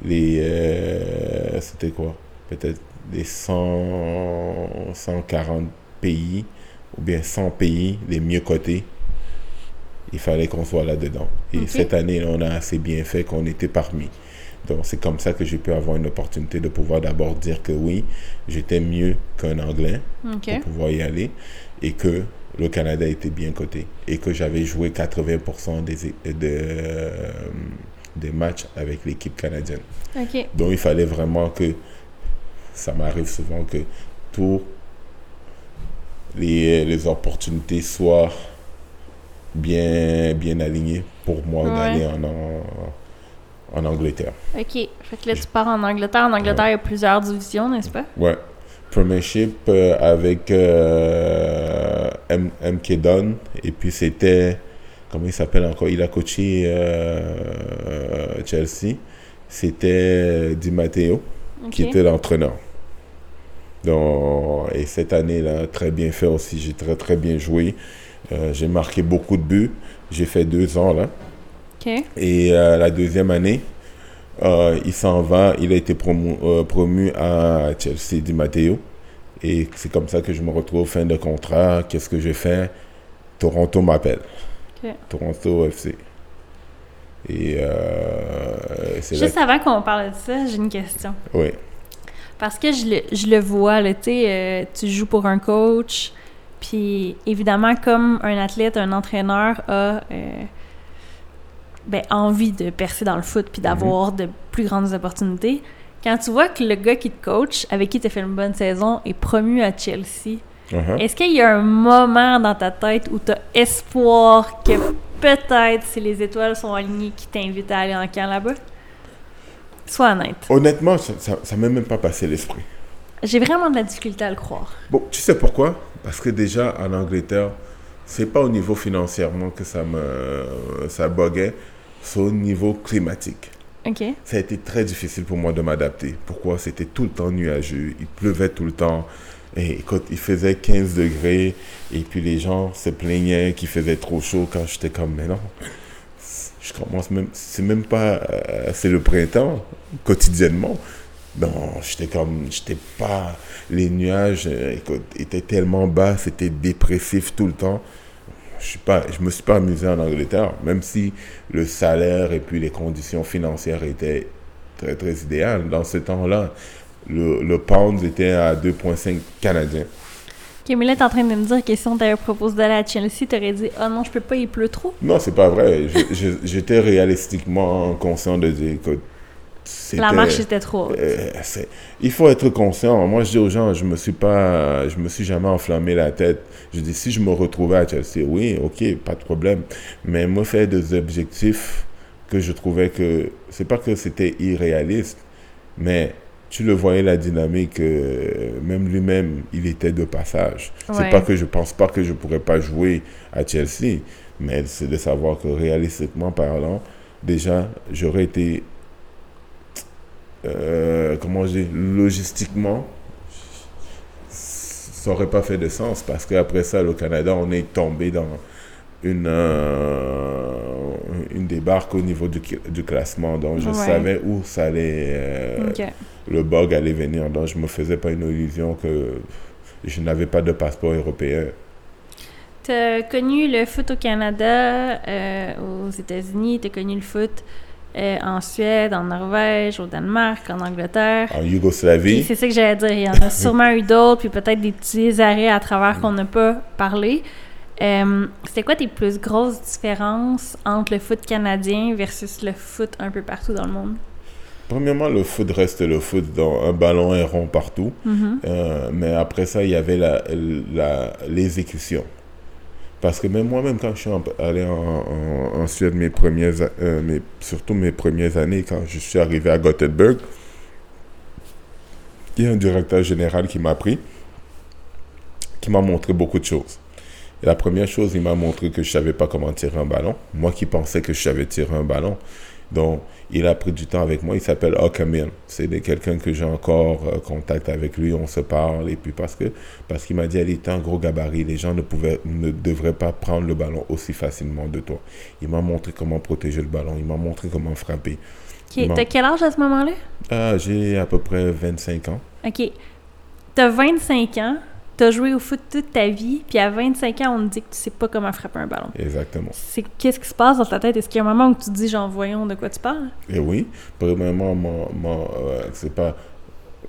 les. Euh, c'était quoi? Peut-être les 100, 140 pays ou bien 100 pays les mieux cotés. Il fallait qu'on soit là-dedans. Et cette année, on a assez bien fait qu'on était parmi. Donc, c'est comme ça que j'ai pu avoir une opportunité de pouvoir d'abord dire que oui, j'étais mieux qu'un Anglais pour pouvoir y aller et que le Canada était bien coté et que j'avais joué 80% des, des matchs avec l'équipe canadienne. Donc, il fallait vraiment que ça m'arrive souvent que tous les, les, opportunités soient bien, bien alignées pour moi d'aller en, en, Angleterre. OK. Fait que là, tu pars en Angleterre. En Angleterre, il y a plusieurs divisions, n'est-ce pas? Ouais. Premiership euh, avec euh, M MK. Et puis, c'était... Comment il s'appelle encore? Il a coaché euh, Chelsea. C'était Di Matteo, qui était l'entraîneur. Donc, et cette année-là, très bien fait aussi. J'ai très, très bien joué. Euh, j'ai marqué beaucoup de buts. J'ai fait deux ans là. Et euh, la deuxième année, euh, il s'en va. Il a été promu, promu à Chelsea Di Matteo. Et c'est comme ça que je me retrouve fin de contrat. Qu'est-ce que je fais Toronto m'appelle. Toronto FC. Et Juste avant qu'on parle de ça, j'ai une question. Oui. Parce que je le, je le vois, tu sais, euh, tu joues pour un coach, puis évidemment, comme un athlète, un entraîneur a euh, ben, envie de percer dans le foot puis d'avoir mhm. de plus grandes opportunités, quand tu vois que le gars qui te coach, avec qui tu as fait une bonne saison, est promu à Chelsea, uh-huh. est-ce qu'il y a un moment dans ta tête où tu as espoir que peut-être, si les étoiles sont alignées, qui t'invite à aller en camp là-bas? Sois honnête. Honnêtement, ça ne m'est même pas passé l'esprit. J'ai vraiment de la difficulté à le croire. Bon, tu sais pourquoi? Parce que déjà, en Angleterre, c'est pas au niveau financièrement que ça me ça buguait, c'est au niveau climatique. OK. Ça a été très difficile pour moi de m'adapter. Pourquoi? C'était tout le temps nuageux, il pleuvait tout le temps. Et écoute, il faisait 15 degrés et puis les gens se plaignaient qu'il faisait trop chaud quand j'étais comme, mais non, je commence même, c'est même pas, euh, c'est le printemps, quotidiennement. Non, j'étais comme, j'étais pas, les nuages euh, étaient tellement bas, c'était dépressif tout le temps. Je suis pas, je me suis pas amusé en Angleterre, même si le salaire et puis les conditions financières étaient très très idéales. Dans ce temps-là, le, le pound était à 2,5 canadiens. Camilla est en train de me dire que si on t'avait proposé d'aller à Chelsea, t'aurais dit « Oh non, je peux pas, il pleut trop ». Non, c'est pas vrai. J'étais réalistiquement conscient de dire que la marche était trop haute. Euh, il faut être conscient. Moi, je dis aux gens, je me suis pas, je me suis jamais enflammé la tête. Je dis, si je me retrouvais à Chelsea, oui, ok, pas de problème. Mais me faire des objectifs que je trouvais que, c'est pas que c'était irréaliste, mais tu le voyais la dynamique, euh, même lui-même, il était de passage. C'est pas que je pense pas que je pourrais pas jouer à Chelsea, mais c'est de savoir que réalistiquement parlant, déjà, j'aurais été, euh, comment je dis, logistiquement, ça aurait pas fait de sens parce qu'après ça, le Canada, on est tombé dans une, euh, une débarque au niveau du, du classement. Donc, je savais où ça allait, euh, le bug allait venir. Donc, je ne me faisais pas une illusion que je n'avais pas de passeport européen. Tu as connu le foot au Canada, euh, aux États-Unis, tu as connu le foot en Suède, en Norvège, au Danemark, en Angleterre. En Yougoslavie. C'est ça que j'allais dire. Il y en a sûrement eu d'autres, puis peut-être des petits arrêts à travers qu'on n'a pas parlé. Euh, C'était quoi tes plus grosses différences entre le foot canadien versus le foot un peu partout dans le monde? Premièrement, le foot reste le foot, dans un ballon est rond partout. Mhm. Euh, mais après ça, il y avait la, la- l'exécution. Parce que même moi-même, quand je suis allé en, en- en Suède, mes premières, a- euh, mes- surtout mes premières années, quand je suis arrivé à Gothenburg, il y a un directeur général qui m'a pris, qui m'a montré beaucoup de choses. Et la première chose, il m'a montré que je savais pas comment tirer un ballon. Moi qui pensais que je savais tirer un ballon. Donc, il a pris du temps avec moi. Il s'appelle Okamil. C'est quelqu'un que j'ai encore euh, contact avec lui. On se parle. Et puis, parce que parce qu'il m'a dit, elle était un gros gabarit. Les gens ne, pouvaient, ne devraient pas prendre le ballon aussi facilement de toi. Il m'a montré comment protéger le ballon. Il m'a montré comment frapper. Ok, Bon. t'as quel âge à ce moment-là? Ah, j'ai à peu près 25 ans. Ok. T'as 25 ans, t'as joué au foot toute ta vie, puis à 25 ans, on te dit que tu sais pas comment frapper un ballon. Exactement. C'est qu'est-ce qui se passe dans ta tête? Est-ce qu'il y a un moment où tu te dis, genre, voyons de quoi tu parles? Et oui, premièrement, mon, mon, euh, c'est pas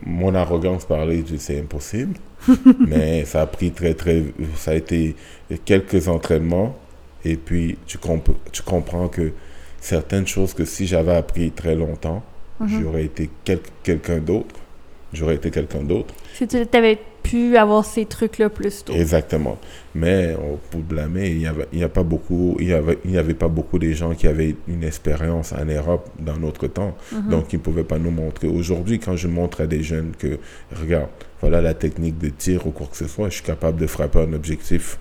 mon arrogance parlait, dis, c'est impossible. mais ça a pris très, très. Ça a été quelques entraînements. Et puis, tu, comp- tu comprends que certaines choses que si j'avais appris très longtemps, Mhm. j'aurais été quel- quelqu'un d'autre. J'aurais été quelqu'un d'autre. Si tu avais pu avoir ces trucs-là plus tôt. Exactement. Mais euh, pour blâmer, il n'y avait, il y a pas beaucoup, il y avait, il y avait pas beaucoup de gens qui avaient une expérience en Europe dans notre temps. Mhm. Donc, ils ne pouvaient pas nous montrer. Aujourd'hui, quand je montre à des jeunes que, regarde, voilà la technique de tir ou quoi que ce soit, je suis capable de frapper un objectif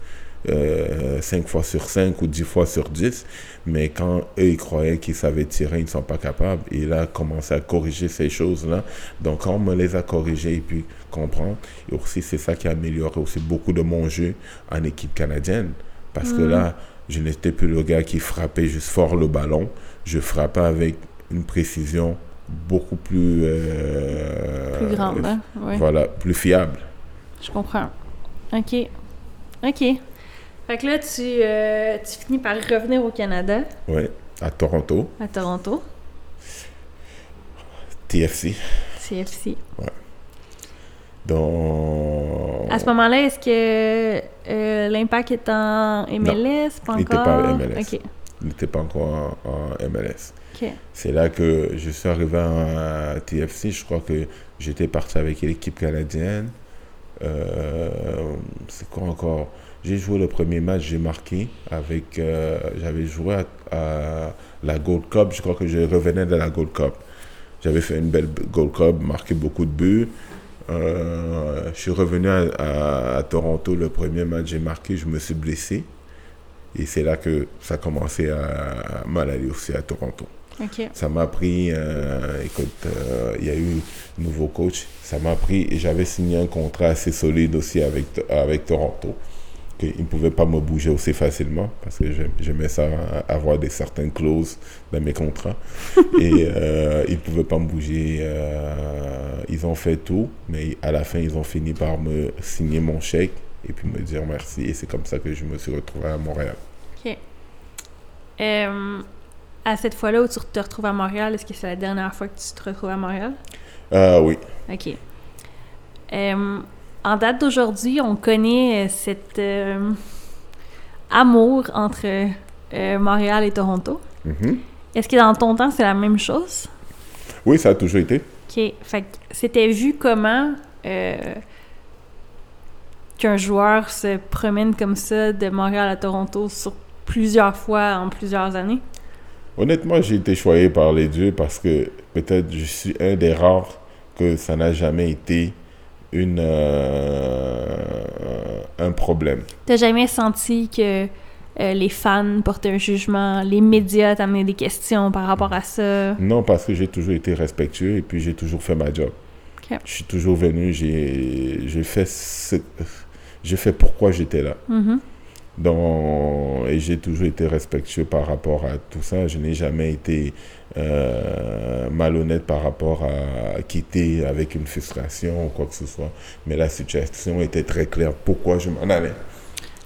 euh, 5 fois sur 5 ou 10 fois sur 10. Mais quand eux, ils croyaient qu'ils savaient tirer, ils ne sont pas capables. Et là, commencer à corriger ces choses-là. Donc, quand on me les a corrigées et puis comprendre, et aussi, c'est ça qui a amélioré aussi beaucoup de mon jeu en équipe canadienne. Parce que Mhm. là, je n'étais plus le gars qui frappait juste fort le ballon. Je frappais avec une précision beaucoup plus... euh, plus grande, hein? Ouais. Voilà, plus fiable. Je comprends. OK. OK. Fait que là, tu, euh, tu finis par revenir au Canada, Oui, à Toronto, à Toronto, TFC. CFC. Donc, À ce moment-là, est-ce que euh, l'Impact est en MLS? Pas il était encore? pas en MLS. OK. il n'était pas encore en, MLS. OK. C'est là que je suis arrivé à TFC. Je crois que j'étais parti avec l'équipe canadienne. Euh, c'est quoi encore? J'ai joué le premier match, j'ai marqué avec. euh, J'avais joué à, à la Gold Cup. Je crois que je revenais de la Gold Cup. J'avais fait une belle Gold Cup, marqué beaucoup de buts. Euh, je suis revenu à, à- à Toronto. Le premier match, j'ai marqué, je me suis blessé. Et c'est là que ça a commencé à, mal aller aussi à Toronto. Ça m'a pris, euh, écoute, euh, il y a eu un nouveau coach. Ça m'a pris, et j'avais signé un contrat assez solide aussi avec, avec Toronto. Qu'ils ne pouvaient pas me bouger aussi facilement parce que j'aim- j'aimais ça, avoir des certaines clauses dans mes contrats. et euh, ils ne pouvaient pas me bouger. euh, ils ont fait tout, mais à la fin, ils ont fini par me signer mon chèque et puis me dire merci. Et c'est comme ça que je me suis retrouvé à Montréal. OK. Euh, à cette fois-là où tu te retrouves à Montréal, est-ce que c'est la dernière fois que tu te retrouves à Montréal? Oui, OK. En date d'aujourd'hui, on connaît euh, cet euh, amour entre euh, Montréal et Toronto. Mhm. Est-ce que dans ton temps, c'est la même chose? oui, ça a toujours été. OK. Fait c'était vu comment euh, qu'un joueur se promène comme ça de Montréal à Toronto sur plusieurs fois en plusieurs années? Honnêtement, j'ai été choyé par les dieux parce que peut-être je suis un des rares que ça n'a jamais été une, euh, un problème. T'as jamais senti que euh, les fans portaient un jugement, les médias t'amenaient des questions par rapport à ça? Non, parce que j'ai toujours été respectueux et puis j'ai toujours fait ma job. Je suis toujours venu, j'ai fait, ce- j'ai fait pourquoi j'étais là. Mhm. Et j'ai toujours été respectueux par rapport à tout ça. Je n'ai jamais été euh, malhonnête par rapport à quitter avec une frustration ou quoi que ce soit. Mais la situation était très claire. Pourquoi je m'en allais?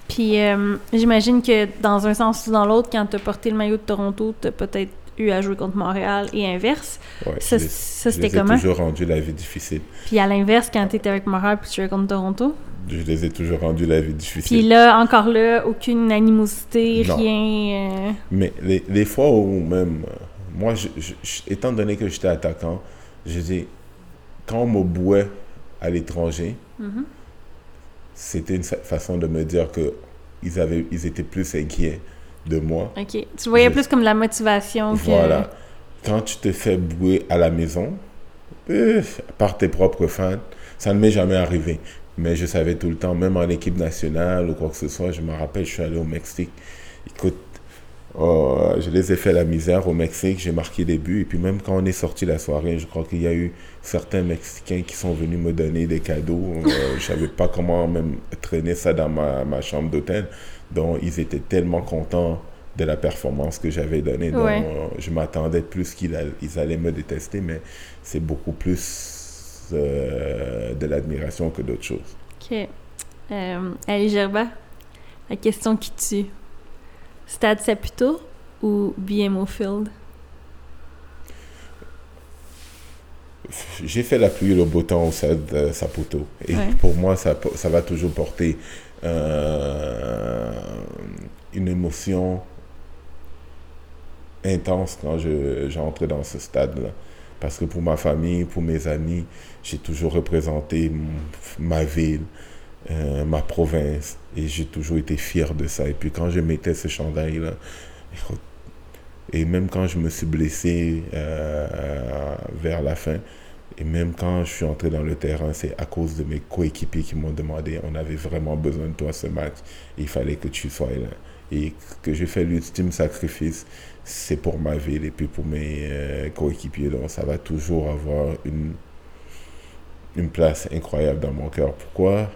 Puis euh, j'imagine que dans un sens ou dans l'autre, quand t'as porté le maillot de Toronto, t'as peut-être eu à jouer contre Montréal et inverse. Ouais, Ça, ça c'était comment? toujours rendu la vie difficile. Puis à l'inverse, quand t'étais avec Montréal puis tu jouais contre Toronto? Je les ai toujours rendu la vie Puis difficile. là, encore là, aucune animosité, Non. rien. euh, Mais les, les fois où même, euh, moi, je, je- étant donné que j'étais attaquant, je dis, quand on me bouait à l'étranger, Mhm. c'était une façon de me dire que ils, avaient, ils étaient plus inquiets de moi. Ok. Tu voyais Je- plus comme la motivation que. Voilà. Quand tu te fais bouer à la maison, euh, par tes propres fans, ça ne m'est jamais arrivé. Mais je savais tout le temps, même en équipe nationale ou quoi que ce soit, je me rappelle, je suis allé au Mexique. Écoute, oh, je les ai fait la misère au Mexique, j'ai marqué des buts. Et puis même quand on est sorti la soirée, je crois qu'il y a eu certains Mexicains qui sont venus me donner des cadeaux. Euh, je savais pas comment même traîner ça dans ma, ma chambre d'hôtel. Donc ils étaient tellement contents de la performance que j'avais donnée. Donc Ouais. euh, je m'attendais plus qu'ils all- ils allaient me détester, mais c'est beaucoup plus de l'admiration que d'autres choses. Ok. Euh, Ali Gerba, la question qui tue. Stade Saputo ou BMO Field? J'ai fait la pluie et le beau temps au stade de Saputo. Et Ouais. pour moi, ça, va toujours porter euh, une émotion intense quand je, j'entre dans ce stade-là. Parce que pour ma famille, pour mes amis, j'ai toujours représenté ma ville, euh, ma province. Et j'ai toujours été fier de ça. Et puis quand je mettais ce chandail-là, et même quand je me suis blessé euh, vers la fin, et même quand je suis entré dans le terrain, c'est à cause de mes coéquipiers qui m'ont demandé, on avait vraiment besoin de toi ce match, il fallait que tu sois là. Et que j'ai fait l'ultime sacrifice, c'est pour ma ville et puis pour mes euh, coéquipiers. Donc ça va toujours avoir une, une place incroyable dans mon cœur. Pourquoi?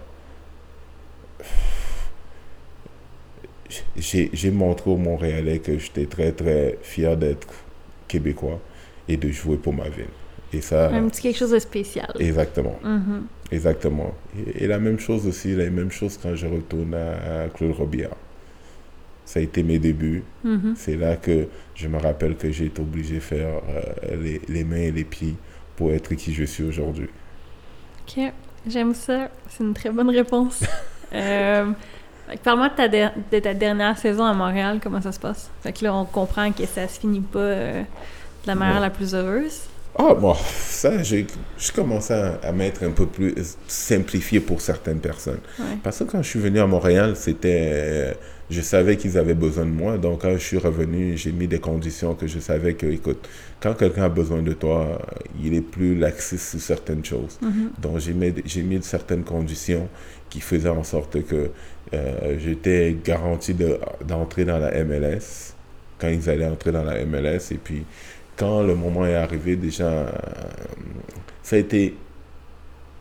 J'ai montré aux Montréalais que j'étais très très fier d'être québécois et de jouer pour ma ville. Et ça, Un petit quelque chose de spécial. exactement, Mhm. exactement. Et, et la même chose aussi, la même chose quand je retourne à, à Claude Robillard. Ça a été mes débuts. Mhm. C'est là que je me rappelle que j'ai été obligé de faire euh, les, les mains et les pieds pour être qui je suis aujourd'hui. Ok, j'aime ça. C'est une très bonne réponse. Euh, Parle-moi de ta, der- de ta dernière saison à Montréal, comment ça se passe? Fait que là, on comprend que ça se finit pas euh, de la manière la plus heureuse. Ah, bon, ça, j'ai je commençais à, à mettre un peu plus simplifié pour certaines personnes. Ouais. Parce que quand je suis venu à Montréal, c'était. euh, Je savais qu'ils avaient besoin de moi. Donc, quand je suis revenu, j'ai mis des conditions que je savais que, écoute, quand quelqu'un a besoin de toi, il est plus laxiste sur certaines choses. Mhm. Donc, j'ai mis, j'ai mis certaines conditions qui faisaient en sorte que euh, j'étais garanti de- d'entrer dans la MLS quand ils allaient entrer dans la MLS. Et puis, quand le moment est arrivé, déjà, euh, ça a été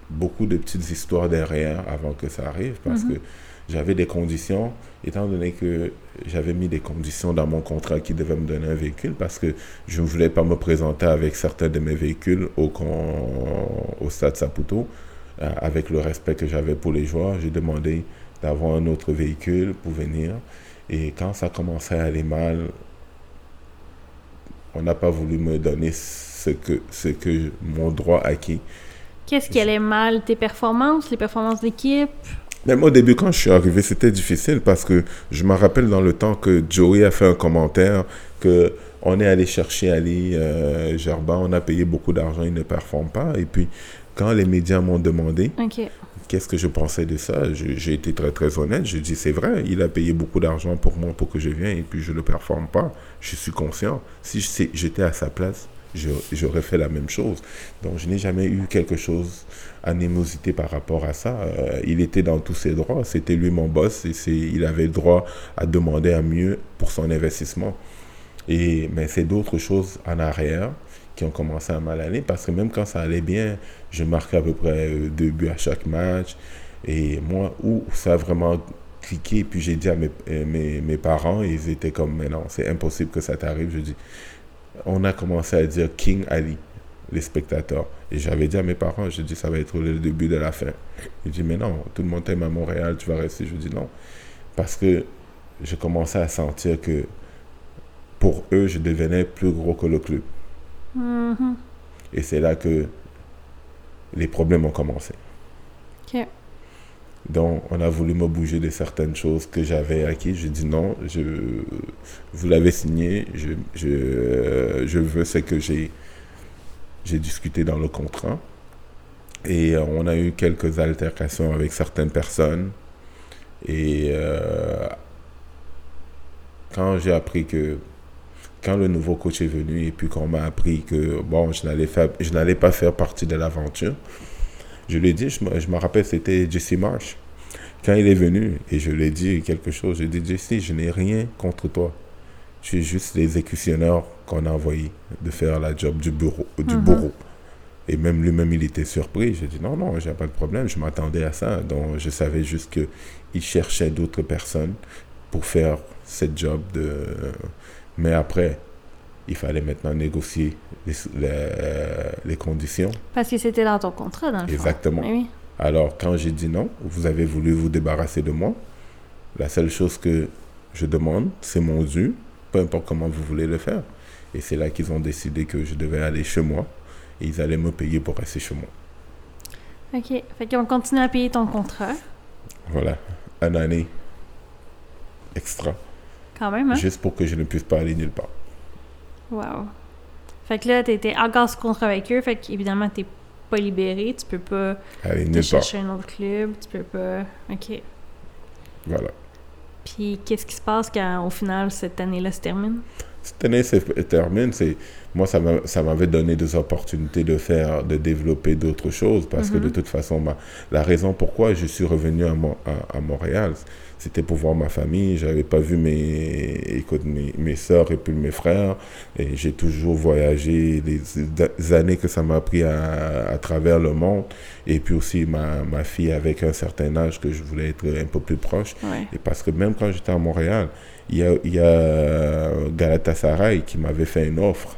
beaucoup de petites histoires derrière avant que ça arrive parce Mhm. que j'avais des conditions, étant donné que j'avais mis des conditions dans mon contrat qui devaient me donner un véhicule parce que je ne voulais pas me présenter avec certains de mes véhicules au, stade Saputo. Euh, avec le respect que j'avais pour les joueurs, j'ai demandé d'avoir un autre véhicule pour venir. Et quand ça commençait à aller mal, on n'a pas voulu me donner ce que, ce que mon droit acquis. Qu'est-ce qui allait mal? Tes performances, les performances d'équipe? Même au début, quand je suis arrivé, c'était difficile parce que je me rappelle dans le temps que Joey a fait un commentaire que on est allé chercher Ali euh, Gerba, on a payé beaucoup d'argent, il ne performe pas. Et puis, quand les médias m'ont demandé qu'est-ce que je pensais de ça, j'ai été très très honnête. Je dis c'est vrai, il a payé beaucoup d'argent pour moi pour que je vienne et puis je ne performe pas. Je suis conscient. Si j'étais à sa place, j'aurais fait la même chose. Donc je n'ai jamais eu quelque chose, animosité par rapport à ça. Euh, il était dans tous ses droits. C'était lui mon boss il avait droit à demander à mieux pour son investissement. Mais c'est d'autres choses en arrière qui ont commencé à mal aller parce que même quand ça allait bien, je marquais à peu près euh, deux buts à chaque match. Et moi, où ça a vraiment cliqué, puis j'ai dit à mes, euh, mes, mes parents, ils étaient comme, mais non, c'est impossible que ça t'arrive. Je dis, on a commencé à dire King Ali, les spectateurs. Et j'avais dit à mes parents, je dis, ça va être le début de la fin. Ils disent, mais non, tout le monde t'aime à Montréal, tu vas rester. Je dis non. Parce que je commençais à sentir que pour eux, je devenais plus gros que le club. Mhm. Et c'est là que les problèmes ont commencé. Donc, on a voulu me bouger de certaines choses que j'avais acquis. J'ai dit non, je, vous l'avez signé, je, je, je veux ce que j'ai, discuté dans le contrat. Et on a eu quelques altercations avec certaines personnes. Et euh, quand j'ai appris que, quand le nouveau coach est venu et puis qu'on m'a appris que, bon, je je n'allais pas faire partie de l'aventure, je lui ai dit, je me, je me rappelle, c'était Jesse Marsh. Quand il est venu et je lui ai dit quelque chose, j'ai dit, Jesse, je n'ai rien contre toi. Je suis juste l'exécutionneur qu'on a envoyé de faire la job du bureau. Du bureau. Et même lui-même, il était surpris. J'ai dit, non, non, j'ai pas de problème, je m'attendais à ça. Donc, je savais juste qu'il cherchait d'autres personnes pour faire cette job de... Mais après, il fallait maintenant négocier les, les, les conditions. Parce que c'était dans ton contrat, dans le Exactement. fond. Oui. Alors, quand j'ai dit non, vous avez voulu vous débarrasser de moi. La seule chose que je demande, c'est mon dû, peu importe comment vous voulez le faire. Et c'est là qu'ils ont décidé que je devais aller chez moi et ils allaient me payer pour rester chez moi. OK. Fait qu'on continue à payer ton contrat. Voilà, une année extra, Quand même, hein? juste pour que je ne puisse pas aller nulle part. Wow. Fait que là, t'étais encore sous contrat avec eux. Fait qu'évidemment, t'es pas libéré. Tu peux pas Aller chercher un autre club. Tu peux pas... OK. Voilà. Puis qu'est-ce qui se passe quand, au final, cette année-là se termine? Cette année se termine, c'est moi ça m'a- ça m'avait donné des opportunités de faire, de développer d'autres choses parce que Mhm. de toute façon, ma, la raison pourquoi je suis revenu à, Mo- à, à Montréal, c'était pour voir ma famille. J'avais pas vu mes, écoute, mes, mes soeurs et puis mes frères et j'ai toujours voyagé les, années que ça m'a pris à, à travers le monde et puis aussi ma, ma fille avec un certain âge que je voulais être un peu plus proche. Ouais. Et parce que même quand j'étais à Montréal, il y a, y a Galatasaray qui m'avait fait une offre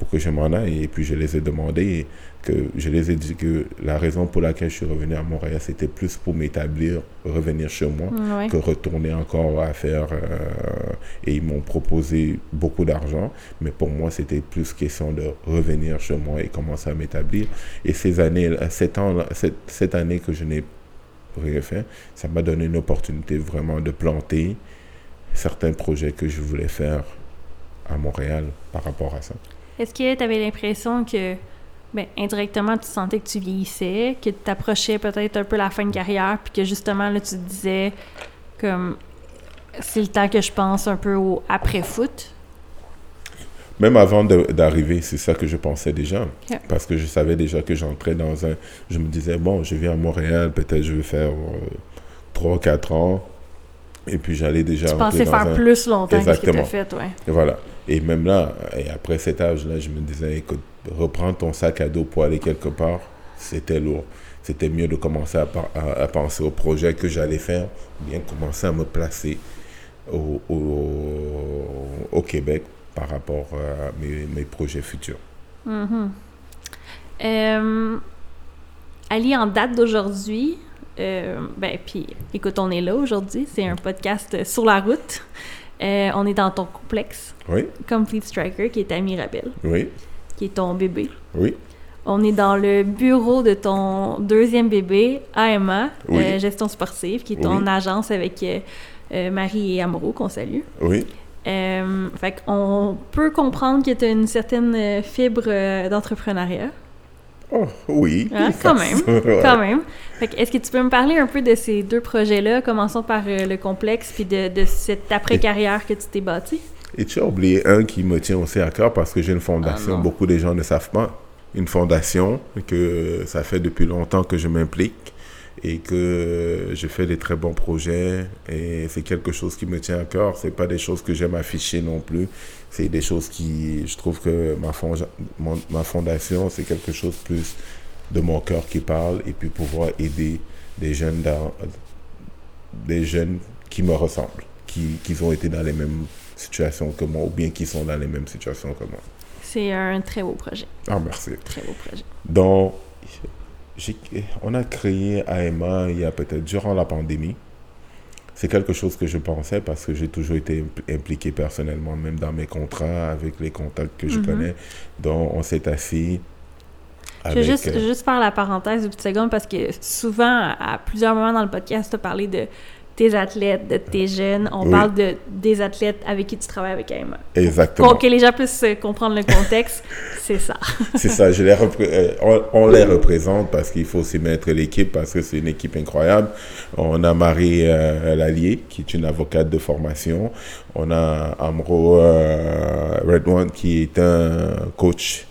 pour que je m'en aille. Et puis je les ai demandé, que je les ai dit que la raison pour laquelle je suis revenu à Montréal, c'était plus pour m'établir, revenir chez moi, que retourner encore à faire. euh, et ils m'ont proposé beaucoup d'argent, mais pour moi, c'était plus question de revenir chez moi et commencer à m'établir. Et ces années, sept ans, cette, cette année que je n'ai rien fait, ça m'a donné une opportunité vraiment de planter certains projets que je voulais faire à Montréal par rapport à ça. Est-ce que tu avais l'impression que, ben, indirectement, tu sentais que tu vieillissais, que tu t'approchais peut-être un peu la fin de carrière, puis que justement, là, tu te disais, comme, c'est le temps que je pense un peu au après-foot? Même avant d'arriver, c'est ça que je pensais déjà. Parce que je savais déjà que j'entrais dans un... Je me disais, bon, je viens à Montréal, peut-être je vais faire 3-4 ans. Et puis j'allais déjà Tu pensais faire un- plus longtemps que ce que tu Exactement. as fait, ouais. Et voilà. Et même là, et après cet âge-là, je me disais, écoute, reprends ton sac à dos pour aller quelque part, c'était lourd. C'était mieux de commencer à, par- à- à penser au projet que j'allais faire, ou bien commencer à me placer au, au, au Québec par rapport à mes, mes projets futurs. Euh, Ali, en date d'aujourd'hui, euh, ben, puis écoute, on est là aujourd'hui, c'est un podcast sur la route. Euh, on est dans ton complexe, Oui, Complete Striker, qui est à Mirabel, oui, qui est ton bébé. oui, On est dans le bureau de ton deuxième bébé, AMA, Oui. euh, Gestion sportive, qui est ton Oui. agence avec euh, euh, Marie et Amro, qu'on salue. oui. Euh, fait qu'on peut comprendre que tu as une certaine fibre d'entrepreneuriat. Oh, oui. Hein, quand même, Ouais. Quand même. Fait que est-ce que tu peux me parler un peu de ces deux projets-là? Commençons par le complexe, puis de, de cette après-carrière que tu t'es bâti. Et tu as oublié un qui me tient aussi à cœur parce que j'ai une Ah, fondation, non. beaucoup de gens ne savent pas. Une fondation que ça fait depuis longtemps que je m'implique et que je fais des très bons projets et c'est quelque chose qui me tient à cœur. C'est pas des choses que j'aime afficher non plus. C'est des choses qui, je trouve que ma, mon- ma fondation, c'est quelque chose plus de mon cœur qui parle et puis pouvoir aider des jeunes dans, des jeunes qui me ressemblent, qui, qui ont été dans les mêmes situations que moi ou bien qui sont dans les mêmes situations que moi. C'est un très beau projet. Ah, merci. Très beau projet. Donc, on a créé AMA il y a peut-être durant la pandémie. C'est quelque chose que je pensais parce que j'ai toujours été impl- impliqué personnellement, même dans mes contrats, avec les contacts que je Mhm. connais. Donc, on s'est assis Je vais juste, juste faire la parenthèse une petite seconde parce que souvent, à plusieurs moments dans le podcast, tu as parlé de tes athlètes, de tes jeunes. On parle de, des athlètes avec qui tu travailles avec Emma. Exactement. Pour que les gens puissent comprendre le contexte, c'est ça. c'est ça. Je les euh, on, les représente parce qu'il faut aussi mettre l'équipe parce que c'est une équipe incroyable. On a Marie euh, Lallier, qui est une avocate de formation. On a Amro euh, qui est un coach.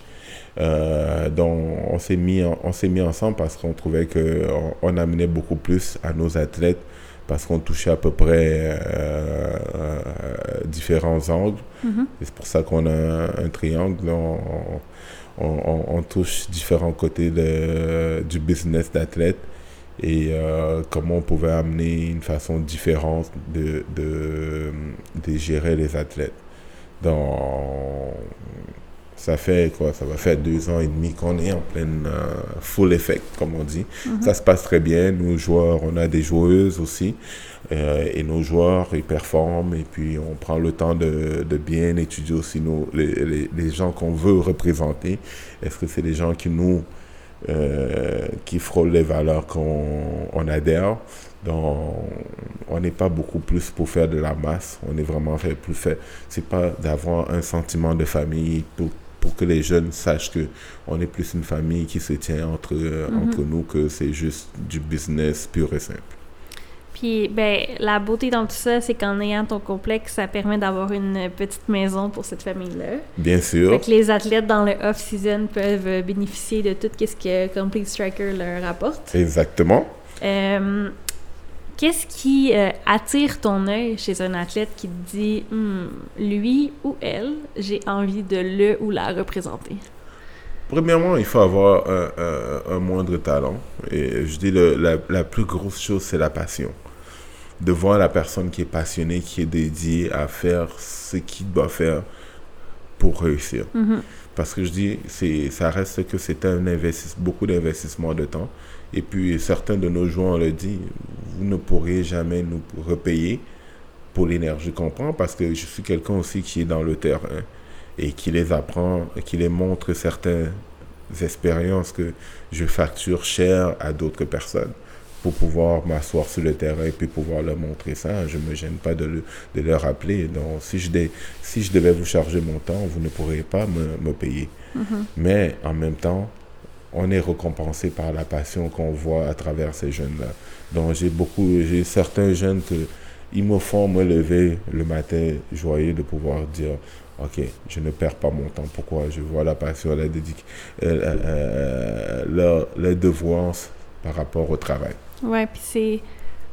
dont on s'est mis, on s'est mis ensemble parce qu'on trouvait qu'on on amenait beaucoup plus à nos athlètes parce qu'on touchait à peu près euh, euh, différents angles. Mm-hmm. C'est pour ça qu'on a un, triangle. On, touche différents côtés de, du business d'athlète et euh, comment on pouvait amener une façon différente de, de, de gérer les athlètes. Dans ça fait quoi? Ça va faire deux ans et demi qu'on est en pleine euh, full effect, comme on dit. Mhm. Ça se passe très bien. Nous, joueurs, on a des joueuses aussi. Euh, et nos joueurs, ils performent. Et puis, on prend le temps de, de bien étudier aussi nos, les, les, gens qu'on veut représenter. Est-ce que c'est des gens qui nous... Euh, qui frôlent les valeurs qu'on on adhère? Donc, on n'est pas beaucoup plus pour faire de la masse. On est vraiment fait plus fait. C'est pas d'avoir un sentiment de famille pour pour que les jeunes sachent que on est plus une famille qui se tient entre, euh, mhm. entre nous que c'est juste du business pur et simple. Puis, ben, la beauté dans tout ça, c'est qu'en ayant ton complexe, ça permet d'avoir une petite maison pour cette famille-là. Bien sûr. Fait que les athlètes dans le off-season peuvent bénéficier de tout ce que Complete Striker leur apporte. Exactement. Euh, Qu'est-ce qui euh, attire ton œil chez un athlète qui te dit hmm, lui ou elle, j'ai envie de le ou la représenter? Premièrement, il faut avoir un, moindre talent. Et je dis le, la, plus grosse chose, c'est la passion. De voir la personne qui est passionnée, qui est dédiée à faire ce qu'il doit faire pour réussir. Mm-hmm. Parce que je dis, ça reste que c'est un investissement, beaucoup d'investissement de temps. Et puis certains de nos joueurs le disent, vous ne pourrez jamais nous repayer pour l'énergie qu'on prend parce que je suis quelqu'un aussi qui est dans le terrain et qui les apprend, qui les montre certaines expériences que je facture cher à d'autres personnes pour pouvoir m'asseoir sur le terrain et puis pouvoir leur montrer ça. Je ne me gêne pas de, le, de leur rappeler. Donc, si je, si je devais vous charger mon temps, vous ne pourriez pas me, me payer. Mm-hmm. Mais en même temps, on est récompensé par la passion qu'on voit à travers ces jeunes-là. Donc j'ai beaucoup, j'ai certains jeunes que ils me font me lever le matin joyeux de pouvoir dire ok je ne perds pas mon temps pourquoi? Je vois la passion la dédic euh, euh, euh, leur, leur devoir par rapport au travail ouais puis c'est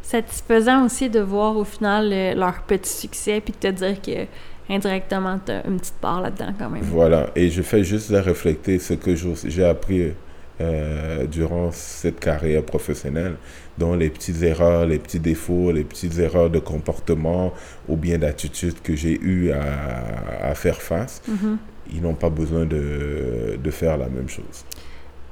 satisfaisant aussi de voir au final leur petit succès puis de te dire que indirectement tu as une petite part là-dedans quand même voilà et je fais juste la refléter ce que j'ai appris euh, durant cette carrière professionnelle, dont les petites erreurs, les petits défauts, les petites erreurs de comportement ou bien d'attitude que j'ai eu à, à, faire face, mm-hmm. ils n'ont pas besoin de, de, faire la même chose.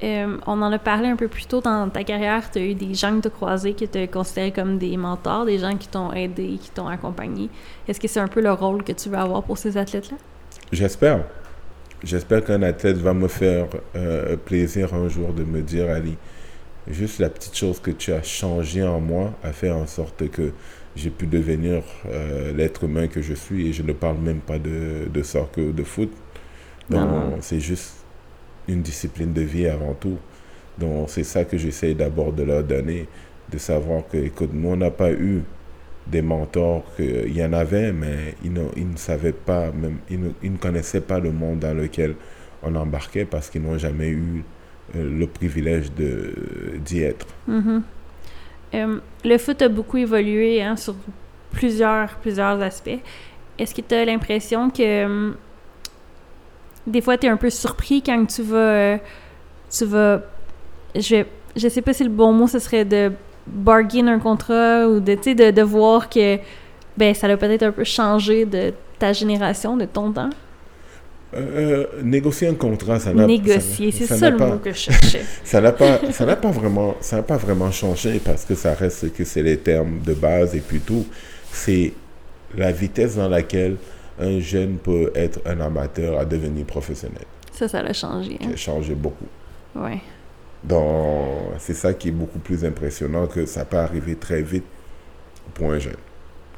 Euh, on en a parlé un peu plus tôt dans ta carrière. Tu as eu des gens que tu as croisés qui te considérés comme des mentors, des gens qui t'ont aidé, qui t'ont accompagné. Est-ce que c'est un peu le rôle que tu veux avoir pour ces athlètes-là? J'espère. J'espère qu'un athlète va me faire euh, plaisir un jour de me dire, Ali, juste la petite chose que tu as changé en moi a fait en sorte que j'ai pu devenir euh, l'être humain que je suis et je ne parle même pas de, de soccer ou de foot. Donc, c'est juste une discipline de vie avant tout. Donc, c'est ça que j'essaie d'abord de leur donner, de savoir que, écoute, nous, on n'a pas eu des mentors qu'il y en avait, mais ils ne, ils ne savaient pas, même, ils ne, ils ne, connaissaient pas le monde dans lequel on embarquait parce qu'ils n'ont jamais eu euh, le privilège d'y être. Mm-hmm. Euh, le foot a beaucoup évolué hein, sur plusieurs, plusieurs aspects. Est-ce que tu as l'impression que hum, des fois, tu es un peu surpris quand tu vas... tu vas je, je sais pas si le bon mot, ce serait de bargain un contrat ou de, de, de voir que ben, ça a peut-être un peu changé de ta génération, de ton temps? Euh, euh, négocier un contrat, ça n'a Négocier, c'est ça, le mot que je cherchais. ça n'a pas, ça n'a pas vraiment, ça n'a pas vraiment changé parce que ça reste que c'est les termes de base et puis tout. C'est la vitesse dans laquelle un jeune peut être un amateur à devenir professionnel. Ça, ça a changé. Hein? Ça a changé beaucoup. Ouais. Dans... C'est ça qui est beaucoup plus impressionnant que ça peut arriver très vite pour un jeune.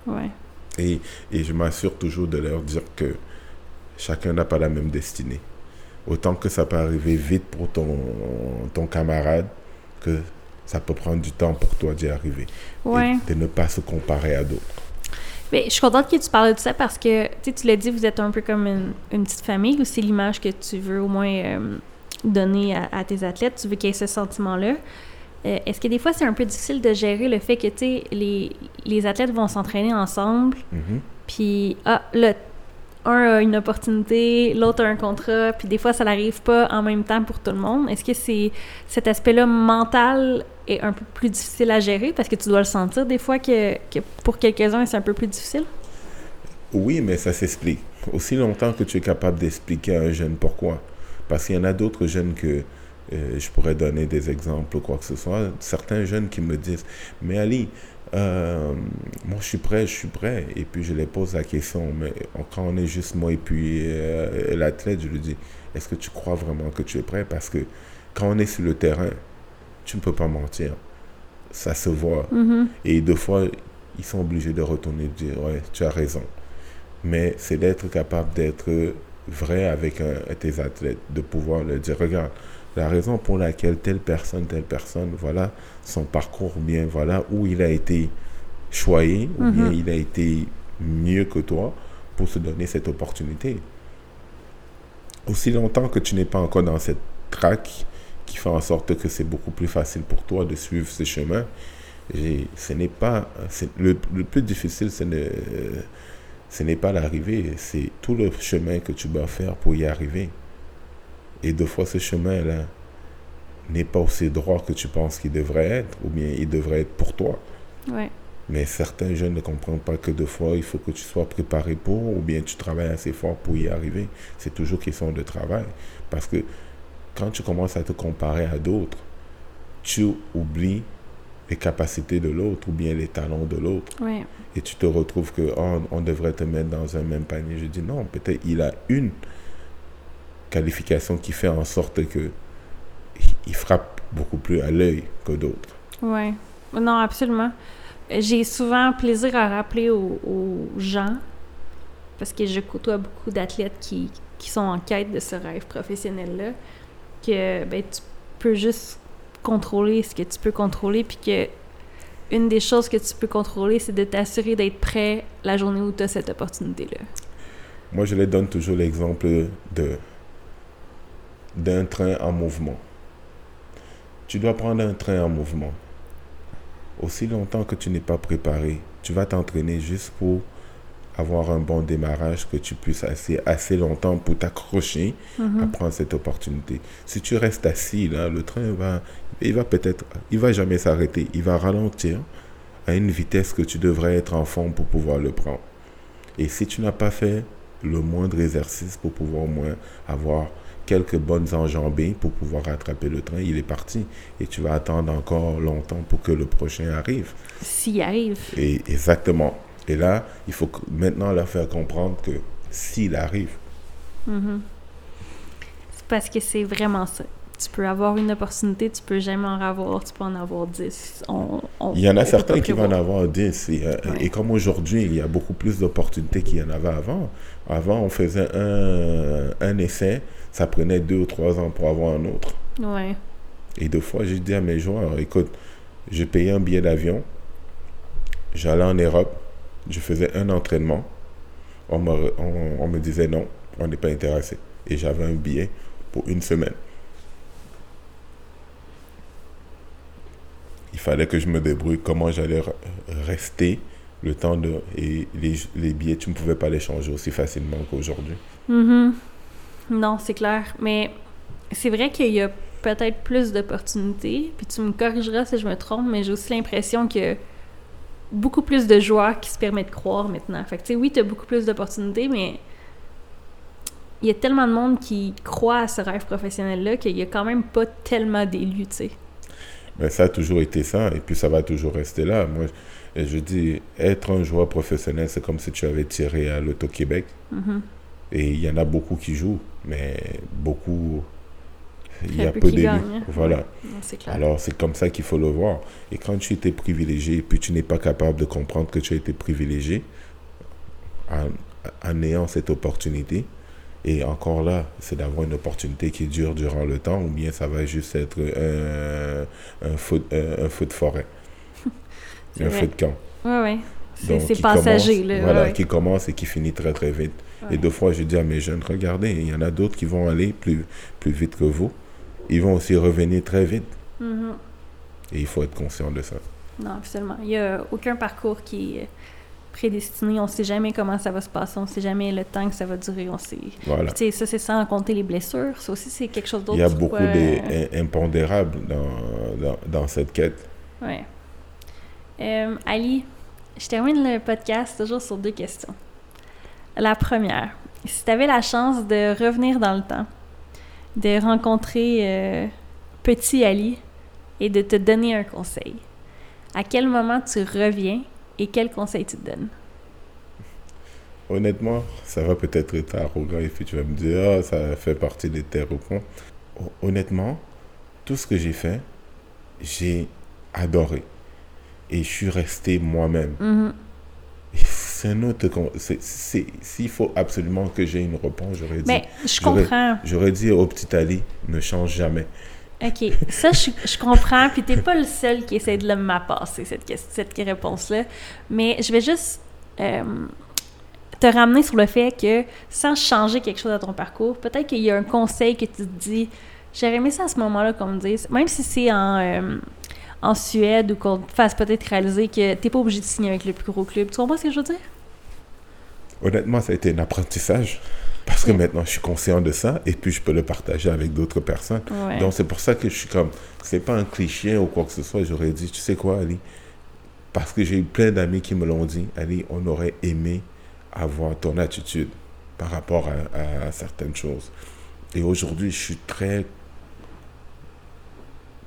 Ouais. Et, et je m'assure toujours de leur dire que chacun n'a pas la même destinée. Autant que ça peut arriver vite pour ton, ton camarade, que ça peut prendre du temps pour toi d'y arriver. Ouais. Et de ne pas se comparer à d'autres. Mais je suis contente que tu parles de ça parce que, tu l'as dit, vous êtes un peu comme une, une petite famille ou c'est l'image que tu veux au moins euh, donner à, à tes athlètes? Tu veux qu'il y ait ce sentiment-là? Euh, Est-ce que des fois, c'est un peu difficile de gérer le fait que, les, les athlètes vont s'entraîner ensemble, Mhm. puis, ah, là, un a une opportunité, l'autre a un contrat, puis des fois, ça n'arrive pas en même temps pour tout le monde. Est-ce que c'est cet aspect-là mental est un peu plus difficile à gérer parce que tu dois le sentir des fois que, pour quelques-uns, c'est un peu plus difficile? Oui, mais ça s'explique. Aussi longtemps que tu es capable d'expliquer à un jeune pourquoi. Parce qu'il y en a d'autres jeunes que euh, je pourrais donner des exemples ou quoi que ce soit. Certains jeunes qui me disent Mais Ali, euh, moi je suis prêt, je suis prêt. Et puis je les pose la question Mais quand on est juste moi et puis euh, l'athlète, je lui dis Est-ce que tu crois vraiment que tu es prêt Parce que quand on est sur le terrain, tu ne peux pas mentir. Ça se voit. Mhm. Et deux fois, ils sont obligés de retourner et de dire Ouais, tu as raison. Mais c'est d'être capable d'être vrai avec un- tes athlètes, de pouvoir leur dire Regarde, la raison pour laquelle telle personne, telle personne, voilà son parcours, ou bien voilà où il a été choyé, ou bien Mhm. il a été mieux que toi pour se donner cette opportunité. Aussi longtemps que tu n'es pas encore dans cette traque qui fait en sorte que c'est beaucoup plus facile pour toi de suivre ce chemin, et ce n'est pas le, le plus difficile ce n'est ce n'est pas l'arrivée c'est tout le chemin que tu dois faire pour y arriver. Et deux fois ce chemin là n'est pas aussi droit que tu penses qu'il devrait être ou bien il devrait être pour toi. Ouais. mais certains jeunes ne comprennent pas que deux fois il faut que tu sois préparé pour ou bien tu travailles assez fort pour y arriver. C'est toujours question de travail. Parce que quand tu commences à te comparer à d'autres tu oublies les capacités de l'autre ou bien les talents de l'autre. Ouais. Et tu te retrouves que oh, on devrait te mettre dans un même panier. Je dis non, peut-être il a une qualification qui fait en sorte que il frappe beaucoup plus à l'œil que d'autres. Ouais. Non, absolument. J'ai souvent plaisir à rappeler aux, aux gens, parce que je côtoie beaucoup d'athlètes qui, qui sont en quête de ce rêve professionnel-là, que ben, tu peux juste contrôler ce que tu peux contrôler, puis que une des choses que tu peux contrôler, c'est de t'assurer d'être prêt la journée où tu as cette opportunité-là. Moi, je les donne toujours l'exemple de d'un train en mouvement. Tu dois prendre un train en mouvement. Aussi longtemps que tu n'es pas préparé, tu vas t'entraîner juste pour avoir un bon démarrage, que tu puisses assez, assez longtemps pour t'accrocher à prendre cette opportunité. Si tu restes assis, là, le train va, il va peut-être, il va jamais s'arrêter. Il va ralentir à une vitesse que tu devrais être en forme pour pouvoir le prendre. Et si tu n'as pas fait le moindre exercice pour pouvoir au moins avoir quelques bonnes enjambées pour pouvoir rattraper le train, il est parti. Et tu vas attendre encore longtemps pour que le prochain arrive. S'il arrive. Et exactement. Et là, il faut maintenant leur faire comprendre que s'il arrive, Mhm. C'est parce que c'est vraiment ça. Tu peux avoir une opportunité, tu peux jamais en avoir, tu peux en avoir 10. On, on- il y en a certains qui vont en avoir 10. Et, euh, Ouais. et comme aujourd'hui, il y a beaucoup plus d'opportunités qu'il y en avait avant. Avant, on faisait un, un essai, ça prenait deux ou trois ans pour avoir un autre. Ouais. Et deux fois, j'ai dit à mes joueurs, écoute, je payais un billet d'avion, j'allais en Europe, je faisais un entraînement, on me, on, me disait non, on n'est pas intéressé. Et j'avais un billet pour une semaine. Il fallait que je me débrouille comment j'allais re- rester le temps de... Et les, les billets, tu ne pouvais pas les changer aussi facilement qu'aujourd'hui. Mhm. Non, c'est clair. Mais c'est vrai qu'il y a peut-être plus d'opportunités. Puis tu me corrigeras si je me trompe, mais j'ai aussi l'impression que beaucoup plus de joueurs qui se permettent de croire maintenant. Fait que, tu sais, oui, tu as beaucoup plus d'opportunités, mais il y a tellement de monde qui croit à ce rêve professionnel-là qu'il y a quand même pas tellement d'élus, tu sais. Mais ça a toujours été ça, et puis ça va toujours rester là. Moi, je dis, être un joueur professionnel, c'est comme si tu avais tiré à l'Auto-Québec. Mhm. Et il y en a beaucoup qui jouent, mais beaucoup il y a peu d'élus. Voilà. Non. Alors, c'est comme ça qu'il faut le voir. Et quand tu étais privilégié, puis tu n'es pas capable de comprendre que tu as été privilégié en, en ayant cette opportunité, et encore là, c'est d'avoir une opportunité qui dure durant le temps, ou bien ça va juste être un, un, feu, un, un feu de forêt, un vrai. feu de camp. Ouais, ouais. C'est passager, commence- là. Voilà, ouais, qui commence et qui finit très très vite. ouais. Et deux fois, je dis à mes jeunes, regardez, il y en a d'autres qui vont aller plus, plus vite que vous. Ils vont aussi revenir très vite. Mhm. Et il faut être conscient de ça. Non, absolument. Il n'y a aucun parcours qui est prédestiné. On ne sait jamais comment ça va se passer. On ne sait jamais le temps que ça va durer. On sait... Voilà. Puis, ça, c'est sans compter les blessures. Ça aussi, c'est quelque chose d'autre. Il y a beaucoup quoi, d'impondérables dans, dans, dans cette quête. Ouais. Euh, Ali, je termine le podcast toujours sur deux questions. La première, si tu avais la chance de revenir dans le temps, de rencontrer euh, petit Ali et de te donner un conseil, à quel moment tu reviens et quel conseil tu te donnes? Honnêtement, ça va peut-être être arrogant et puis tu vas me dire, ah, ça fait partie des terres au pont. Honnêtement, tout ce que j'ai fait, j'ai adoré. Et je suis resté moi-même. Mhm. Et C'est un autre. S'il faut absolument que j'ai une réponse, j'aurais dit. Mais je comprends. J'aurais dit au petit Ali, ne change jamais. OK. Ça, je, je comprends. Puis t'es pas le seul qui essaie de le m'appasser, cette, question- cette réponse-là. Mais je vais juste euh, te ramener sur le fait que sans changer quelque chose à ton parcours, peut-être qu'il y a un conseil que tu te dis j'aurais aimé ça à ce moment-là qu'on me dise, même si c'est en, euh, en Suède ou qu'on te fasse peut-être réaliser que t'es pas obligé de signer avec le plus gros club. Tu comprends ce que je veux dire? Honnêtement, ça a été un apprentissage. Parce que maintenant, je suis conscient de ça et puis je peux le partager avec d'autres personnes. Ouais. Donc, c'est pour ça que je suis comme. C'est pas un cliché ou quoi que ce soit. J'aurais dit, tu sais quoi, Ali? Parce que j'ai eu plein d'amis qui me l'ont dit, Ali, on aurait aimé avoir ton attitude par rapport à, à certaines choses. Et aujourd'hui, je suis très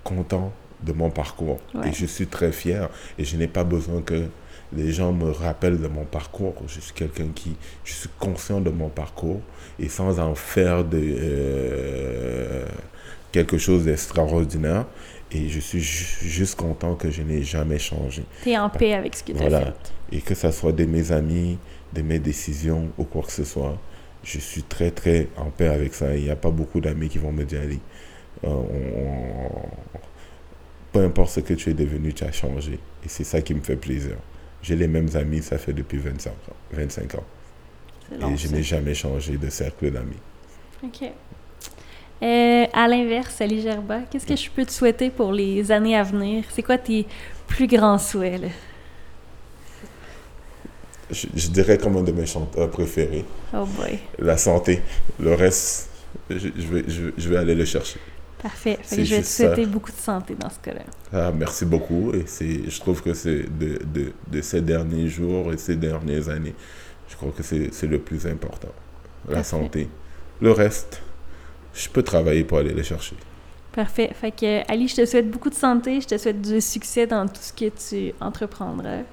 content de mon parcours. Ouais. Et je suis très fier. Et je n'ai pas besoin que les gens me rappellent de mon parcours. Je suis quelqu'un qui... Je suis conscient de mon parcours et sans en faire de, euh, quelque chose d'extraordinaire. Et je suis ju- juste content que je n'ai jamais changé. T'es en paix avec ce que t'as Voilà. fait. Et que ça soit de mes amis, de mes décisions ou quoi que ce soit, je suis très très en paix avec ça. Il n'y a pas beaucoup d'amis qui vont me dire, allez, euh, on- on- peu importe ce que tu es devenu, tu as changé. Et c'est ça qui me fait plaisir. J'ai les mêmes amis, ça fait depuis 25 ans. 25 ans. Et je n'ai jamais changé de cercle d'amis. OK. Euh, à l'inverse, Ali Gerba, qu'est-ce que je peux te souhaiter pour les années à venir? C'est quoi tes plus grands souhaits? Là? Je, je dirais comme un de mes chanteurs préférés, Oh boy. la santé. Le reste, je, je vais, je, je vais aller le chercher. Parfait. Fait C'est que je vais te ça. souhaiter beaucoup de santé dans ce cas-là. Ah, merci beaucoup. Et je trouve que c'est de, de, de ces derniers jours et ces dernières années, je crois que c'est, le plus important. La Parfait. santé. Le reste, je peux travailler pour aller le chercher. Parfait. Fait que, Ali, je te souhaite beaucoup de santé. Je te souhaite du succès dans tout ce que tu entreprendras.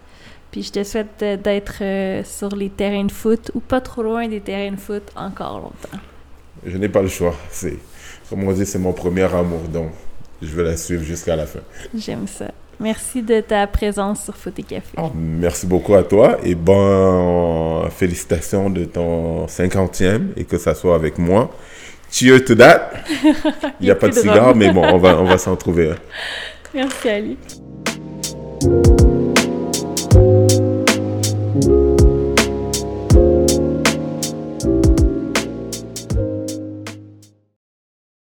Puis je te souhaite euh, d'être euh, sur les terrains de foot ou pas trop loin des terrains de foot encore longtemps. Je n'ai pas le choix. C'est, comme on dit, c'est mon premier amour, donc je vais la suivre jusqu'à la fin. J'aime ça. Merci de ta présence sur Foot et Café. Ah, merci beaucoup à toi et bon, félicitations de ton 50e et que ça soit avec moi. Cheers to that. Il n'y a pas de cigare, mais bon, on va, on va s'en trouver. Merci, Ali.